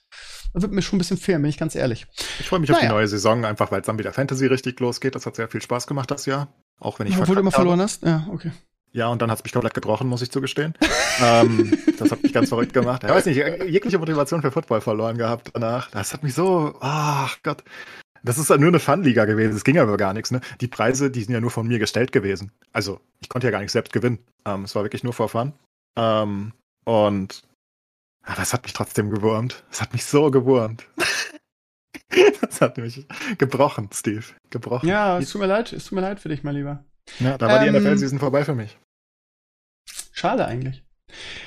wird mir schon ein bisschen fehlen, bin ich ganz ehrlich. Ich freue mich naja. auf die neue Saison, einfach weil es dann wieder Fantasy richtig losgeht. Das hat sehr viel Spaß gemacht das Jahr. Auch wenn ich Obwohl du immer verloren hast? Ja, okay. Ja, und dann hat es mich komplett gebrochen, muss ich zugestehen. ähm, das hat mich ganz verrückt gemacht. Ich weiß nicht, jegliche Motivation für Football verloren gehabt danach. Das hat mich so, ach Gott. Das ist ja nur eine Fun-Liga gewesen. Es ging aber gar nichts. Ne? Die Preise, die sind ja nur von mir gestellt gewesen. Also ich konnte ja gar nicht selbst gewinnen. Ähm, es war wirklich nur vor Fun. Ähm, und ja, das hat mich trotzdem gewurmt. Das hat mich so gewurmt. das hat mich gebrochen, Steve. Gebrochen. Ja, es tut mir leid. Es tut mir leid für dich, mein Lieber. Ja, da war ähm, die NFL-Season vorbei für mich. Schade eigentlich.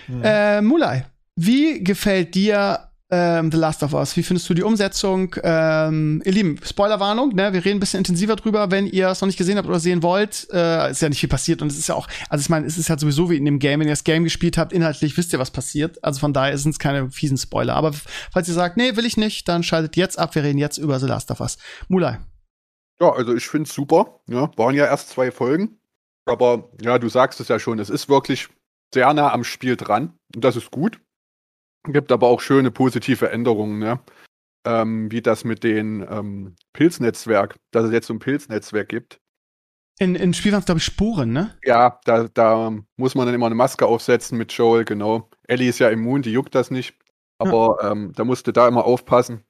Hm. Äh, Mulai, wie gefällt dir ähm, The Last of Us. Wie findest du die Umsetzung? Ähm, ihr Lieben, Spoilerwarnung, ne? Wir reden ein bisschen intensiver drüber, wenn ihr es noch nicht gesehen habt oder sehen wollt. Äh, ist ja nicht viel passiert und es ist ja auch, also ich meine, es ist ja sowieso wie in dem Game, wenn ihr das Game gespielt habt, inhaltlich wisst ihr, was passiert. Also von daher sind es keine fiesen Spoiler. Aber falls ihr sagt, nee, will ich nicht, dann schaltet jetzt ab. Wir reden jetzt über The Last of Us. Mulai. Ja, also ich finde es super. Ja, waren ja erst zwei Folgen. Aber ja, du sagst es ja schon, es ist wirklich sehr nah am Spiel dran. Und das ist gut. Gibt aber auch schöne positive Änderungen, ne? Ähm, wie das mit dem ähm, Pilznetzwerk, dass es jetzt so ein Pilznetzwerk gibt. In, in Spiel waren es, glaube ich, Spuren, ne? Ja, da, da muss man dann immer eine Maske aufsetzen mit Joel, genau. Ellie ist ja immun, die juckt das nicht. Aber ja. ähm, da musste da immer aufpassen.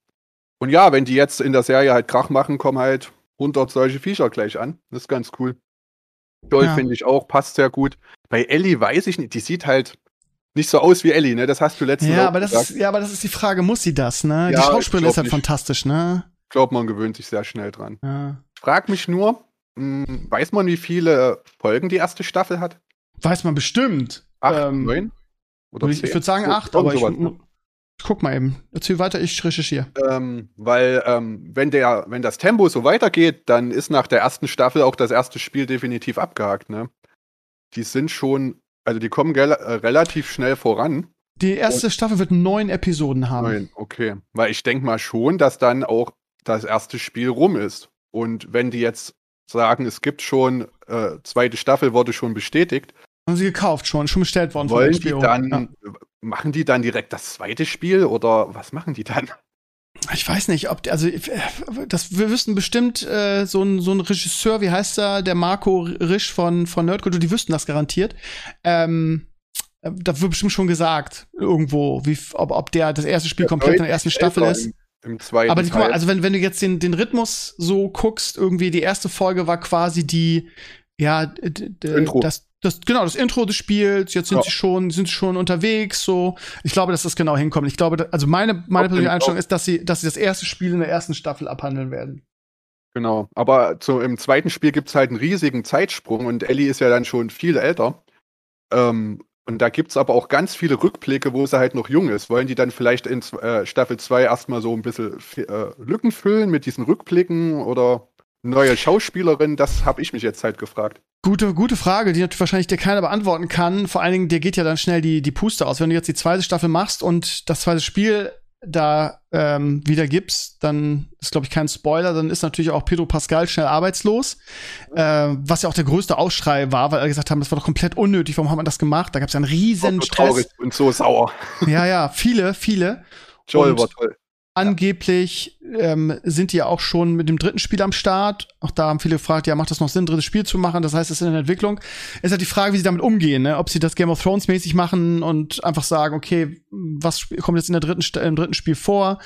Und ja, wenn die jetzt in der Serie halt Krach machen, kommen halt 100 solche Viecher gleich an. Das ist ganz cool. Joel ja. finde ich auch, passt sehr gut. Bei Ellie weiß ich nicht, die sieht halt nicht so aus wie Ellie, ne? Das hast du letztens ja, aber das gesagt. Ist, ja, aber das ist die Frage, muss sie das, ne? Ja, die Schauspielerin ist halt nicht. fantastisch, ne? Ich glaube, man gewöhnt sich sehr schnell dran. Ja. Frag mich nur, mh, hm, weiß man, wie viele Folgen die erste Staffel hat? Weiß man bestimmt. Acht, ähm, neun? Oder ich, ich würde sagen so, acht, aber ich, ich, guck mal eben. Erzähl weiter, ich recherchiere. Ähm, weil, ähm, wenn, der, wenn das Tempo so weitergeht, dann ist nach der ersten Staffel auch das erste Spiel definitiv abgehakt, ne? Die sind schon also die kommen äh, relativ schnell voran. Die erste Und Staffel wird neun Episoden haben. Neun, okay. Weil ich denke mal schon, dass dann auch das erste Spiel rum ist. Und wenn die jetzt sagen, es gibt schon, äh, zweite Staffel wurde schon bestätigt. Haben sie gekauft schon, schon bestellt worden wollen von HBO. Die dann, ja. Machen die dann direkt das zweite Spiel oder was machen die dann? Ich weiß nicht, ob also das wir wüssten bestimmt äh, so ein so ein Regisseur, wie heißt er, der Marco Risch von von Nerdculture, die wüssten das garantiert. Ähm, da wird bestimmt schon gesagt irgendwo, wie ob, ob der das erste Spiel der komplett in der ersten Staffel ist. Im, im zweiten Aber guck mal, also wenn wenn du jetzt den den Rhythmus so guckst, irgendwie die erste Folge war quasi die ja, das das, genau, das Intro des Spiels, jetzt sind ja. sie schon, sind sie schon unterwegs, so. Ich glaube, dass das genau hinkommt. Ich glaube, also meine, meine persönliche Einstellung ist, dass sie, dass sie das erste Spiel in der ersten Staffel abhandeln werden. Genau, aber zu, im zweiten Spiel gibt es halt einen riesigen Zeitsprung und Ellie ist ja dann schon viel älter. Ähm, und da gibt es aber auch ganz viele Rückblicke, wo sie halt noch jung ist. Wollen die dann vielleicht in äh, Staffel 2 erstmal so ein bisschen äh, Lücken füllen mit diesen Rückblicken oder neue Schauspielerin? Das habe ich mich jetzt halt gefragt. Gute, gute Frage, die natürlich wahrscheinlich dir keiner beantworten kann. Vor allen Dingen, dir geht ja dann schnell die, die Puste aus. Wenn du jetzt die zweite Staffel machst und das zweite Spiel da ähm, wieder gibst, dann ist, glaube ich, kein Spoiler, dann ist natürlich auch Pedro Pascal schnell arbeitslos. Äh, was ja auch der größte Ausschrei war, weil alle gesagt haben, das war doch komplett unnötig, warum hat man das gemacht? Da gab es ja einen riesen Stress. Und so sauer. Ja, ja, viele, viele. Joel war toll. Angeblich ähm, sind die ja auch schon mit dem dritten Spiel am Start. Auch da haben viele gefragt, ja, macht das noch Sinn, ein drittes Spiel zu machen? Das heißt, es ist in der Entwicklung. Es ist halt die Frage, wie sie damit umgehen, ne? Ob sie das Game of Thrones mäßig machen und einfach sagen, okay, was kommt jetzt in der dritten, im dritten Spiel vor?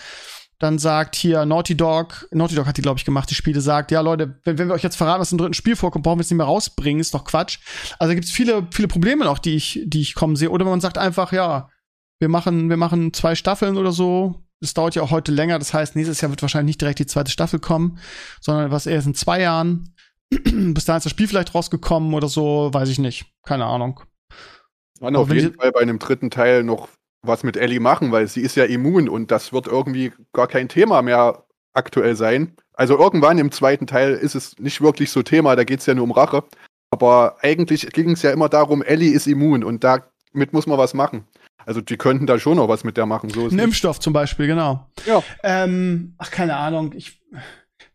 dann sagt hier Naughty Dog, Naughty Dog hat die, glaube ich, gemacht, die Spiele, sagt, ja, Leute, wenn, wenn wir euch jetzt verraten, was im dritten Spiel vorkommt, brauchen wir es nicht mehr rausbringen, ist doch Quatsch. Also da gibt es viele, viele Probleme noch, die ich, die ich kommen sehe. Oder man sagt einfach, ja, wir machen, wir machen zwei Staffeln oder so. Das dauert ja auch heute länger, das heißt, nächstes Jahr wird wahrscheinlich nicht direkt die zweite Staffel kommen, sondern was erst in zwei Jahren. Bis dahin ist das Spiel vielleicht rausgekommen oder so, weiß ich nicht. Keine Ahnung. Man auf jeden Fall bei einem dritten Teil noch was mit Ellie machen, weil sie ist ja immun und das wird irgendwie gar kein Thema mehr aktuell sein. Also irgendwann im zweiten Teil ist es nicht wirklich so Thema, da geht es ja nur um Rache. Aber eigentlich ging es ja immer darum, Ellie ist immun und damit muss man was machen. Also die könnten da schon noch was mit der machen. So Ein Impfstoff zum Beispiel, genau. Ja. Ähm, ach, keine Ahnung. Ich,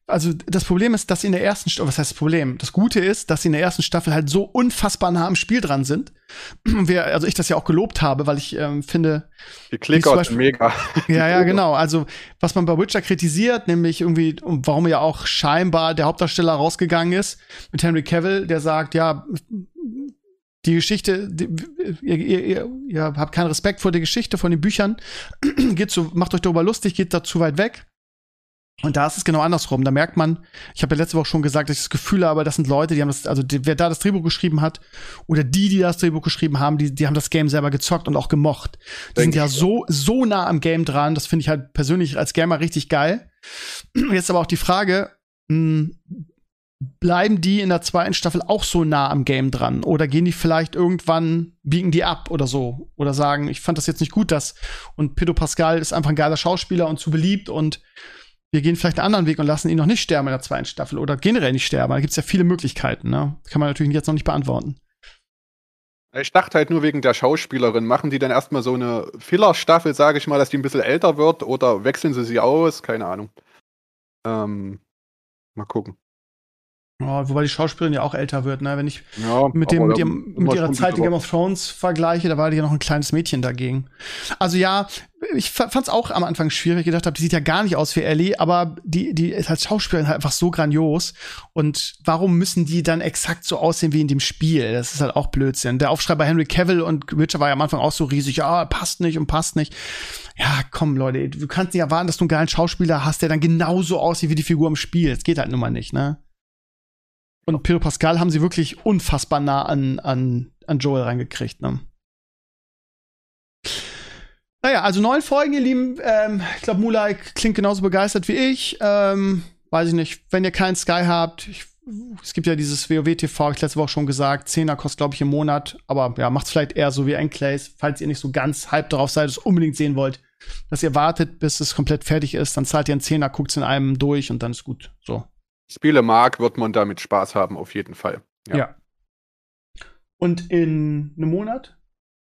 also das Problem ist, dass sie in der ersten Staffel, was heißt das Problem? Das Gute ist, dass sie in der ersten Staffel halt so unfassbar nah am Spiel dran sind. Wir, also ich das ja auch gelobt habe, weil ich ähm, finde. Die Clicker sind mega. Ja, ja, genau. Also was man bei Witcher kritisiert, nämlich irgendwie, warum ja auch scheinbar der Hauptdarsteller rausgegangen ist mit Henry Cavill, der sagt, ja, die Geschichte, die, ihr, ihr, ihr, ihr habt keinen Respekt vor der Geschichte, von den Büchern, geht so, macht euch darüber lustig, geht da zu weit weg. Und da ist es genau andersrum. Da merkt man, ich habe ja letzte Woche schon gesagt, dass ich das Gefühl habe, das sind Leute, die haben das, also die, wer da das Drehbuch geschrieben hat, oder die, die das Drehbuch geschrieben haben, die, die haben das Game selber gezockt und auch gemocht. Die Denk sind ja so, so nah am Game dran. Das finde ich halt persönlich als Gamer richtig geil. Jetzt aber auch die Frage, mh, hm, bleiben die in der zweiten Staffel auch so nah am Game dran? Oder gehen die vielleicht irgendwann, biegen die ab oder so? Oder sagen, ich fand das jetzt nicht gut, das. Und Pedro Pascal ist einfach ein geiler Schauspieler und zu beliebt und wir gehen vielleicht einen anderen Weg und lassen ihn noch nicht sterben in der zweiten Staffel oder generell nicht sterben. Da gibt es ja viele Möglichkeiten, ne? Kann man natürlich jetzt noch nicht beantworten. Ich dachte halt nur wegen der Schauspielerin. Machen die dann erstmal so eine Filler-Staffel, sage ich mal, dass die ein bisschen älter wird oder wechseln sie sie aus? Keine Ahnung. Ähm, mal gucken. Oh, wobei die Schauspielerin ja auch älter wird, ne? Wenn ich ja, mit, dem, mit, ihrem, mit ihrer Zeit in Game of Thrones vergleiche, da war die ja noch ein kleines Mädchen dagegen. Also ja, ich fand's auch am Anfang schwierig. Ich gedacht habe, die sieht ja gar nicht aus wie Ellie, aber die, die ist als Schauspielerin halt einfach so grandios. Und warum müssen die dann exakt so aussehen wie in dem Spiel? Das ist halt auch Blödsinn. Der Aufschrei bei Henry Cavill und Witcher war ja am Anfang auch so riesig. Ja, passt nicht und passt nicht. Ja, komm, Leute, du kannst nicht erwarten, dass du einen geilen Schauspieler hast, der dann genauso aussieht wie die Figur im Spiel. Das geht halt nun mal nicht, ne? Und Pedro Pascal haben sie wirklich unfassbar nah an, an, an Joel reingekriegt. Ne? Naja, also neun Folgen, ihr Lieben. Ähm, ich glaube, Mulai klingt genauso begeistert wie ich. Ähm, weiß ich nicht, wenn ihr keinen Sky habt, ich, es gibt ja dieses WoW-TV, ich letzte Woche schon gesagt, 10er kostet, glaube ich, im Monat. Aber ja, macht's vielleicht eher so wie Enclaves, falls ihr nicht so ganz hype drauf seid, es unbedingt sehen wollt, dass ihr wartet, bis es komplett fertig ist, dann zahlt ihr einen Zehner, guckt's in einem durch und dann ist gut. So. Spiele mag, wird man damit Spaß haben, auf jeden Fall. Ja. ja. Und in einem Monat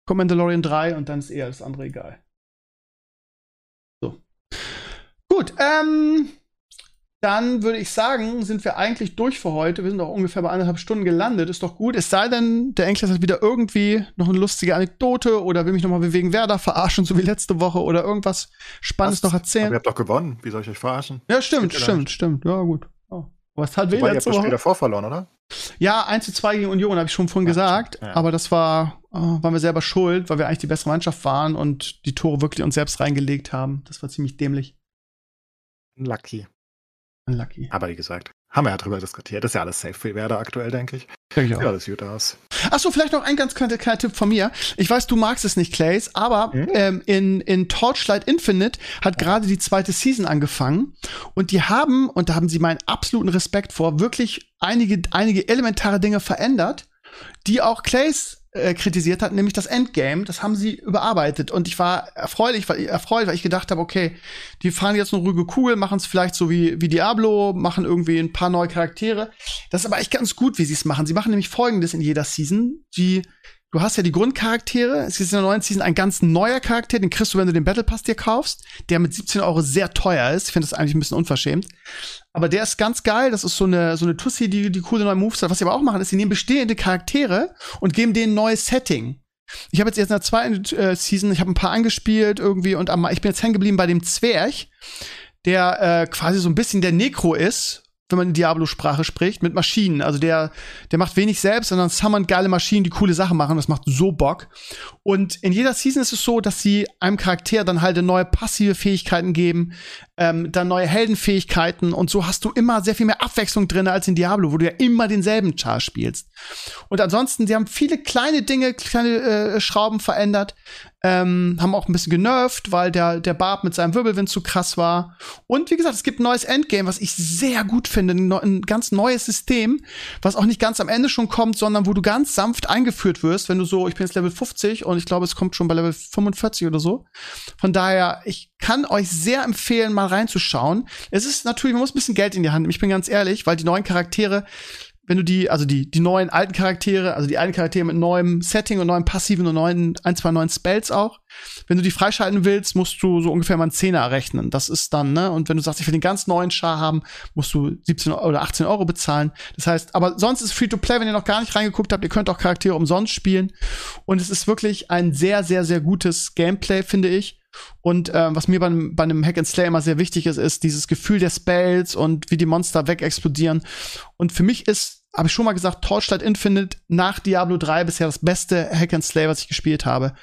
kommt Mandalorian 3 und dann ist eher das andere egal. So. Gut, ähm, dann würde ich sagen, sind wir eigentlich durch für heute. Wir sind auch ungefähr bei anderthalb Stunden gelandet. Ist doch gut. Es sei denn, der Enkel hat wieder irgendwie noch eine lustige Anekdote oder will mich nochmal wegen Werder verarschen, so wie letzte Woche oder irgendwas Spannendes Was? noch erzählen. Aber ihr habt doch gewonnen. Wie soll ich euch verarschen? Ja, stimmt, stimmt, stimmt. Ja, gut. Was hat Will letzte Woche? davor verloren, oder? Ja, 1 zu 2 gegen Union, habe ich schon vorhin ja, gesagt. Ja. Aber das war, äh, waren wir selber schuld, weil wir eigentlich die bessere Mannschaft waren und die Tore wirklich uns selbst reingelegt haben. Das war ziemlich dämlich. Lucky. Unlucky. Aber wie gesagt, haben wir ja drüber diskutiert. Das ist ja alles safe für Werder aktuell, denke ich. Denke ich auch. Ja, das gut aus. Achso, vielleicht noch ein ganz kleiner, kleiner Tipp von mir. Ich weiß, du magst es nicht, Clays, aber mhm. ähm, in, in Torchlight Infinite hat gerade die zweite Season angefangen und die haben, und da haben sie meinen absoluten Respekt vor, wirklich einige, einige elementare Dinge verändert, die auch Clays äh, kritisiert hat, nämlich das Endgame. Das haben sie überarbeitet und ich war erfreulich, weil, erfreut, weil ich gedacht habe, okay, die fahren jetzt eine ruhige Kugel, machen es vielleicht so wie, wie Diablo, machen irgendwie ein paar neue Charaktere. Das ist aber echt ganz gut, wie sie es machen. Sie machen nämlich Folgendes in jeder Season. Die Du hast ja die Grundcharaktere. Es ist in der neuen Season ein ganz neuer Charakter, den kriegst du, wenn du den Battle Pass dir kaufst, der mit 17 Euro sehr teuer ist. Ich finde das eigentlich ein bisschen unverschämt. Aber der ist ganz geil. Das ist so eine, so eine Tussi, die, die coole neue Moves hat. Was sie aber auch machen, ist, sie nehmen bestehende Charaktere und geben denen ein neues Setting. Ich habe jetzt jetzt in der zweiten äh, Season, ich habe ein paar angespielt irgendwie und am, ich bin jetzt hängen geblieben bei dem Zwerg, der äh, quasi so ein bisschen der Necro ist wenn man in Diablo-Sprache spricht, mit Maschinen. Also der, der macht wenig selbst, sondern summon geile Maschinen, die coole Sachen machen. Das macht so Bock. Und in jeder Season ist es so, dass sie einem Charakter dann halt neue passive Fähigkeiten geben, ähm, dann neue Heldenfähigkeiten und so hast du immer sehr viel mehr Abwechslung drin als in Diablo, wo du ja immer denselben Char spielst. Und ansonsten, sie haben viele kleine Dinge, kleine äh, Schrauben verändert, ähm, haben auch ein bisschen genervt, weil der, der Barb mit seinem Wirbelwind zu krass war. Und wie gesagt, es gibt ein neues Endgame, was ich sehr gut finde. Ein, ein, ganz neues System, was auch nicht ganz am Ende schon kommt, sondern wo du ganz sanft eingeführt wirst, wenn du so, ich bin jetzt Level 50 und ich glaube, es kommt schon bei Level 45 oder so. Von daher, ich kann euch sehr empfehlen, mal reinzuschauen. Es ist natürlich, man muss ein bisschen Geld in die Hand nehmen. Ich bin ganz ehrlich, weil die neuen Charaktere wenn du die, also die, die neuen alten Charaktere, also die alten Charaktere mit neuem Setting und neuen passiven und neuen, ein, zwei neuen Spells auch, wenn du die freischalten willst, musst du so ungefähr mal einen Zehner rechnen. Das ist dann, ne? Und wenn du sagst, ich will den ganz neuen Char haben, musst du 17 oder 18 Euro bezahlen. Das heißt, aber sonst ist Free-to-Play, wenn ihr noch gar nicht reingeguckt habt, ihr könnt auch Charaktere umsonst spielen. Und es ist wirklich ein sehr, sehr, sehr gutes Gameplay, finde ich. Und äh, was mir bei, bei einem Hack and Slay immer sehr wichtig ist, ist dieses Gefühl der Spells und wie die Monster wegexplodieren. Und für mich ist, habe ich schon mal gesagt, Torchlight Infinite nach Diablo 3 bisher das beste Hack and Slay, was ich gespielt habe.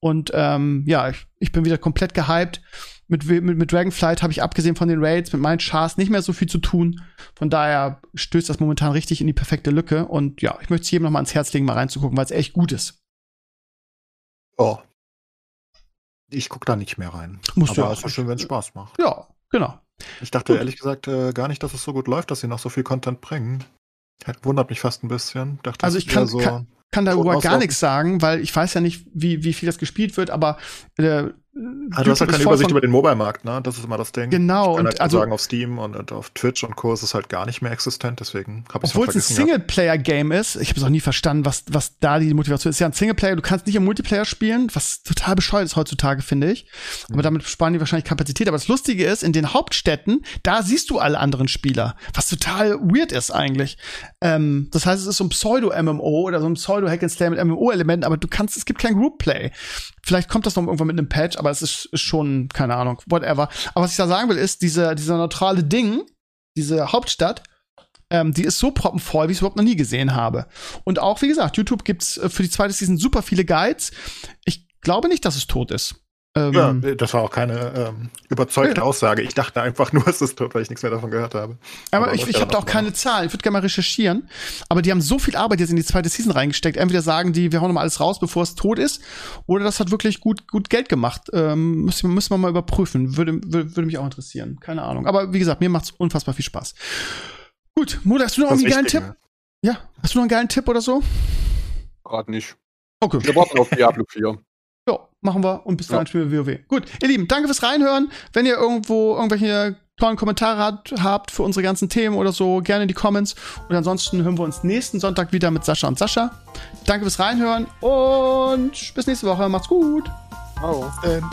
Und ähm, ja, ich, ich bin wieder komplett gehypt. Mit, mit, mit Dragonflight habe ich abgesehen von den Raids mit meinen Chars nicht mehr so viel zu tun. Von daher stößt das momentan richtig in die perfekte Lücke. Und ja, ich möchte es jedem noch mal ans Herz legen, mal reinzugucken, weil es echt gut ist. Oh, ich gucke da nicht mehr rein. Musst Aber du es ist schön, wenn es Spaß macht. Ja, genau. Ich dachte Gut. ehrlich gesagt äh, gar nicht, dass es so gut läuft, dass sie noch so viel Content bringen. Wundert mich fast ein bisschen. Dachte, Also ich kann, so kann, kann darüber gar nichts sagen, weil ich weiß ja nicht, wie, wie viel das gespielt wird, aber äh, Ah, du hast ja keine Übersicht über den Mobile-Markt, ne? Das ist immer das Ding. Genau, Ich kann und halt also- sagen, auf Steam und, und auf Twitch und Co. ist es halt gar nicht mehr existent, deswegen habe ich Obwohl es ein Singleplayer-Game ist, ich habe es auch nie verstanden, was, was da die Motivation ist. Ja ein Singleplayer, du kannst nicht im Multiplayer spielen, was total bescheuert ist heutzutage, finde ich. Mhm. Aber damit sparen die wahrscheinlich Kapazität. Aber das Lustige ist, in den Hauptstädten, da siehst du alle anderen Spieler, was total weird ist eigentlich. Ähm, das heißt, es ist so ein Pseudo-MMO oder so ein Pseudo-Hack-and-Slay mit MMO-Elementen, aber du kannst, es gibt kein Group-Play. Vielleicht kommt das noch irgendwann mit einem Patch, aber es ist, ist schon, keine Ahnung, whatever. Aber was ich da sagen will, ist, diese, dieser neutrale Ding, diese Hauptstadt, ähm, die ist so proppenvoll, wie ich es überhaupt noch nie gesehen habe. Und auch, wie gesagt, YouTube gibt's äh, für die zweite Season super viele Guides. Ich glaube nicht, dass es tot ist. Ähm, Ja, das war auch keine ähm, überzeugte Ja. Aussage. Ich dachte einfach nur, es ist tot, weil ich nichts mehr davon gehört habe. Aber, Aber ich, ich habe da auch keine Zahlen. Ich würde gerne mal recherchieren. Aber die haben so viel Arbeit jetzt in die zweite Season reingesteckt. Entweder sagen die, wir hauen noch mal alles raus, bevor es tot ist, oder das hat wirklich gut, gut Geld gemacht. Ähm, müssen, müssen wir mal überprüfen. Würde, würde, würde mich auch interessieren. Keine Ahnung. Aber wie gesagt, mir macht's unfassbar viel Spaß. Gut, Mutter, hast du noch einen geilen. Tipp? Ja, hast du noch einen geilen Tipp oder so? Gerade nicht. Okay. Wir warten auf Diablo 4. Ja, machen wir und bis dahin Ja. spielen wir WoW. Gut, ihr Lieben, danke fürs Reinhören. Wenn ihr irgendwo irgendwelche tollen Kommentare hat, habt für unsere ganzen Themen oder so, gerne in die Comments. Und ansonsten hören wir uns nächsten Sonntag wieder mit Sascha und Sascha. Danke fürs Reinhören und bis nächste Woche. Macht's gut. Ciao. Ähm,